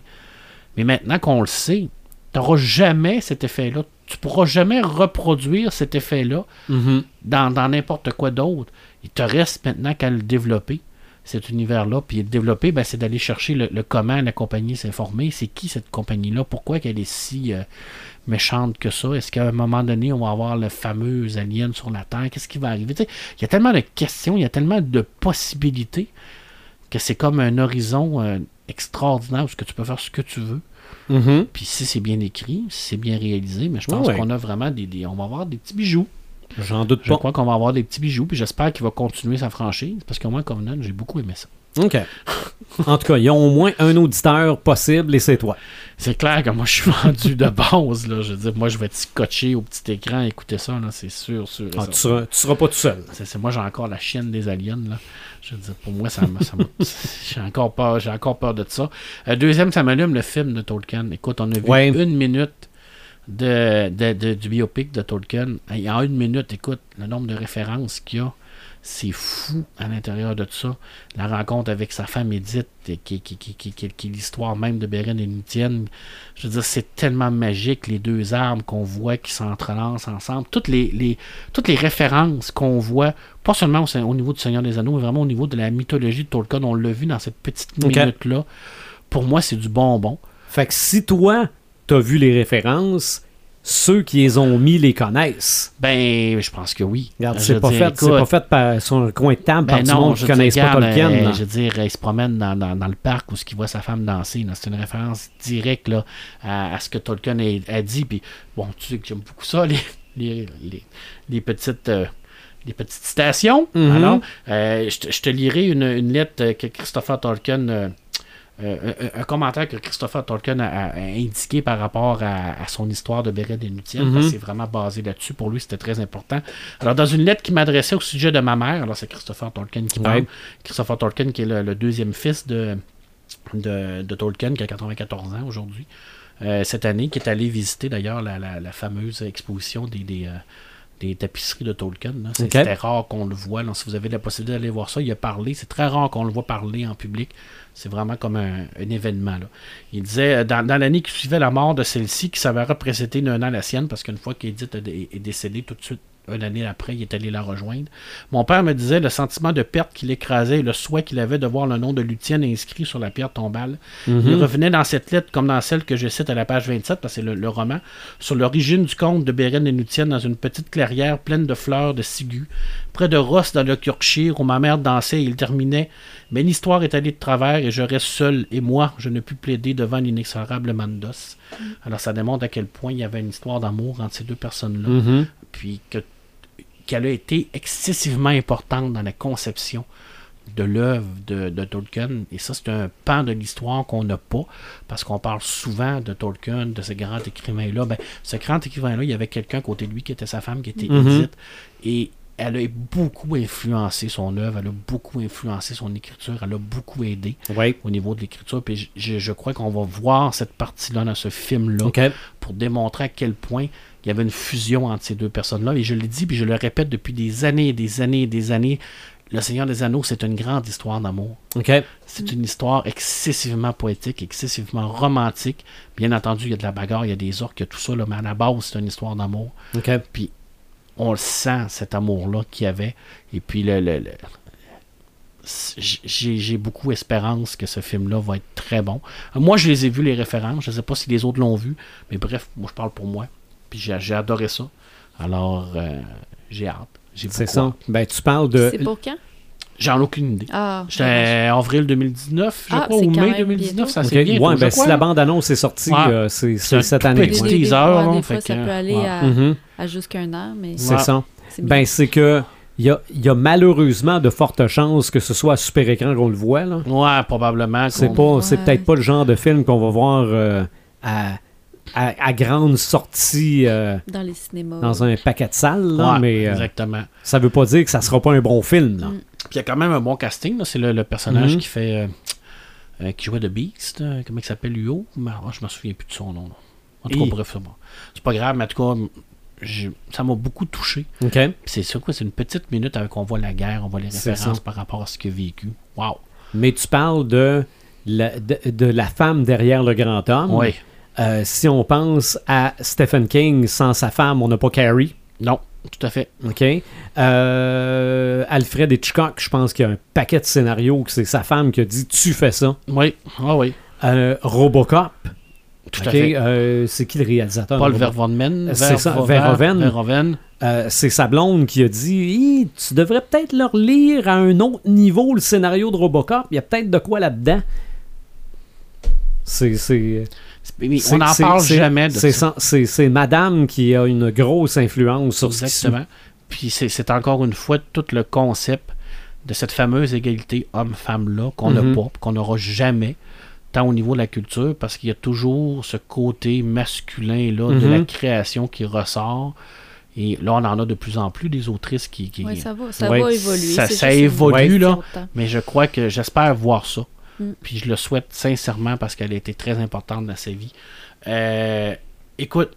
Mais maintenant qu'on le sait, t'auras jamais cet effet-là. Tu pourras jamais reproduire cet effet-là dans n'importe quoi d'autre. Il te reste maintenant qu'à le développer, cet univers-là. Puis le développer, ben, c'est d'aller chercher le, le comment la compagnie s'est formée. C'est qui cette compagnie-là? Pourquoi qu'elle est si euh, méchante que ça? Est-ce qu'à un moment donné, on va avoir le fameux alien sur la Terre? Qu'est-ce qui va arriver? Il y a tellement de questions, il y a tellement de possibilités que c'est comme un horizon euh, extraordinaire où que tu peux faire ce que tu veux. Mhm. Puis si c'est bien écrit, si c'est bien réalisé, mais je pense Ouais. qu'on a vraiment des, des- On va avoir des petits bijoux. J'en doute Je pas. crois qu'on va avoir des petits bijoux, puis j'espère qu'il va continuer sa franchise, parce qu'au moins Covenant, j'ai beaucoup aimé ça. OK. En tout cas, ils ont au moins un auditeur possible et c'est toi. C'est clair que moi, je suis vendu de base, là. Je veux dire, moi, je vais être scotché au petit écran et écouter ça, là, c'est sûr, sûr. Ah, tu, seras, tu seras pas tout seul. C'est, c'est- moi, j'ai encore la chienne des aliens, là. Je veux dire, pour moi, ça ça j'ai, encore peur, j'ai encore peur de ça. Euh, deuxième, ça m'allume le film de Tolkien. Écoute, on a vu Ouais. une minute de, de- de- du biopic de Tolkien. Et en une minute, écoute, le nombre de références qu'il y a, c'est fou à l'intérieur de tout ça. La rencontre avec sa femme Edith, et qui, qui, qui, qui, est l'histoire même de Beren et Luthien. Je veux dire, c'est tellement magique, les deux arbres qu'on voit qui s'entrelacent ensemble. Toutes les, les- toutes les références qu'on voit, pas seulement au, au niveau du Seigneur des Anneaux, mais vraiment au niveau de la mythologie de Tolkien, on l'a vu dans cette petite minute-là. Pour moi, c'est du bonbon. Fait que si toi, t'as vu les références, ceux qui les ont mis les connaissent. Ben, je pense que oui. Regarde, c'est pas, fait, écoute, pas fait par, sur un coin de table par Ben du non, monde je qui connaissent pas Tolkien. euh, je veux dire, il se promène dans, dans- dans le parc où ce qu'il voit sa femme danser. C'est une référence directe là, à, à ce que Tolkien a, a dit. Puis, bon, tu sais que j'aime beaucoup ça, les, les, les, les petites. euh, les petites citations. Mhm. Alors, euh, je, te, je te lirai une, une lettre euh, que Christopher Tolkien euh, euh, un, un commentaire que Christopher Tolkien a, a indiqué par rapport à, à son histoire de Beren et Luthien, Mhm. c'est vraiment basé là-dessus. Pour lui, c'était très important. Alors, dans une lettre qu'il m'adressait au sujet de ma mère, alors c'est Christopher Tolkien qui parle. Ouais. Christopher Tolkien, qui est le, le deuxième fils de, de, de Tolkien, qui a 94 ans aujourd'hui, euh, cette année, qui est allé visiter d'ailleurs la, la- la fameuse exposition des, des, euh, des tapisseries de Tolkien. C'est- Ok. C'était rare qu'on le voit. là. Si vous avez la possibilité d'aller voir ça, il a parlé. C'est très rare qu'on le voit parler en public. C'est vraiment comme un, événement. Il disait, euh, dans, l'année qui suivait la mort de celle-ci, qui s'avéra précéder d'un an la sienne, parce qu'une fois qu'Edith est décédée, tout de suite, une année après, il est allé la rejoindre. Mon père me disait le sentiment de perte qui l'écrasait et le souhait qu'il avait de voir le nom de Lucienne inscrit sur la pierre tombale. Il revenait dans cette lettre, comme dans celle que je cite à la page 27, parce que c'est le, le roman, sur l'origine du conte de Beren et Lucienne dans une petite clairière pleine de fleurs de ciguë, près de Ross dans le Yorkshire, où ma mère dansait et il terminait. Mais l'histoire est allée de travers et je reste seul, et moi, je ne pus plaider devant l'inexorable Mandos. Alors ça démontre à quel point il y avait une histoire d'amour entre ces deux personnes-là, Mhm. puis que qu'elle a été excessivement importante dans la conception de l'œuvre de, de Tolkien. Et ça, c'est un pan de l'histoire qu'on n'a pas, parce qu'on parle souvent de Tolkien, de ce grand écrivain-là. Ben, ce grand écrivain-là, il y avait quelqu'un à côté de lui qui était sa femme, qui était. Edith. Et elle a beaucoup influencé son œuvre, elle a beaucoup influencé son écriture, elle a beaucoup aidé Ouais. au niveau de l'écriture. Puis je, je crois qu'on va voir cette partie-là dans ce film-là pour démontrer à quel point il y avait une fusion entre ces deux personnes-là. Et je le dis, puis je le répète depuis des années et des années et des années. Le Seigneur des Anneaux, c'est une grande histoire d'amour. OK. C'est une histoire excessivement poétique, excessivement romantique. Bien entendu, il y a de la bagarre, il y a des orques, il y a tout ça, là, mais à la base, c'est une histoire d'amour. OK. Puis on le sent, cet amour-là qu'il y avait. Et puis le, le- le- j'ai j'ai beaucoup espérance que ce film-là va être très bon. Moi, je les ai vus, les références. Je ne sais pas si les autres l'ont vu. Mais bref, moi, je parle pour moi. Puis j'ai j'ai adoré ça. Alors, euh, j'ai hâte. J'ai C'est ça. hâte. Ben, tu parles de. C'est pour quand? J'en ai aucune idée. Ah, J'étais en avril 2019, je Ah, crois, c'est ou mai même 2019, bientôt. ça OK. c'est bien. Ouais, ben, si la bande-annonce est sortie, Ouais. euh, c'est C'est c'est un cette année. ouais. Des fois, fois, ça peut aller ouais. à, Mhm. à jusqu'un an, mais C'est ça. c'est. Ben, c'est que. Il y a, il y a malheureusement de fortes chances que ce soit à super écran qu'on le voit. Là. Ouais, probablement. C'est pas, c'est peut-être pas le genre de film qu'on va voir euh, à, à, à grande sortie euh, dans les cinémas. dans un paquet de salles, là, Ouais, mais euh, exactement. ça veut pas dire que ça sera pas un bon film. Là. Mm. Puis il y a quand même un bon casting. C'est le, le personnage Mhm. qui fait. euh, euh, qui jouait de Beast. euh, comment il s'appelle, Mais, ah, Je me souviens plus de son nom. là. En tout Et- cas, bref, c'est bon. C'est pas grave, mais en tout cas, ça m'a beaucoup touché. OK? Puis c'est ça, quoi. C'est une petite minute avec on voit la guerre, on voit les références par rapport à ce qu'il a vécu. Waouh! Mais tu parles de la, de, de la femme derrière le grand homme. Oui. Euh, si on pense à Stephen King, sans sa femme, on n'a pas Carrie. Non, tout à fait. OK? Euh, Alfred Hitchcock, je pense qu'il y a un paquet de scénarios que c'est sa femme qui a dit Tu fais ça. Oui, ah oui, Euh, Robocop. tout à fait. Euh, c'est qui le réalisateur? Paul? Verhoeven. C'est ça, Verhoeven. C'est sa blonde qui a dit Tu devrais peut-être leur lire à un autre niveau le scénario de Robocop. Il y a peut-être de quoi là-dedans. C'est. On n'en parle c'est- jamais de c'est ça. C'est c'est madame qui a une grosse influence sur ce qui suit. Exactement. Puis c'est c'est encore une fois tout le concept de cette fameuse égalité homme-femme-là qu'on n'a Mhm. pas, qu'on n'aura jamais, tant au niveau de la culture, parce qu'il y a toujours ce côté masculin-là de Mhm. la création qui ressort. Et là, on en a de plus en plus des autrices qui. qui- Ouais, ça va, ça Ouais. va évoluer. Ça- évolue, là. Mais je crois que j'espère voir ça. Mm. Puis je le souhaite sincèrement parce qu'elle a été très importante dans sa vie. Euh, écoute,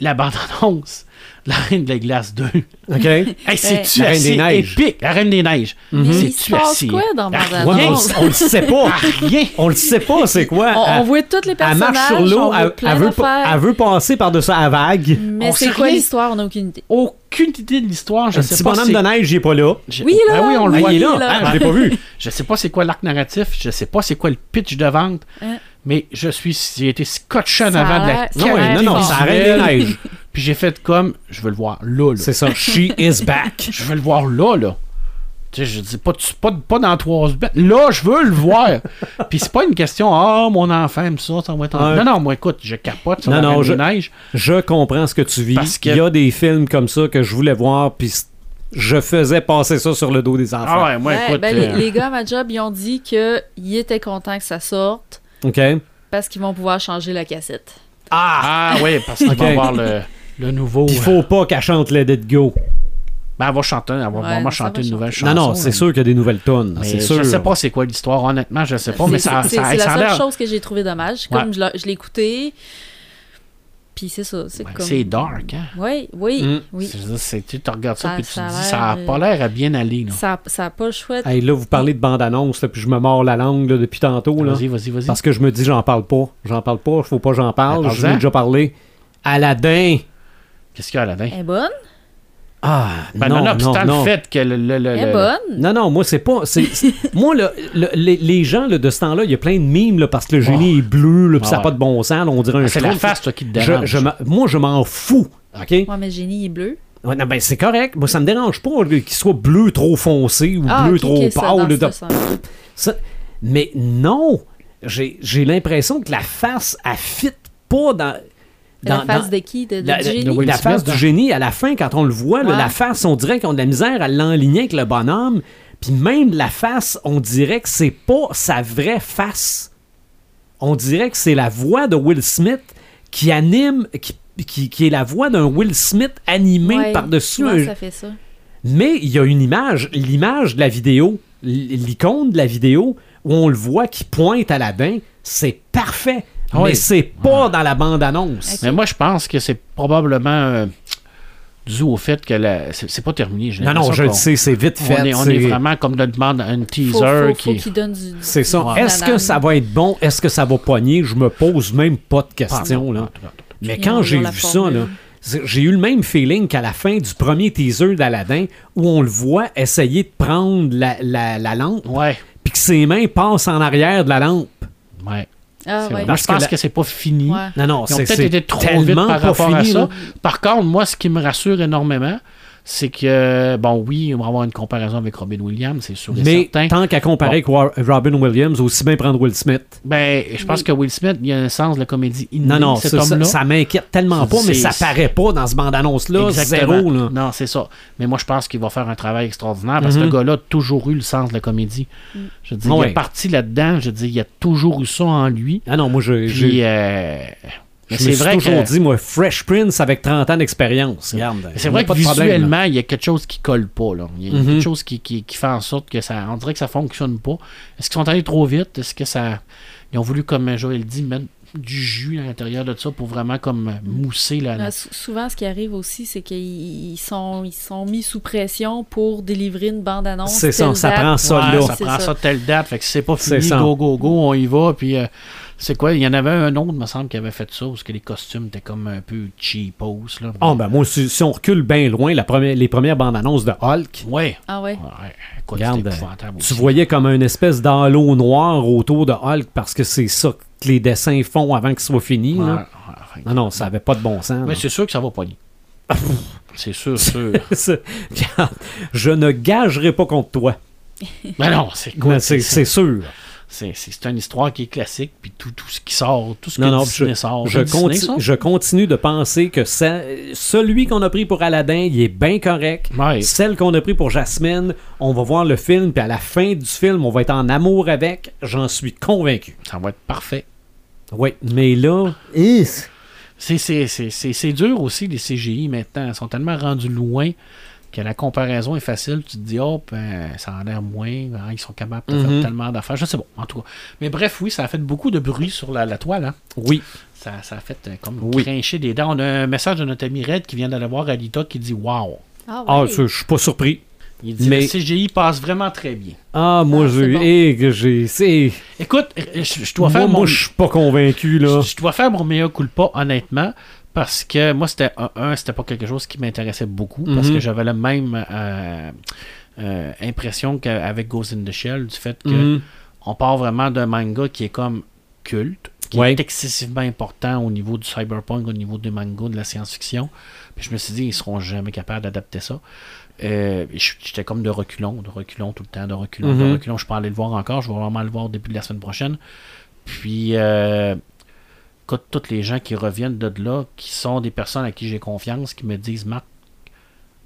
la bande-annonce, La Reine de la Glace 2. OK? Hey, c'est-tu La Reine assez des Neiges. épique? La Reine des Neiges. Mais Mhm. il C'est-tu assez- quoi dans Ah, bande Ouais, mais on, on le sait pas. Ah, rien! On le sait pas, c'est quoi? On, on Elle- voit tous les elle personnages. marche sur l'eau, on elle, elle veut, elle veut passer par-dessus la vague. Mais On c'est quoi l'histoire? On n'a aucune idée. Aucune idée de l'histoire. Je Le sais petit pas bonhomme de neige, il est pas là. Je- Oui, là! Ben oui, on le Ah, voit il est là. là. Ah, je l'ai pas vu. Je sais pas c'est quoi l'arc narratif, je sais pas c'est quoi le pitch de vente, Hein? Mais je suis j'ai été scotché en avant de la Non, ouais, non, non, ça arrête de neige. Puis j'ai fait comme je veux le voir là là. C'est ça. She is back. Je veux le voir là là. Tu sais, je dis pas, tu- pas, pas dans trois semaines. Là, je veux le voir. Puis c'est pas une question, ah, mon enfant aime ça, ça va être. Non, non, moi, écoute, je capote sur Non, la non, je- des Neiges. Je comprends ce que tu vis. Parce que- Il y a des films comme ça que je voulais voir, puis je faisais passer ça sur le dos des enfants. Ah ouais, moi, Ouais, écoute. ben, les, euh, les gars à ma job, ils ont dit qu'ils étaient contents que ça sorte OK? parce qu'ils vont pouvoir changer la cassette. Ah! Ah oui, parce qu'il Ok. va avoir le, le nouveau. Il faut pas qu'elle chante Let It Go. Ben, elle va chanter, elle va Ouais, vraiment chanter va une nouvelle chanson. non, non, c'est sûr qu'il y a des nouvelles tonnes. Mais C'est Je sûr. sais pas c'est quoi l'histoire, honnêtement, je sais pas, mais C'est- ça, c'est ça, c'est ça la seule chose que j'ai trouvé dommage. Comme Ouais. je l'ai- je l'ai écouté, puis c'est ça. C'est Ben, comme... C'est dark, hein? Oui, oui, Mm. oui. C'est- c'est- Tu te regardes ça, Ça- puis tu te dis, ça a euh, pas l'air à bien aller. là. Ça, ça a pas le choix. de- Hey, là, vous parlez de bande-annonce, puis je me mords la langue là, depuis tantôt. Là, Vas-y, vas-y, vas-y. parce que je me dis, j'en parle pas. J'en parle pas, faut pas que j'en parle. Je vous ai déjà parlé. Aladdin. Qu'est-ce qu'il y a là-dedans? Elle est bonne? Ah, Ben, non, non, nonobstant non. le fait que le. le, le- le- bonne? Non, non, moi, c'est pas. c'est- c'est- moi, les, les gens là, de ce temps-là, il y a plein de mimes là, parce que le génie est bleu, là, puis ça n'a Ah pas de bon sens. là, on dirait un Ah, C'est la face, toi, qui te Je- dérange. je m'en- moi, je m'en fous. OK? Ouais, mais le génie est bleu. Ouais, non, ben, c'est correct. Moi, ça me dérange pas qu'il soit bleu trop foncé ou Ah, bleu ok, trop ok, ça, pâle. ce sens. Ça- mais non, j'ai j'ai l'impression que la face, elle fit pas dans. La face dans- de qui? De, de la, du la- génie? la face du génie, à la fin, quand on le voit, là, la face, on dirait qu'on a de la misère à l'enligner avec le bonhomme. Puis même la face, on dirait que c'est pas sa vraie face. On dirait que c'est la voix de Will Smith qui anime, qui, qui, qui est la voix d'un Will Smith animé Ouais, par-dessus un, ça fait ça? mais il y a une image, l'image de la vidéo, l'icône de la vidéo, où on le voit qui pointe Aladdin, c'est parfait. Ah oui. Mais c'est pas dans la bande-annonce. Mais moi, je pense que c'est probablement euh, dû au fait que la- c'est pas terminé. Non, non, je le sais, c'est vite fait. On est, on c'est- est vraiment comme de demande un teaser faut, faut qui. donne du... C'est ça. Ouais. Est-ce que ça va être bon? Est-ce que ça va pogner? Je me pose même pas de questions. là. Mais quand j'ai vu ça, là, j'ai eu le même feeling qu'à la fin du premier teaser d'Aladdin, où on le voit essayer de prendre la, la- la lampe, puis que ses mains passent en arrière de la lampe. ouais. Ah, ouais. Parce je pense que que, la- c'est pas fini. Ouais. Non, non, Ils ont c'est peut-être été trop vite par rapport fini, à ça. là. Par contre, moi, ce qui me rassure énormément, c'est que, bon, oui, on va avoir une comparaison avec Robin Williams, c'est sûr et Mais certain. tant qu'à comparer avec Robin Williams, aussi bien prendre Will Smith. Ben, je pense que Will Smith, il y a un sens de la comédie inné, Non, non, cet ça, ça, m'inquiète tellement pas, mais ça paraît pas dans ce bande-annonce-là. Zéro, là. Non, c'est ça. Mais moi, je pense qu'il va faire un travail extraordinaire parce que Mhm. le gars-là a toujours eu le sens de la comédie. Je veux dire, il est parti là-dedans. Je veux dire, il a toujours eu ça en lui. Ah non, moi, je, euh, mais je me c'est suis vrai toujours que. dit, moi, Fresh Prince avec 30 ans d'expérience. C'est vrai que visuellement, il y a quelque chose qui colle pas. Là. Il y a Mhm. quelque chose qui, qui, qui fait en sorte que ça. On dirait que ça fonctionne pas. Est-ce qu'ils sont allés trop vite? Est-ce que ça. Ils ont voulu, comme Joël dit, mettre du jus à l'intérieur de ça pour vraiment comme mousser la. la- Ah, sou- souvent, ce qui arrive aussi, c'est qu'ils ils sont, ils sont mis sous pression pour délivrer une bande-annonce. C'est ça, ça date. prend ça Ouais, là. ça prend ça. ça telle date. Fait que c'est pas fini, go, go, go, on y va. Puis euh, c'est quoi? Il y en avait un autre, me semble, qui avait fait ça, parce que les costumes étaient comme un peu cheapos. Là. Ah, ben moi, si, si on recule bien loin, la première, les premières bandes-annonces de Hulk, Ouais. Ah ouais. Ouais, écoute, Regarde, épouvantable tu aussi. voyais comme une espèce d'halo noir autour de Hulk parce que c'est ça que les dessins font avant qu'il soit fini. Ouais, là. ouais, Non, non, ça avait pas de bon sens. Mais c'est sûr que ça va pogner. c'est sûr, sûr. Je ne gagerai pas contre toi. Mais non, c'est quoi? C'est sûr. C'est une histoire qui est classique, puis tout, tout ce qui sort, tout ce que Non, non, Disney je, sort. je, Disney conti- sort? je continue de penser que ça- celui qu'on a pris pour Aladdin, il est bien correct. Ouais. Celle qu'on a pris pour Jasmine, on va voir le film, puis à la fin du film, on va être en amour avec. J'en suis convaincu. Ça va être parfait. Oui, mais là. C'est- C'est c'est- c'est- c'est dur aussi, les CGI maintenant. Ils sont tellement rendus loin que la comparaison est facile. Tu te dis, oh, ben, ça a l'air moins. hein, ils sont capables de faire tellement d'affaires. Je sais pas, en tout cas. Mais bref, oui, ça a fait beaucoup de bruit sur la, la toile. hein. Oui. Ça, ça a fait euh, comme Oui. crincher des dents. On a un message de notre ami Red qui vient d'aller voir Alita qui dit Wow. Ah, Ah, ouais. ça, je suis pas surpris. Il dit Mais- le CGI passe vraiment très bien. Ah, moi, Ah, bon. eh, que j'ai. Écoute, je, je dois Moi, faire mon. moi, je suis pas convaincu, là. Je, je dois faire mon meilleur culpa, honnêtement, parce que moi, c'était un, un, c'était pas quelque chose qui m'intéressait beaucoup, parce Mhm. que j'avais la même euh, euh, impression qu'avec Ghost in the Shell, du fait que Mhm. on part vraiment d'un manga qui est comme culte, qui Ouais. est excessivement important au niveau du cyberpunk, au niveau du manga, de la science-fiction. Puis je me suis dit, ils seront jamais capables d'adapter ça. Euh, J'étais comme de reculons, de reculons tout le temps, de reculons, de Mhm. reculons. Je peux aller le voir encore, je vais vraiment le voir au début de la semaine prochaine. Puis, euh, écoute, tous les gens qui reviennent de là, qui sont des personnes à qui j'ai confiance, qui me disent, Marc,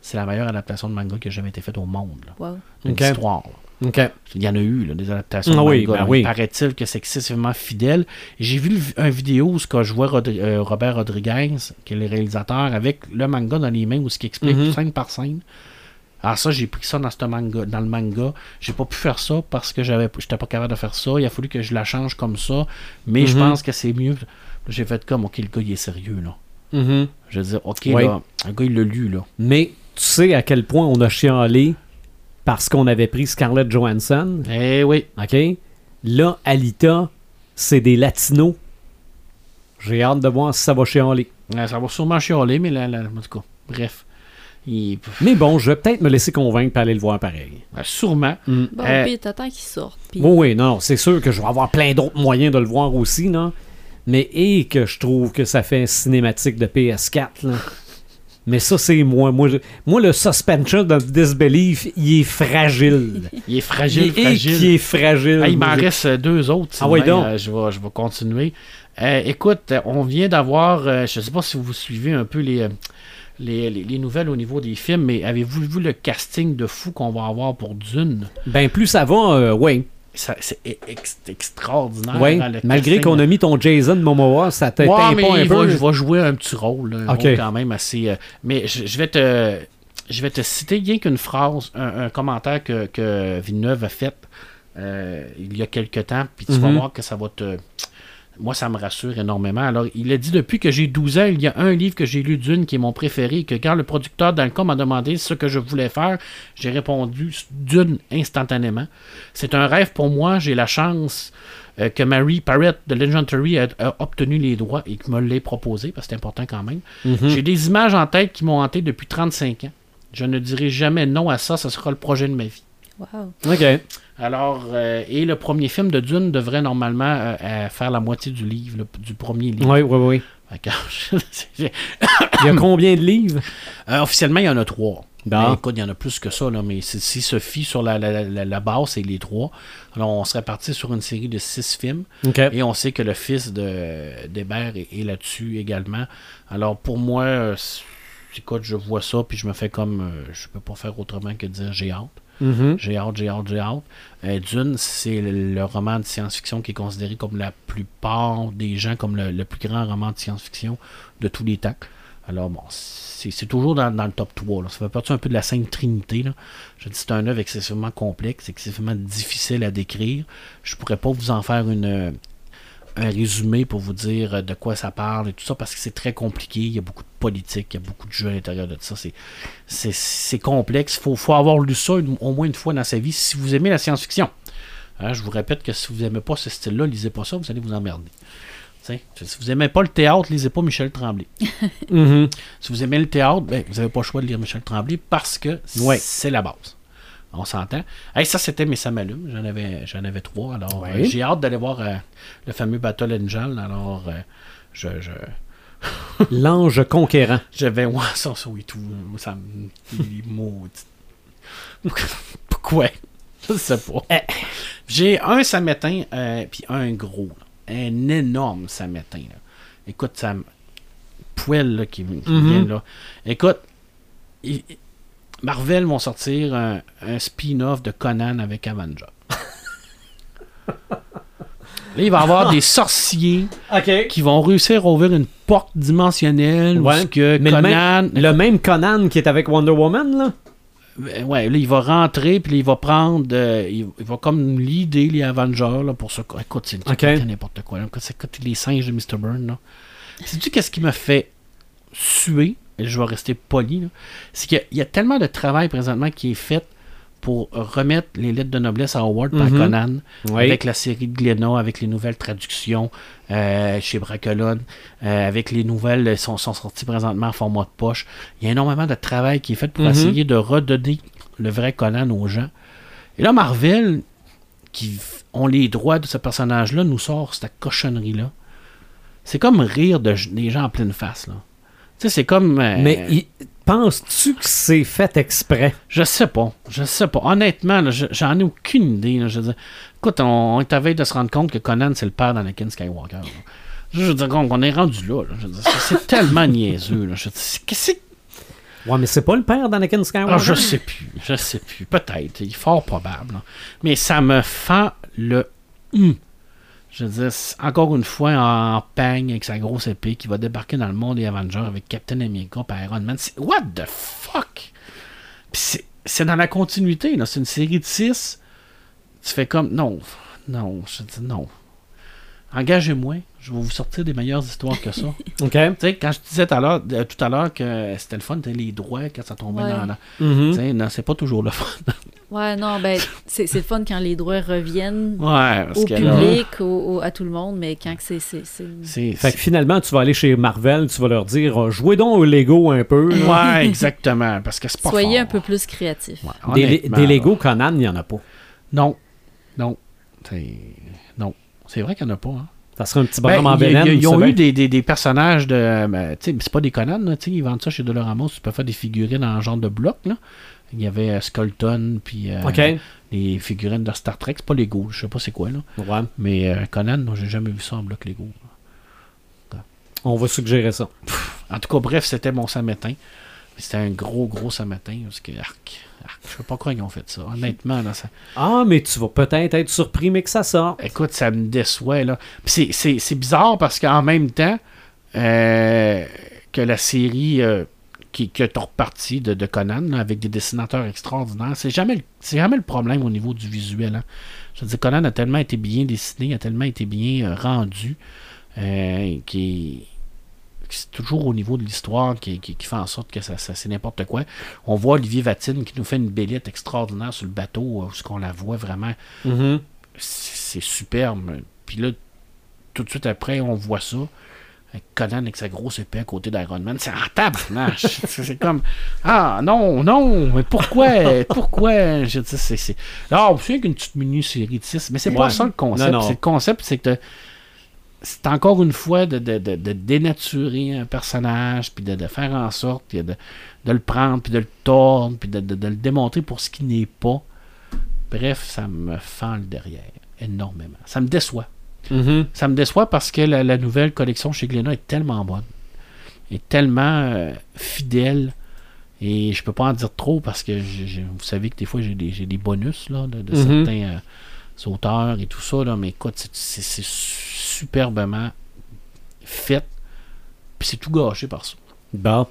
c'est la meilleure adaptation de manga qui a jamais été faite au monde. Là. Wow. D'une Ok. histoire. là. Il y en a eu, là, des adaptations Ah de oui, manga. ben oui. Il paraît-il que c'est excessivement fidèle. J'ai vu le- un vidéo où ce que je vois Rodri- euh, Robert Rodriguez, qui est le réalisateur, avec le manga dans les mains, où ce qui explique Mhm. scène par scène. Alors ça, j'ai pris ça dans, ce manga, dans le manga. J'ai pas pu faire ça parce que j'avais j'étais pas capable de faire ça. Il a fallu que je la change comme ça. Mais je Mhm. pense que c'est mieux. J'ai fait comme, OK, le gars, il est sérieux, là. Mhm. Je veux dire, OK, là, le gars, il l'a lu, là. Mais tu sais à quel point on a chialé parce qu'on avait pris Scarlett Johansson? Eh oui. OK? Là, Alita, c'est des latinos. J'ai hâte de voir si ça va chialer. Ça va sûrement chialer, mais là, là, en tout cas, bref. Il- Mais bon, je vais peut-être me laisser convaincre et aller le voir pareil. euh, sûrement. Mm. Bon, Euh, puis t'attends qu'il sorte. Oui, oui, non, c'est sûr que je vais avoir plein d'autres moyens de le voir aussi, non? Mais et que je trouve que ça fait cinématique de PS4, là. Mais ça, c'est moi. Moi, je- moi, le suspension of disbelief, il est fragile. Il est fragile, il est, fragile. qui est fragile. Ah, il m'en reste euh, deux autres. Ah oui, donc. Euh, je, vais, je vais continuer. Euh, écoute, on vient d'avoir, euh, je ne sais pas si vous suivez un peu les, euh, les, les- les nouvelles au niveau des films, mais avez-vous vu le casting de fou qu'on va avoir pour Dune? Ben, plus ça va, euh, oui. Ça- C'est ex- extraordinaire. Oui, hein, malgré qu'on a mis ton Jason Momoa, ça t'éteint Ouais, mais pas un il peu. va, je vais jouer un petit rôle, un Ok. rôle quand même assez. euh, mais je, je vais te, je vais te citer rien qu'une phrase, un, un commentaire que, que Villeneuve a fait euh, il y a quelque temps, puis tu vas Mhm. voir que ça va te. Moi, ça me rassure énormément. Alors, il a dit depuis que j'ai 12 ans, il y a un livre que j'ai lu d'une qui est mon préféré, que quand le producteur dans le cas m'a demandé ce que je voulais faire, j'ai répondu d'une instantanément. C'est un rêve pour moi, j'ai la chance euh, que Mary Parrott de Legendary a, a obtenu les droits et que me l'ait proposé, parce que c'est important quand même. Mhm. J'ai des images en tête qui m'ont hanté depuis 35 ans. Je ne dirai jamais non à ça, ce sera le projet de ma vie. Wow. OK. Alors, euh, et le premier film de Dune devrait normalement euh, euh, faire la moitié du livre, le- du premier livre. Oui, oui, oui. Il y a combien de livres? Officiellement, il y en a trois. Ben, écoute, il y en a plus que ça, là, mais si se fie sur la, la, la, la base, c'est les trois. Alors, on serait parti sur une série de six films. Et on sait que le fils de d'Hébert est, est là-dessus également. Alors, pour moi, écoute, je vois ça, puis je me fais comme. je peux pas faire autrement que de dire j'ai hâte. Mhm. J'ai hâte, j'ai hâte, j'ai hâte. Euh, Dune, c'est le, roman de science-fiction qui est considéré comme la plupart des gens comme le, plus grand roman de science-fiction de tous les temps. Alors bon, c'est toujours dans, le top 3. Là. Ça fait partie un peu de la Sainte Trinité. Là. Je dis c'est un œuvre excessivement complexe, excessivement difficile à décrire. Je pourrais pas vous en faire une, un résumé pour vous dire euh, de quoi ça parle et tout ça parce que c'est très compliqué. Il y a beaucoup de politique, il y a beaucoup de jeux à l'intérieur de ça. C'est c'est- c'est complexe. Il faut, faut avoir lu ça une- au moins une fois dans sa vie si vous aimez la science-fiction. Hein, je vous répète que si vous n'aimez pas ce style-là, lisez pas ça, vous allez vous emmerder. T'sais, si vous n'aimez pas le théâtre, lisez pas Michel Tremblay. Si vous aimez le théâtre, ben, vous n'avez pas le choix de lire Michel Tremblay parce que Ouais. c'est la base. On s'entend. Hey, ça, c'était mes Samalumes. J'en avais, j'en avais trois. Alors, Ouais. euh, j'ai hâte d'aller voir euh, le fameux Battle Angel. Alors, euh, je, je, L'ange conquérant. je vais voir ça, ça et tout. Ça me. Pourquoi? Je sais pas. Eh. J'ai un samétain, puis un gros. là. Un énorme samétain. là. Écoute, ça me. Poêle là, qui, qui Mhm. vient là. Écoute, il- Marvel vont sortir un, un spin-off de Conan avec Avenger. Là, il va y avoir des sorciers qui vont réussir à ouvrir une porte dimensionnelle Ouais, que mais le Conan même, le même Conan qui est avec Wonder Woman, là? Euh, Ouais, là, il va rentrer, puis il va prendre. euh, il, va comme l'idée, les Avengers, là, pour ce. Écoute, c'est n'importe quoi. là. Écoute, c'est écoute, les singes de Mr. Burn, là. Sais-tu qu'est-ce qui me fait suer, je vais rester poli, c'est qu'il y a- il y, a tellement de travail présentement qui est fait pour remettre les lettres de noblesse à Howard par Mhm. Conan, Oui. avec la série de Glénat, avec les nouvelles traductions euh, chez Bracolone, euh, avec les nouvelles euh, sont, sont sorties présentement en format de poche. Il y a énormément de travail qui est fait pour Mhm. essayer de redonner le vrai Conan aux gens. Et là, Marvel, qui ont les droits de ce personnage-là, nous sort cette cochonnerie-là. C'est comme rire de, des gens en pleine face, là. Sais, c'est comme... euh, Mais il- penses-tu que c'est fait exprès? Je sais pas. Je sais pas. Honnêtement, là, j'en ai aucune idée. là. Je veux dire, écoute, on, on est à veille de se rendre compte que Conan, c'est le père d'Anakin Skywalker. là. Je veux dire, on, est rendu là. là. Je veux dire, c'est- tellement niaiseux. là. Je veux dire, c'est- qu'est-ce que- Ouais, mais c'est pas le père d'Anakin Skywalker. Ah, je sais plus, je sais plus. Peut-être, il est fort probable. là. Mais ça me fend le hum. Je veux dire, encore une fois en peigne avec sa grosse épée qui va débarquer dans le monde des Avengers avec Captain America et Iron Man. C'est- What the fuck? Puis c'est- c'est dans la continuité, là. C'est une série de 6. Tu fais comme. Non, non, je dis non. Engagez-moi, je vais vous sortir des meilleures histoires que ça. OK. Tu sais, quand je disais tout à l'heure, euh, tout à l'heure que c'était le fun, t'as les droits quand ça tombait Ouais. dans la. Mhm. Tu sais, non, c'est pas toujours le fun. Ouais, non, ben, c'est c'est le fun quand les droits reviennent ouais, parce au que là, public, au- au- à tout le monde, mais quand que c'est. c'est- c'est- c'est. Fait que finalement, tu vas aller chez Marvel, tu vas leur dire euh, jouez donc au Lego un peu. Ouais, exactement. Parce que c'est pas Soyez fort. un peu plus créatifs. Ouais, Des, des là. Lego Conan, il n'y en a pas. Non. Non. C'est- Non. C'est vrai qu'il n'y en a pas. Hein. Ça serait un petit Ben, bonhomme en y a- ils ont eu des, des, des personnages de. ben, tu sais, c'est pas des Conan, là, tu sais, ils vendent ça chez Dolorama. Tu peux faire des figurines en genre de bloc. Là. Il y avait euh, Skullton, puis euh, les figurines de Star Trek. C'est pas Lego, je sais pas c'est quoi. là. Ouais. Mais euh, Conan, non, j'ai jamais vu ça en bloc Lego. On va suggérer ça. En tout cas, bref, c'était mon samétain. C'était un gros, gros samétain. Parce que, arc, arc, je sais pas pourquoi ils ont fait ça. Honnêtement, là, ça, Ah, mais tu vas peut-être être surpris, mais que ça sort. écoute, ça me déçoit. Là. Puis c'est- c'est c'est bizarre parce qu'en même temps euh, que la série euh, qui, qui est repartie de, de Conan, là, avec des dessinateurs extraordinaires, c'est jamais, jamais le problème au niveau du visuel. hein. Je veux dire, Conan a tellement été bien dessiné, a tellement été bien euh, rendu, euh, qui c'est toujours au niveau de l'histoire qui, qui- qui fait en sorte que ça, ça- c'est n'importe quoi. On voit Olivier Vatine qui nous fait une bellette extraordinaire sur le bateau, où ce qu'on la voit vraiment Mhm. c'est c'est superbe. Puis là, tout de suite après, on voit ça. Avec Conan avec sa grosse épée à côté d'Iron Man. C'est en tabarnache. c'est comme Ah non, non, mais pourquoi Pourquoi? Je dis, c'est. c'est- Ah, on sait qu'une petite mini-série de 6, mais c'est pas Ouais. ça le concept. Non, non. C'est le concept, c'est que c'est encore une fois de, de- de- de dénaturer un personnage, puis de, de faire en sorte puis de, de le prendre, puis de le tordre, puis de, de- de le démontrer pour ce qu'il n'est pas. Bref, ça me fend le derrière énormément. Ça me déçoit. Mhm. Ça me déçoit parce que la, la nouvelle collection chez Glénat est tellement bonne, est tellement euh, fidèle. Et je peux pas en dire trop parce que vous savez que des fois j'ai des, bonus là, de, de Mhm. certains euh, auteurs et tout ça. Là, mais écoute, c'est- superbement fait. Puis c'est tout gâché par ça. Bon.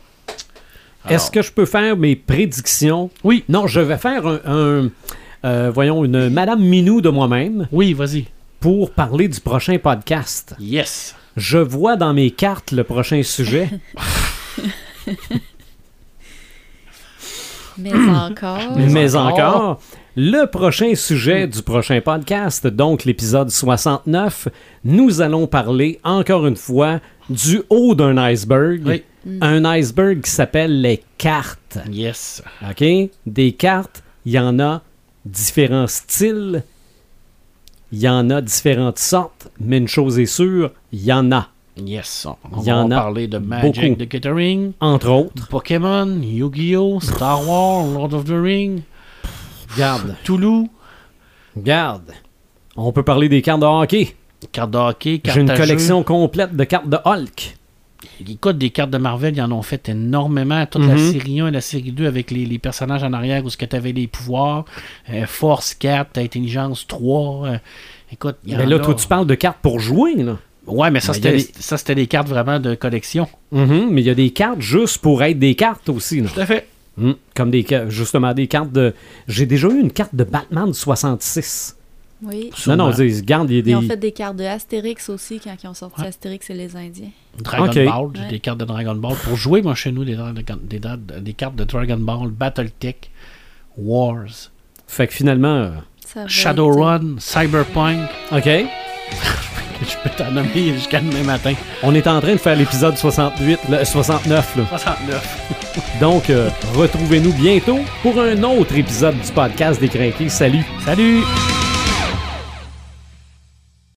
Est-ce que je peux faire mes prédictions? Oui. Non, je vais faire un, un, euh, voyons, une Madame Minou de moi-même Oui, vas-y. Pour parler du prochain podcast. Yes. Je vois dans mes cartes le prochain sujet. Mais encore. Mais encore. encore, le prochain sujet du prochain podcast, donc l'épisode 69, nous allons parler encore une fois du haut d'un iceberg. Oui. Un iceberg qui s'appelle les cartes. Yes. OK? Des cartes, il y en a différents styles, il y en a différentes sortes, mais une chose est sûre, il y en a. Yes. On, y en va a parler de Magic beaucoup. the Gathering, Entre autres, Pokémon, Yu-Gi-Oh, Star Wars, Lord of the Ring, regarde, Toulouse, regarde. On peut parler des cartes de hockey. cartes de hockey, cartes J'ai une collection complète de cartes de Hulk. Écoute, des cartes de Marvel, ils en ont fait énormément. Toute la Mhm. série 1 et la série 2 avec les, les personnages en arrière où tu avais les pouvoirs. Euh, Force 4, Intelligence 3. euh, écoute, il y Mais en là, a. toi, tu parles de cartes pour jouer, là. Ouais, mais ça, a c'était des- cartes vraiment de collection. Mhm, mais il y a des cartes juste pour être des cartes aussi. là. Tout à fait. Mm, Comme des justement des cartes de. J'ai déjà eu une carte de Batman de 66. Oui. Non, non, Sûrement. dis- regarde, il y a des. Ils ont fait des cartes de Astérix aussi quand ils ont sorti Ouais. Astérix et les Indiens. Dragon. Ball, j'ai Ouais. des cartes de Dragon Ball. Pour jouer, moi, chez nous, des, des, des- des cartes de Dragon Ball, Battletech, Wars, Fait que finalement. euh, Shadowrun, Cyberpunk. OK. Je peux t'en nommer jusqu'à demain matin. On est en train de faire l'épisode 68, le- 69. Là. 69. Donc, euh, retrouvez-nous bientôt pour un autre épisode du podcast des Crinqués. Salut! Salut!